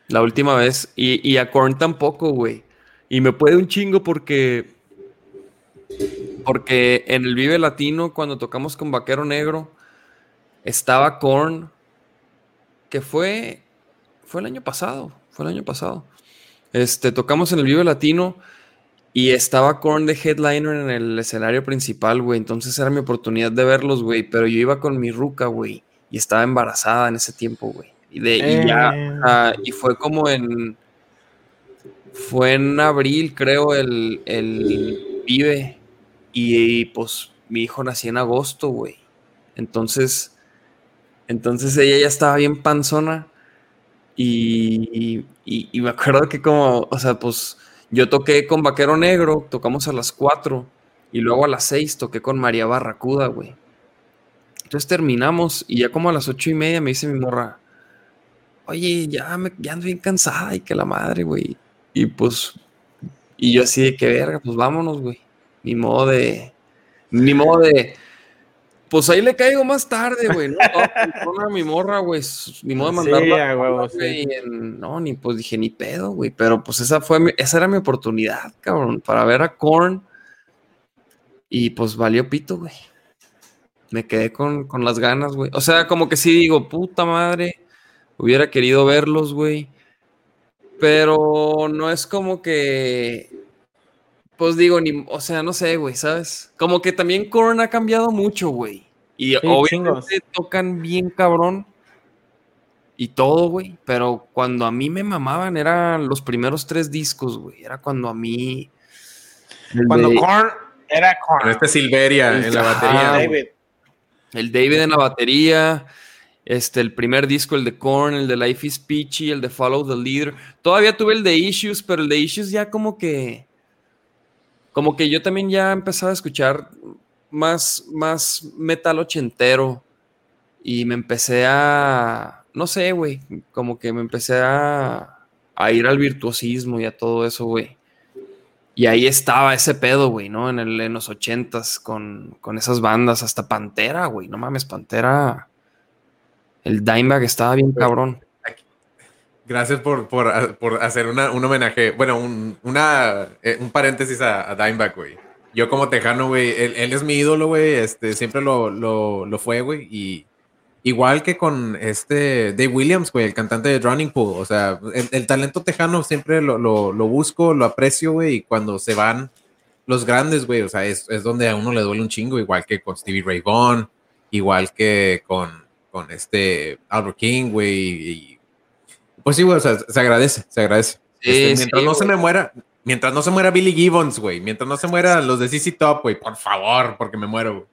La última vez. Y, y a Korn tampoco, güey. Y me puede un chingo porque. Porque en el Vive Latino, cuando tocamos con Vaquero Negro, estaba Korn. Que fue. Fue el año pasado. Fue el año pasado. Este, tocamos en el Vive Latino. Y estaba Korn de headliner en el escenario principal, güey. Entonces era mi oportunidad de verlos, güey. Pero yo iba con mi ruca, güey. Y estaba embarazada en ese tiempo, güey. Y, de, y ya, Eh. ah, y fue como en. Fue en abril, creo, el, el Vive. Y, pues mi hijo nació en agosto, güey. Entonces. Entonces ella ya estaba bien panzona. Y, y, y me acuerdo que como, o sea, pues yo toqué con Vaquero Negro, tocamos a las 4 y luego a las 6 toqué con María Barracuda, güey. Entonces terminamos y ya como a las ocho y media me dice mi morra, oye, ya, me, ya ando bien cansada y que la madre, güey. Y pues, y yo así de que verga, pues vámonos, güey. Ni modo de, ni modo de, pues ahí le caigo más tarde, güey. No, no, (laughs) mi morra, güey. Ni modo de mandarla. Sí, a huevo, sí. güey, en- no, ni pues dije ni pedo, güey. Pero pues esa fue mi- esa era mi oportunidad, cabrón, para ver a Korn. Y pues valió pito, güey. Me quedé con, con las ganas, güey. O sea, como que sí digo, puta madre, hubiera querido verlos, güey. Pero no es como que. Pues digo, ni, o sea, no sé, güey, ¿sabes? Como que también Korn ha cambiado mucho, güey. Y obviamente tocan bien cabrón. Y todo, güey. Pero cuando a mí me mamaban eran los primeros tres discos, güey. Era cuando a mí. el Cuando de- Korn era Korn. este Silveria en la batería. David. El David en la batería, este, el primer disco, el de Korn, el de Life is Peachy, el de Follow the Leader. Todavía tuve el de Issues, pero el de Issues ya como que, como que yo también ya empezaba a escuchar más, más metal ochentero y me empecé a, no sé, güey, como que me empecé a, a ir al virtuosismo y a todo eso, güey. Y ahí estaba ese pedo, güey, ¿no? En, el, en los ochentas con, con esas bandas, hasta Pantera, güey, no mames, Pantera. El Dimebag estaba bien cabrón. Gracias por, por, por hacer una, un homenaje, bueno, un, una, eh, un paréntesis a, a Dimebag, güey. Yo como tejano, güey, él, él es mi ídolo, güey, este, siempre lo, lo, lo fue, güey, y igual que con este Dave Williams, güey, el cantante de Drowning Pool, o sea, el, el talento tejano siempre lo, lo, lo busco, lo aprecio, güey, y cuando se van los grandes, güey, o sea, es, es donde a uno le duele un chingo, igual que con Stevie Ray Vaughan, igual que con, con este Albert King, güey, y pues sí, güey, o sea, se agradece, se agradece. Sí, Este, sí, mientras no se me muera, mientras no se muera Billy Gibbons, güey, mientras no se muera los de CC Top, güey, por favor, porque me muero, güey.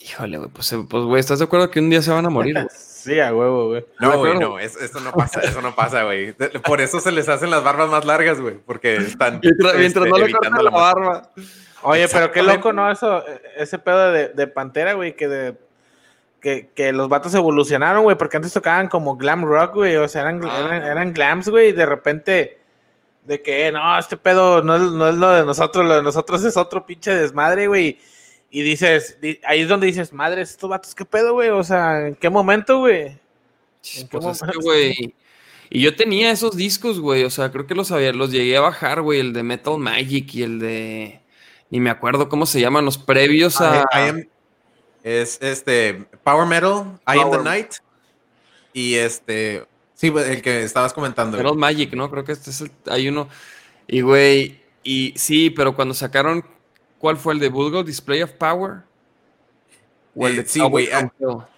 Híjole, güey, pues, pues, güey, ¿estás de acuerdo que un día se van a morir, güey? (laughs) Sí, a huevo, güey. No, güey, no, es- eso no pasa, eso no pasa, güey. De- Por eso se les hacen las barbas más largas, güey, porque están Mientras, mientras este, no le evitando corten la barba. Oye, pero qué loco, ¿no? Eso, ese pedo de, de Pantera, güey, que de que, que los vatos evolucionaron, güey, porque antes tocaban como glam rock, güey, o sea, eran, Ah. eran, eran glams, güey, y de repente, de que, no, este pedo no es, no es lo de nosotros, lo de nosotros es otro pinche desmadre, güey, y dices, di- ahí es donde dices, madre, estos vatos, ¿qué pedo, güey? O sea, ¿en qué momento, güey? ¿En qué Pues es que, güey. Y yo tenía esos discos, güey. O sea, creo que los había, los llegué a bajar, güey. El de Metal Magic y el de. Ni me acuerdo cómo se llaman, los previos a. I- I am- es este Power Metal, I am the Power- Night. Y este, sí, güey, el que estabas comentando. Güey. Magic, ¿no? Creo que este es el. Hay uno. Y, güey. Y sí, pero cuando sacaron. ¿Cuál fue el de Bulgo? Display of Power. O el Eh, de sí, Cowboy güey, ah?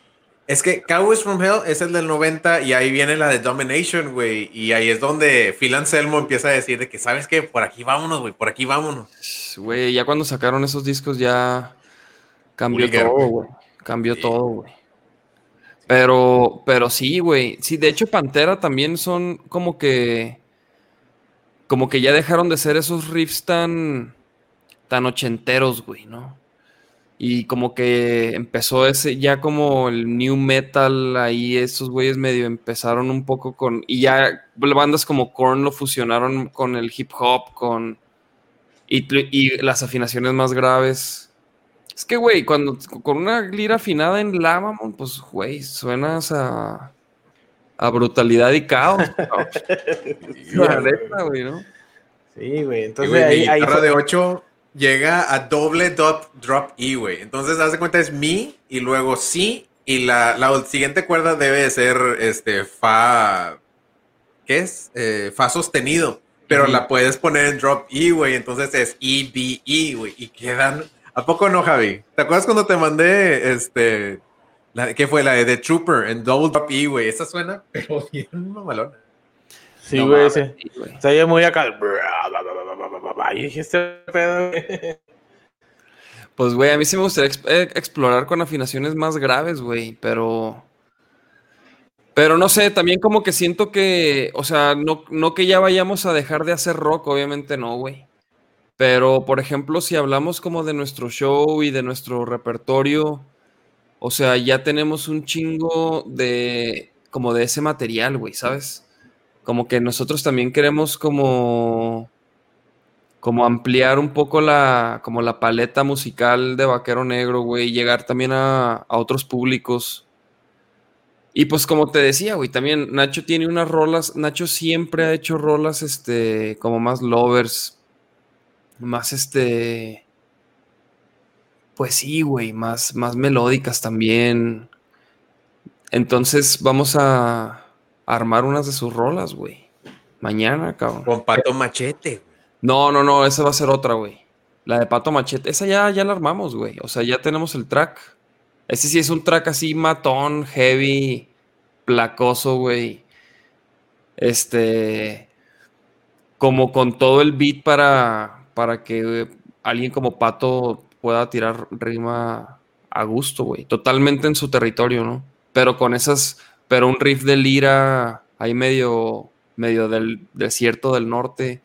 Es que Cowboys from Hell es el del 90 y ahí viene la de Domination, güey. Y ahí es donde Phil Anselmo empieza a decir de que, ¿sabes qué? Por aquí vámonos, güey, por aquí vámonos. Güey, ya cuando sacaron esos discos ya cambió Vulgar, todo, güey. güey. Cambió Sí. todo, güey. Pero, pero sí, güey. Sí, de hecho, Pantera también son como que. Como que ya dejaron de ser esos riffs tan. tan ochenteros, güey, ¿no? Y como que empezó ese, ya como el new metal, ahí esos güeyes medio empezaron un poco con. Y ya bandas como Korn lo fusionaron con el hip hop, con. Y, y las afinaciones más graves. Es que, güey, cuando con una lira afinada en la, mamón, pues, güey, suenas a, a brutalidad y caos. (laughs) (laughs) La güey, ¿no? Sí, güey, Y, entonces güey, ahí, mi ahí guitarra fue- de 8 llega a doble drop, drop E, güey. Entonces, haz de cuenta, es mi y luego si. Y la, la siguiente cuerda debe de ser este fa. ¿Qué es? Eh, fa sostenido. Pero la puedes poner en drop E, güey. Entonces es E, B, E, güey. Y quedan. ¿A poco no, Javi? ¿Te acuerdas cuando te mandé este. La, ¿Qué fue? La de The Trooper en double drop E, güey. Esa suena, pero bien mamalona. Sí, güey, mames. sí. Se oye muy acá. Y dije, este pedo, güey. Pues, güey, a mí sí me gustaría eh, explorar con afinaciones más graves, güey, pero. Pero no sé, también como que siento que, o sea, no, no que ya vayamos a dejar de hacer rock, obviamente no, güey. Pero, por ejemplo, si hablamos como de nuestro show y de nuestro repertorio, o sea, ya tenemos un chingo de, como de ese material, güey, ¿sabes? Como que nosotros también queremos como, como ampliar un poco la, como la paleta musical de Vaquero Negro, güey, llegar también a, a otros públicos. Y pues como te decía, güey, también Nacho tiene unas rolas, Nacho siempre ha hecho rolas, este, como más lovers, más este, pues sí, güey, más, más melódicas también. Entonces vamos a armar unas de sus rolas, güey. Mañana, cabrón. Con Pato Machete. No, no, no, esa va a ser otra, güey. La de Pato Machete, esa ya, ya la armamos, güey. O sea, ya tenemos el track. Ese sí es un track así matón, heavy, placoso, güey. Este, como con todo el beat para, para que alguien como Pato pueda tirar rima a gusto, güey. Totalmente en su territorio, ¿no? Pero con esas, pero un riff de lira ahí medio, medio del desierto del norte,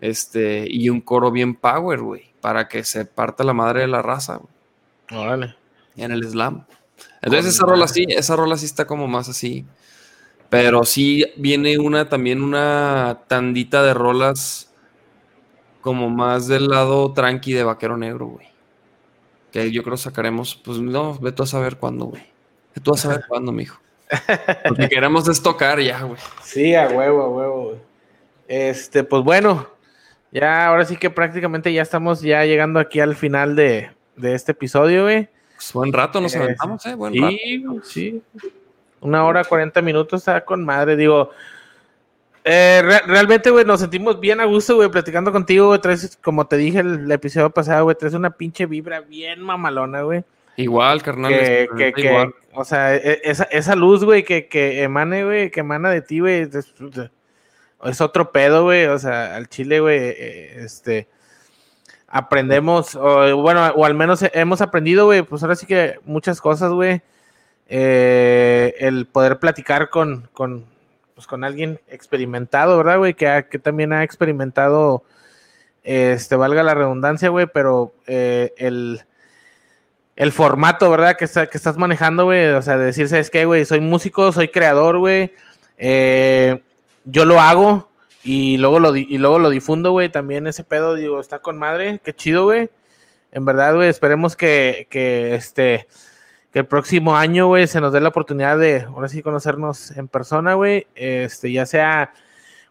este, y un coro bien power, güey, para que se parta la madre de la raza, güey Órale. en el slam. Entonces esa rola sí, esa rola sí está como más así. Pero sí viene una también una tandita de rolas como más del lado tranqui de Vaquero Negro, güey. Que yo creo sacaremos, pues no, ve tú a saber cuándo, güey. Ve tú a saber (laughs) cuándo, mijo. Porque queremos destocar ya, güey. Sí, a huevo, a huevo, güey. Este, pues bueno, ya ahora sí que prácticamente ya estamos ya llegando aquí al final de, de este episodio, güey. Pues buen rato nos aventamos, eh, buen rato. Sí, sí. Una hora, 40 minutos, está con madre. Digo, eh, re- realmente, güey, nos sentimos bien a gusto, güey, platicando contigo, güey. Traes, como te dije el, el episodio pasado, güey, traes una pinche vibra bien mamalona, güey. Igual, carnal. Que, que, que, igual. o sea, e- esa, esa luz, güey, que, que emane, güey, que emana de ti, güey, es, es otro pedo, güey. O sea, al chile, güey, eh, este aprendemos, o, bueno, o al menos hemos aprendido, güey, pues ahora sí que muchas cosas, güey. Eh, el poder platicar con, con, pues, con alguien experimentado, ¿verdad, güey? Que, que también ha experimentado, este, valga la redundancia, güey, pero eh, el, el formato, ¿verdad? Que, está, que estás manejando, güey, o sea, de decir, ¿sabes qué, güey? Soy músico, soy creador, güey. Eh, yo lo hago y luego lo, y luego lo difundo, güey. También ese pedo, digo, está con madre. Qué chido, güey. En verdad, güey, esperemos que, que este que el próximo año, güey, se nos dé la oportunidad de ahora sí conocernos en persona, güey. Este, ya sea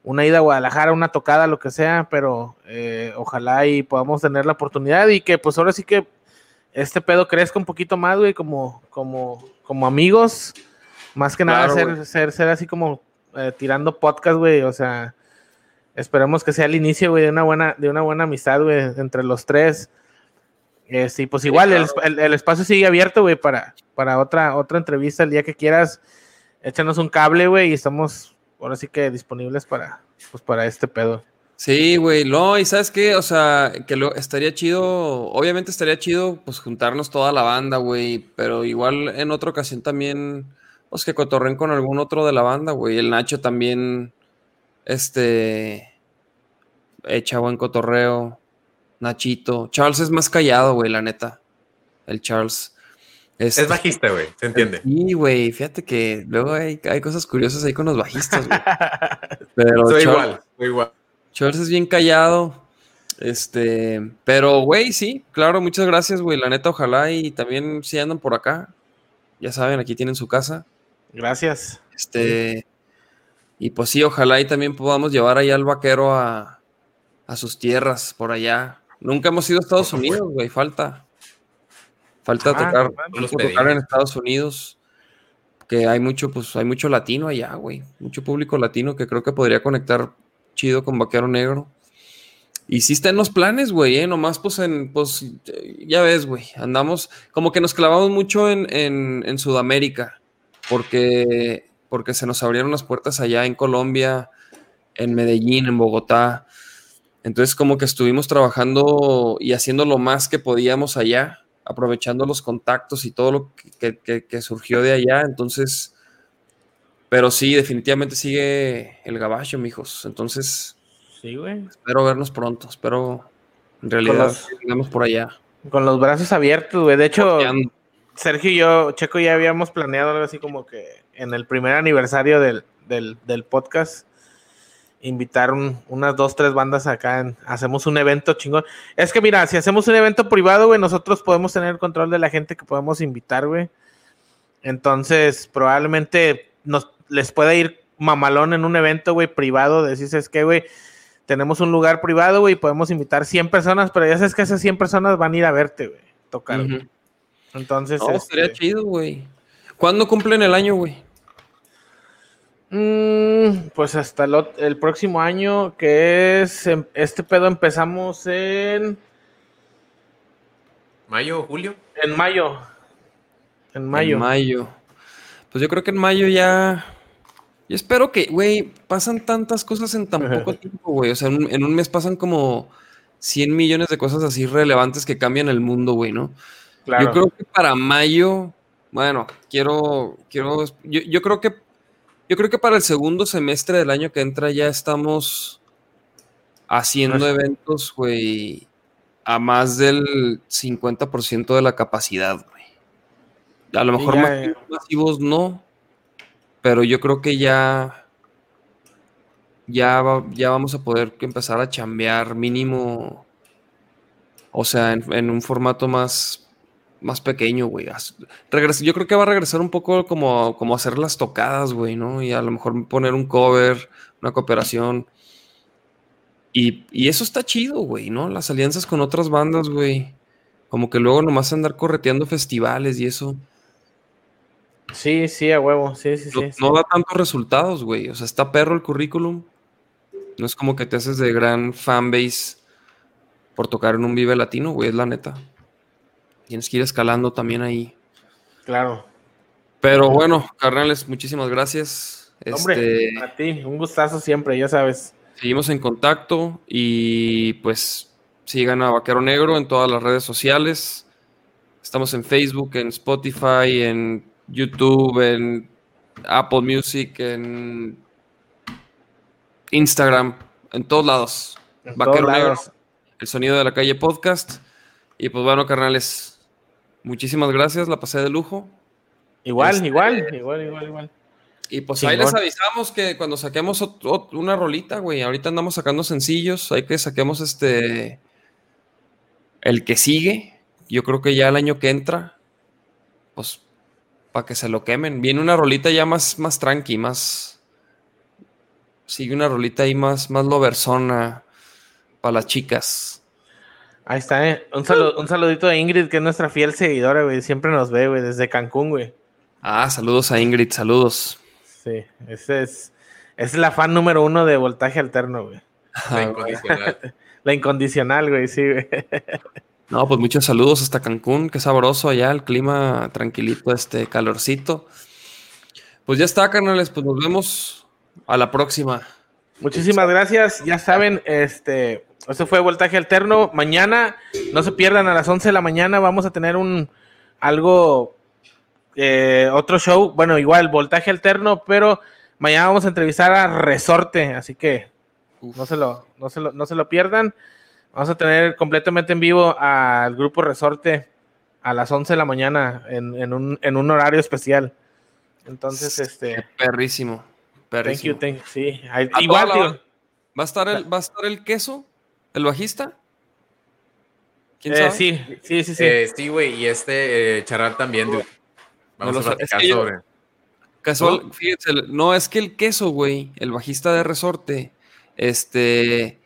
una ida a Guadalajara, una tocada, lo que sea, pero eh, ojalá y podamos tener la oportunidad y que pues ahora sí que este pedo crezca un poquito más, güey, como, como, como amigos. Más que nada ser, ser, ser así como eh, tirando podcast, güey. O sea, esperemos que sea el inicio, güey, de una buena, de una buena amistad, güey, entre los tres. Eh, sí, pues igual, claro. el- el espacio sigue abierto, güey, para, para otra, otra entrevista el día que quieras. Échanos un cable, güey, y estamos ahora sí que disponibles para, pues, para este pedo. Sí, güey, no, y sabes qué, o sea, que lo estaría chido, obviamente estaría chido, pues juntarnos toda la banda, güey, pero igual en otra ocasión también, pues que cotorren con algún otro de la banda, güey, el Nacho también, este, echa buen cotorreo, Nachito, Charles es más callado, güey, la neta, el Charles. Este, Es bajista, güey, se entiende. Sí, güey, fíjate que luego hay, hay cosas curiosas ahí con los bajistas, güey. (laughs) Pero Soy Charles- igual, soy igual. Charles es bien callado. Este, pero güey, sí, claro, muchas gracias, güey. La neta, ojalá y también si andan por acá. Ya saben, aquí tienen su casa. Gracias. Este, y pues sí, ojalá y también podamos llevar allá al vaquero a, a sus tierras por allá. Nunca hemos ido a Estados Unidos, güey, falta. Falta Ah, tocar, falta tocar en. Estados Unidos. Que hay mucho, pues hay mucho latino allá, güey. Mucho público latino que creo que podría conectar chido con Vaquero Negro. Y sí está en los planes, güey, ¿eh? Nomás, pues, en, pues, ya ves, güey, andamos, como que nos clavamos mucho en, en, en Sudamérica, porque, porque se nos abrieron las puertas allá en Colombia, en Medellín, en Bogotá. Entonces, como que estuvimos trabajando y haciendo lo más que podíamos allá, aprovechando los contactos y todo lo que, que- que- que surgió de allá. Entonces, Pero sí, definitivamente sigue el gabacho, mijos. Entonces, Sí, güey. espero vernos pronto. Espero, en realidad, por allá. Con los brazos abiertos, güey. De hecho. Sergio y yo, Checo, ya habíamos planeado algo así como que en el primer aniversario del, del, del podcast, invitar un- unas dos, tres bandas acá. en- hacemos un evento chingón. Es que mira, si hacemos un evento privado, güey, nosotros podemos tener el control de la gente que podemos invitar, güey. Entonces, probablemente nos, les pueda ir mamalón en un evento, güey, privado. Decís, es que, güey, tenemos un lugar privado, güey, podemos invitar 100 personas, pero ya sabes que esas 100 personas van a ir a verte, güey, tocar. Entonces, No, este, chido, güey. ¿Cuándo cumplen el año, güey? Mm, pues hasta el, próximo año, que es em- este pedo empezamos en, Mayo, julio. en mayo. En mayo. En mayo. Pues yo creo que en mayo ya. Yo espero que, güey, pasan tantas cosas en tan (laughs) poco tiempo, güey. O sea, en un, en un mes pasan como 100 millones de cosas así relevantes que cambian el mundo, güey, ¿no? claro. Yo creo que para mayo, bueno, quiero, quiero, yo, yo creo que, yo creo que para el segundo semestre del año que entra ya estamos haciendo eventos, güey, a más del 50% de la capacidad, güey. A lo mejor ya, masivos, ya. masivos no, pero yo creo que ya, ya, va- ya vamos a poder empezar a chambear mínimo, o sea, en, en un formato más, más pequeño, güey. Yo creo que va a regresar un poco como, como hacer las tocadas, güey, ¿no? Y a lo mejor poner un cover, una cooperación. Y, y eso está chido, güey, ¿no? Las alianzas con otras bandas, güey. Como que luego nomás andar correteando festivales y eso. Sí, sí, a huevo. Sí, sí, no, sí. sí. no da tantos resultados, güey. O sea, está perro el currículum. No es como que te haces de gran fanbase por tocar en un Vive Latino, güey, es la neta. Tienes que ir escalando también ahí. Claro. Pero bueno, carnales, muchísimas gracias. Hombre, Este, a ti, un gustazo siempre, ya sabes. seguimos en contacto y pues sigan a Vaquero Negro en todas las redes sociales. Estamos en Facebook, en Spotify, en YouTube, en Apple Music, en Instagram, en todos lados. En Vaquero todos Negro, el sonido de la calle podcast. Y pues bueno, carnales, muchísimas gracias, la pasé de lujo. Igual, Este- igual, igual, igual, igual. Y pues ahí les avisamos que cuando saquemos ot- ot- una rolita, güey, ahorita andamos sacando sencillos, hay que saquemos este, el que sigue, yo creo que ya el año que entra, pues para que se lo quemen. Viene una rolita ya más, más tranqui, más, sigue una rolita ahí más, más loversona para las chicas. Ahí está, eh. Un, salu- un saludito a Ingrid, que es nuestra fiel seguidora, güey. Siempre nos ve, güey, desde Cancún, güey. Ah, saludos a Ingrid, saludos. Sí, ese es, es la fan número uno de voltaje alterno, güey. La incondicional. (laughs) La incondicional, güey, sí, güey. (laughs) No, pues muchos saludos hasta Cancún, qué sabroso allá, el clima tranquilito, este calorcito. Pues ya está, carnales, pues nos vemos a la próxima. Muchísimas gracias. Ya saben, este, esto fue Voltaje Alterno. Mañana, no se pierdan a las 11 de la mañana, vamos a tener un algo, eh, otro show. Bueno, igual, Voltaje Alterno, pero mañana vamos a entrevistar a Resorte, así que no se lo, no se lo, no se lo pierdan. Vamos a tener completamente en vivo al grupo Resorte a las 11 de la mañana en, en un, en un horario especial. Entonces, este, Perrísimo. thank Perrísimo. you, thank sí. Ahí- A Igual, tío. ¿Va a estar el, va a estar el queso? ¿El bajista? ¿Quién Eh, sabe? sí, sí, sí, sí. Eh, sí, güey, y este eh, Charal también, dude. Vamos a platicar es que yo- sobre. Casual, fíjense, el- no, es que el queso, güey, el bajista de resorte, este,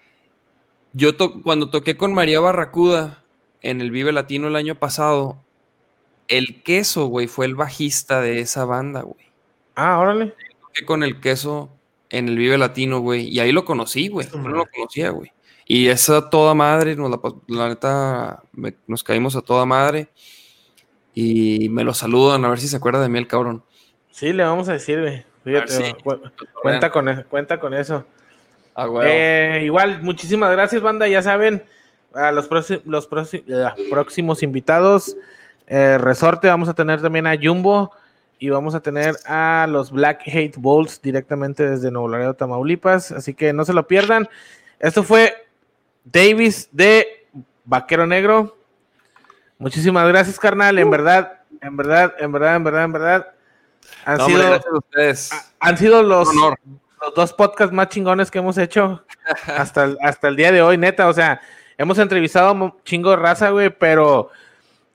yo to- cuando toqué con María Barracuda en el Vive Latino el año pasado, el queso, güey, fue el bajista de esa banda, güey. Ah, órale. Toqué con el queso en el Vive Latino, güey, y ahí lo conocí, güey, no lo conocía, güey. Y esa toda madre, nos la, la neta, me- nos caímos a toda madre. Y me lo saludan, a ver si se acuerda de mí el cabrón. Sí, le vamos a decir, güey. Fíjate, sí. cu- cuenta, con, e- cuenta con eso. Ah. Eh, igual, muchísimas gracias, banda. Ya saben, a los, eh, próximos invitados, eh, Resorte, vamos a tener también a Jumbo y vamos a tener a los Black Hate Bulls directamente desde Nuevo Laredo, Tamaulipas. Así que no se lo pierdan. Esto fue Davis de Vaquero Negro. Muchísimas gracias, carnal. En verdad, en verdad, en verdad, en verdad, en verdad. Han No, sido, hombre, gracias a ustedes. han sido los, honor. los dos podcasts más chingones que hemos hecho (laughs) hasta el, hasta el día de hoy, neta. O sea, hemos entrevistado a un chingo de raza, güey, pero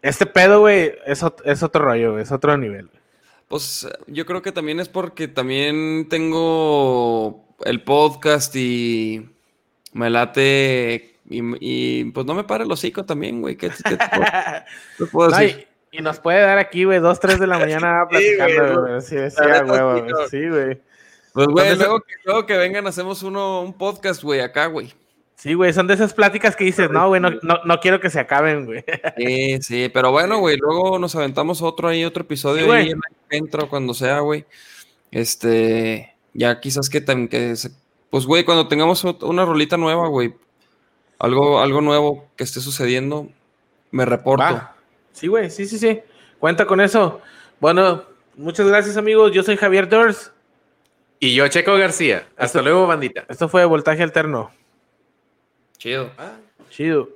este pedo, güey, es, es otro rollo, güey, es otro nivel. güey. Pues yo creo que también es porque también tengo el podcast y me late y, y, pues no me para el hocico también, güey. ¿Qué, qué puedo, (laughs) qué No, y, y nos puede dar aquí, güey, dos, tres de la (laughs) mañana platicando, güey. Sí, güey. no. Sí, güey. Pues, güey, Entonces- luego que, luego que vengan hacemos uno, un podcast, güey, acá, güey. Sí, güey, son de esas pláticas que dices, no, güey, no, no, no quiero que se acaben, güey. Sí, sí, pero bueno, güey, luego nos aventamos otro ahí, otro episodio Sí, ahí en el intro cuando sea, güey. Este, ya quizás que también que se- pues güey, cuando tengamos una rolita nueva, güey, algo algo nuevo que esté sucediendo, me reporto. Va. Sí, güey, sí, sí, sí. Cuenta con eso. Bueno, muchas gracias, amigos. Yo soy Javier Dors. Y yo, Checo García. Hasta luego, bandita. Esto fue Voltaje Alterno. Chido. Chido.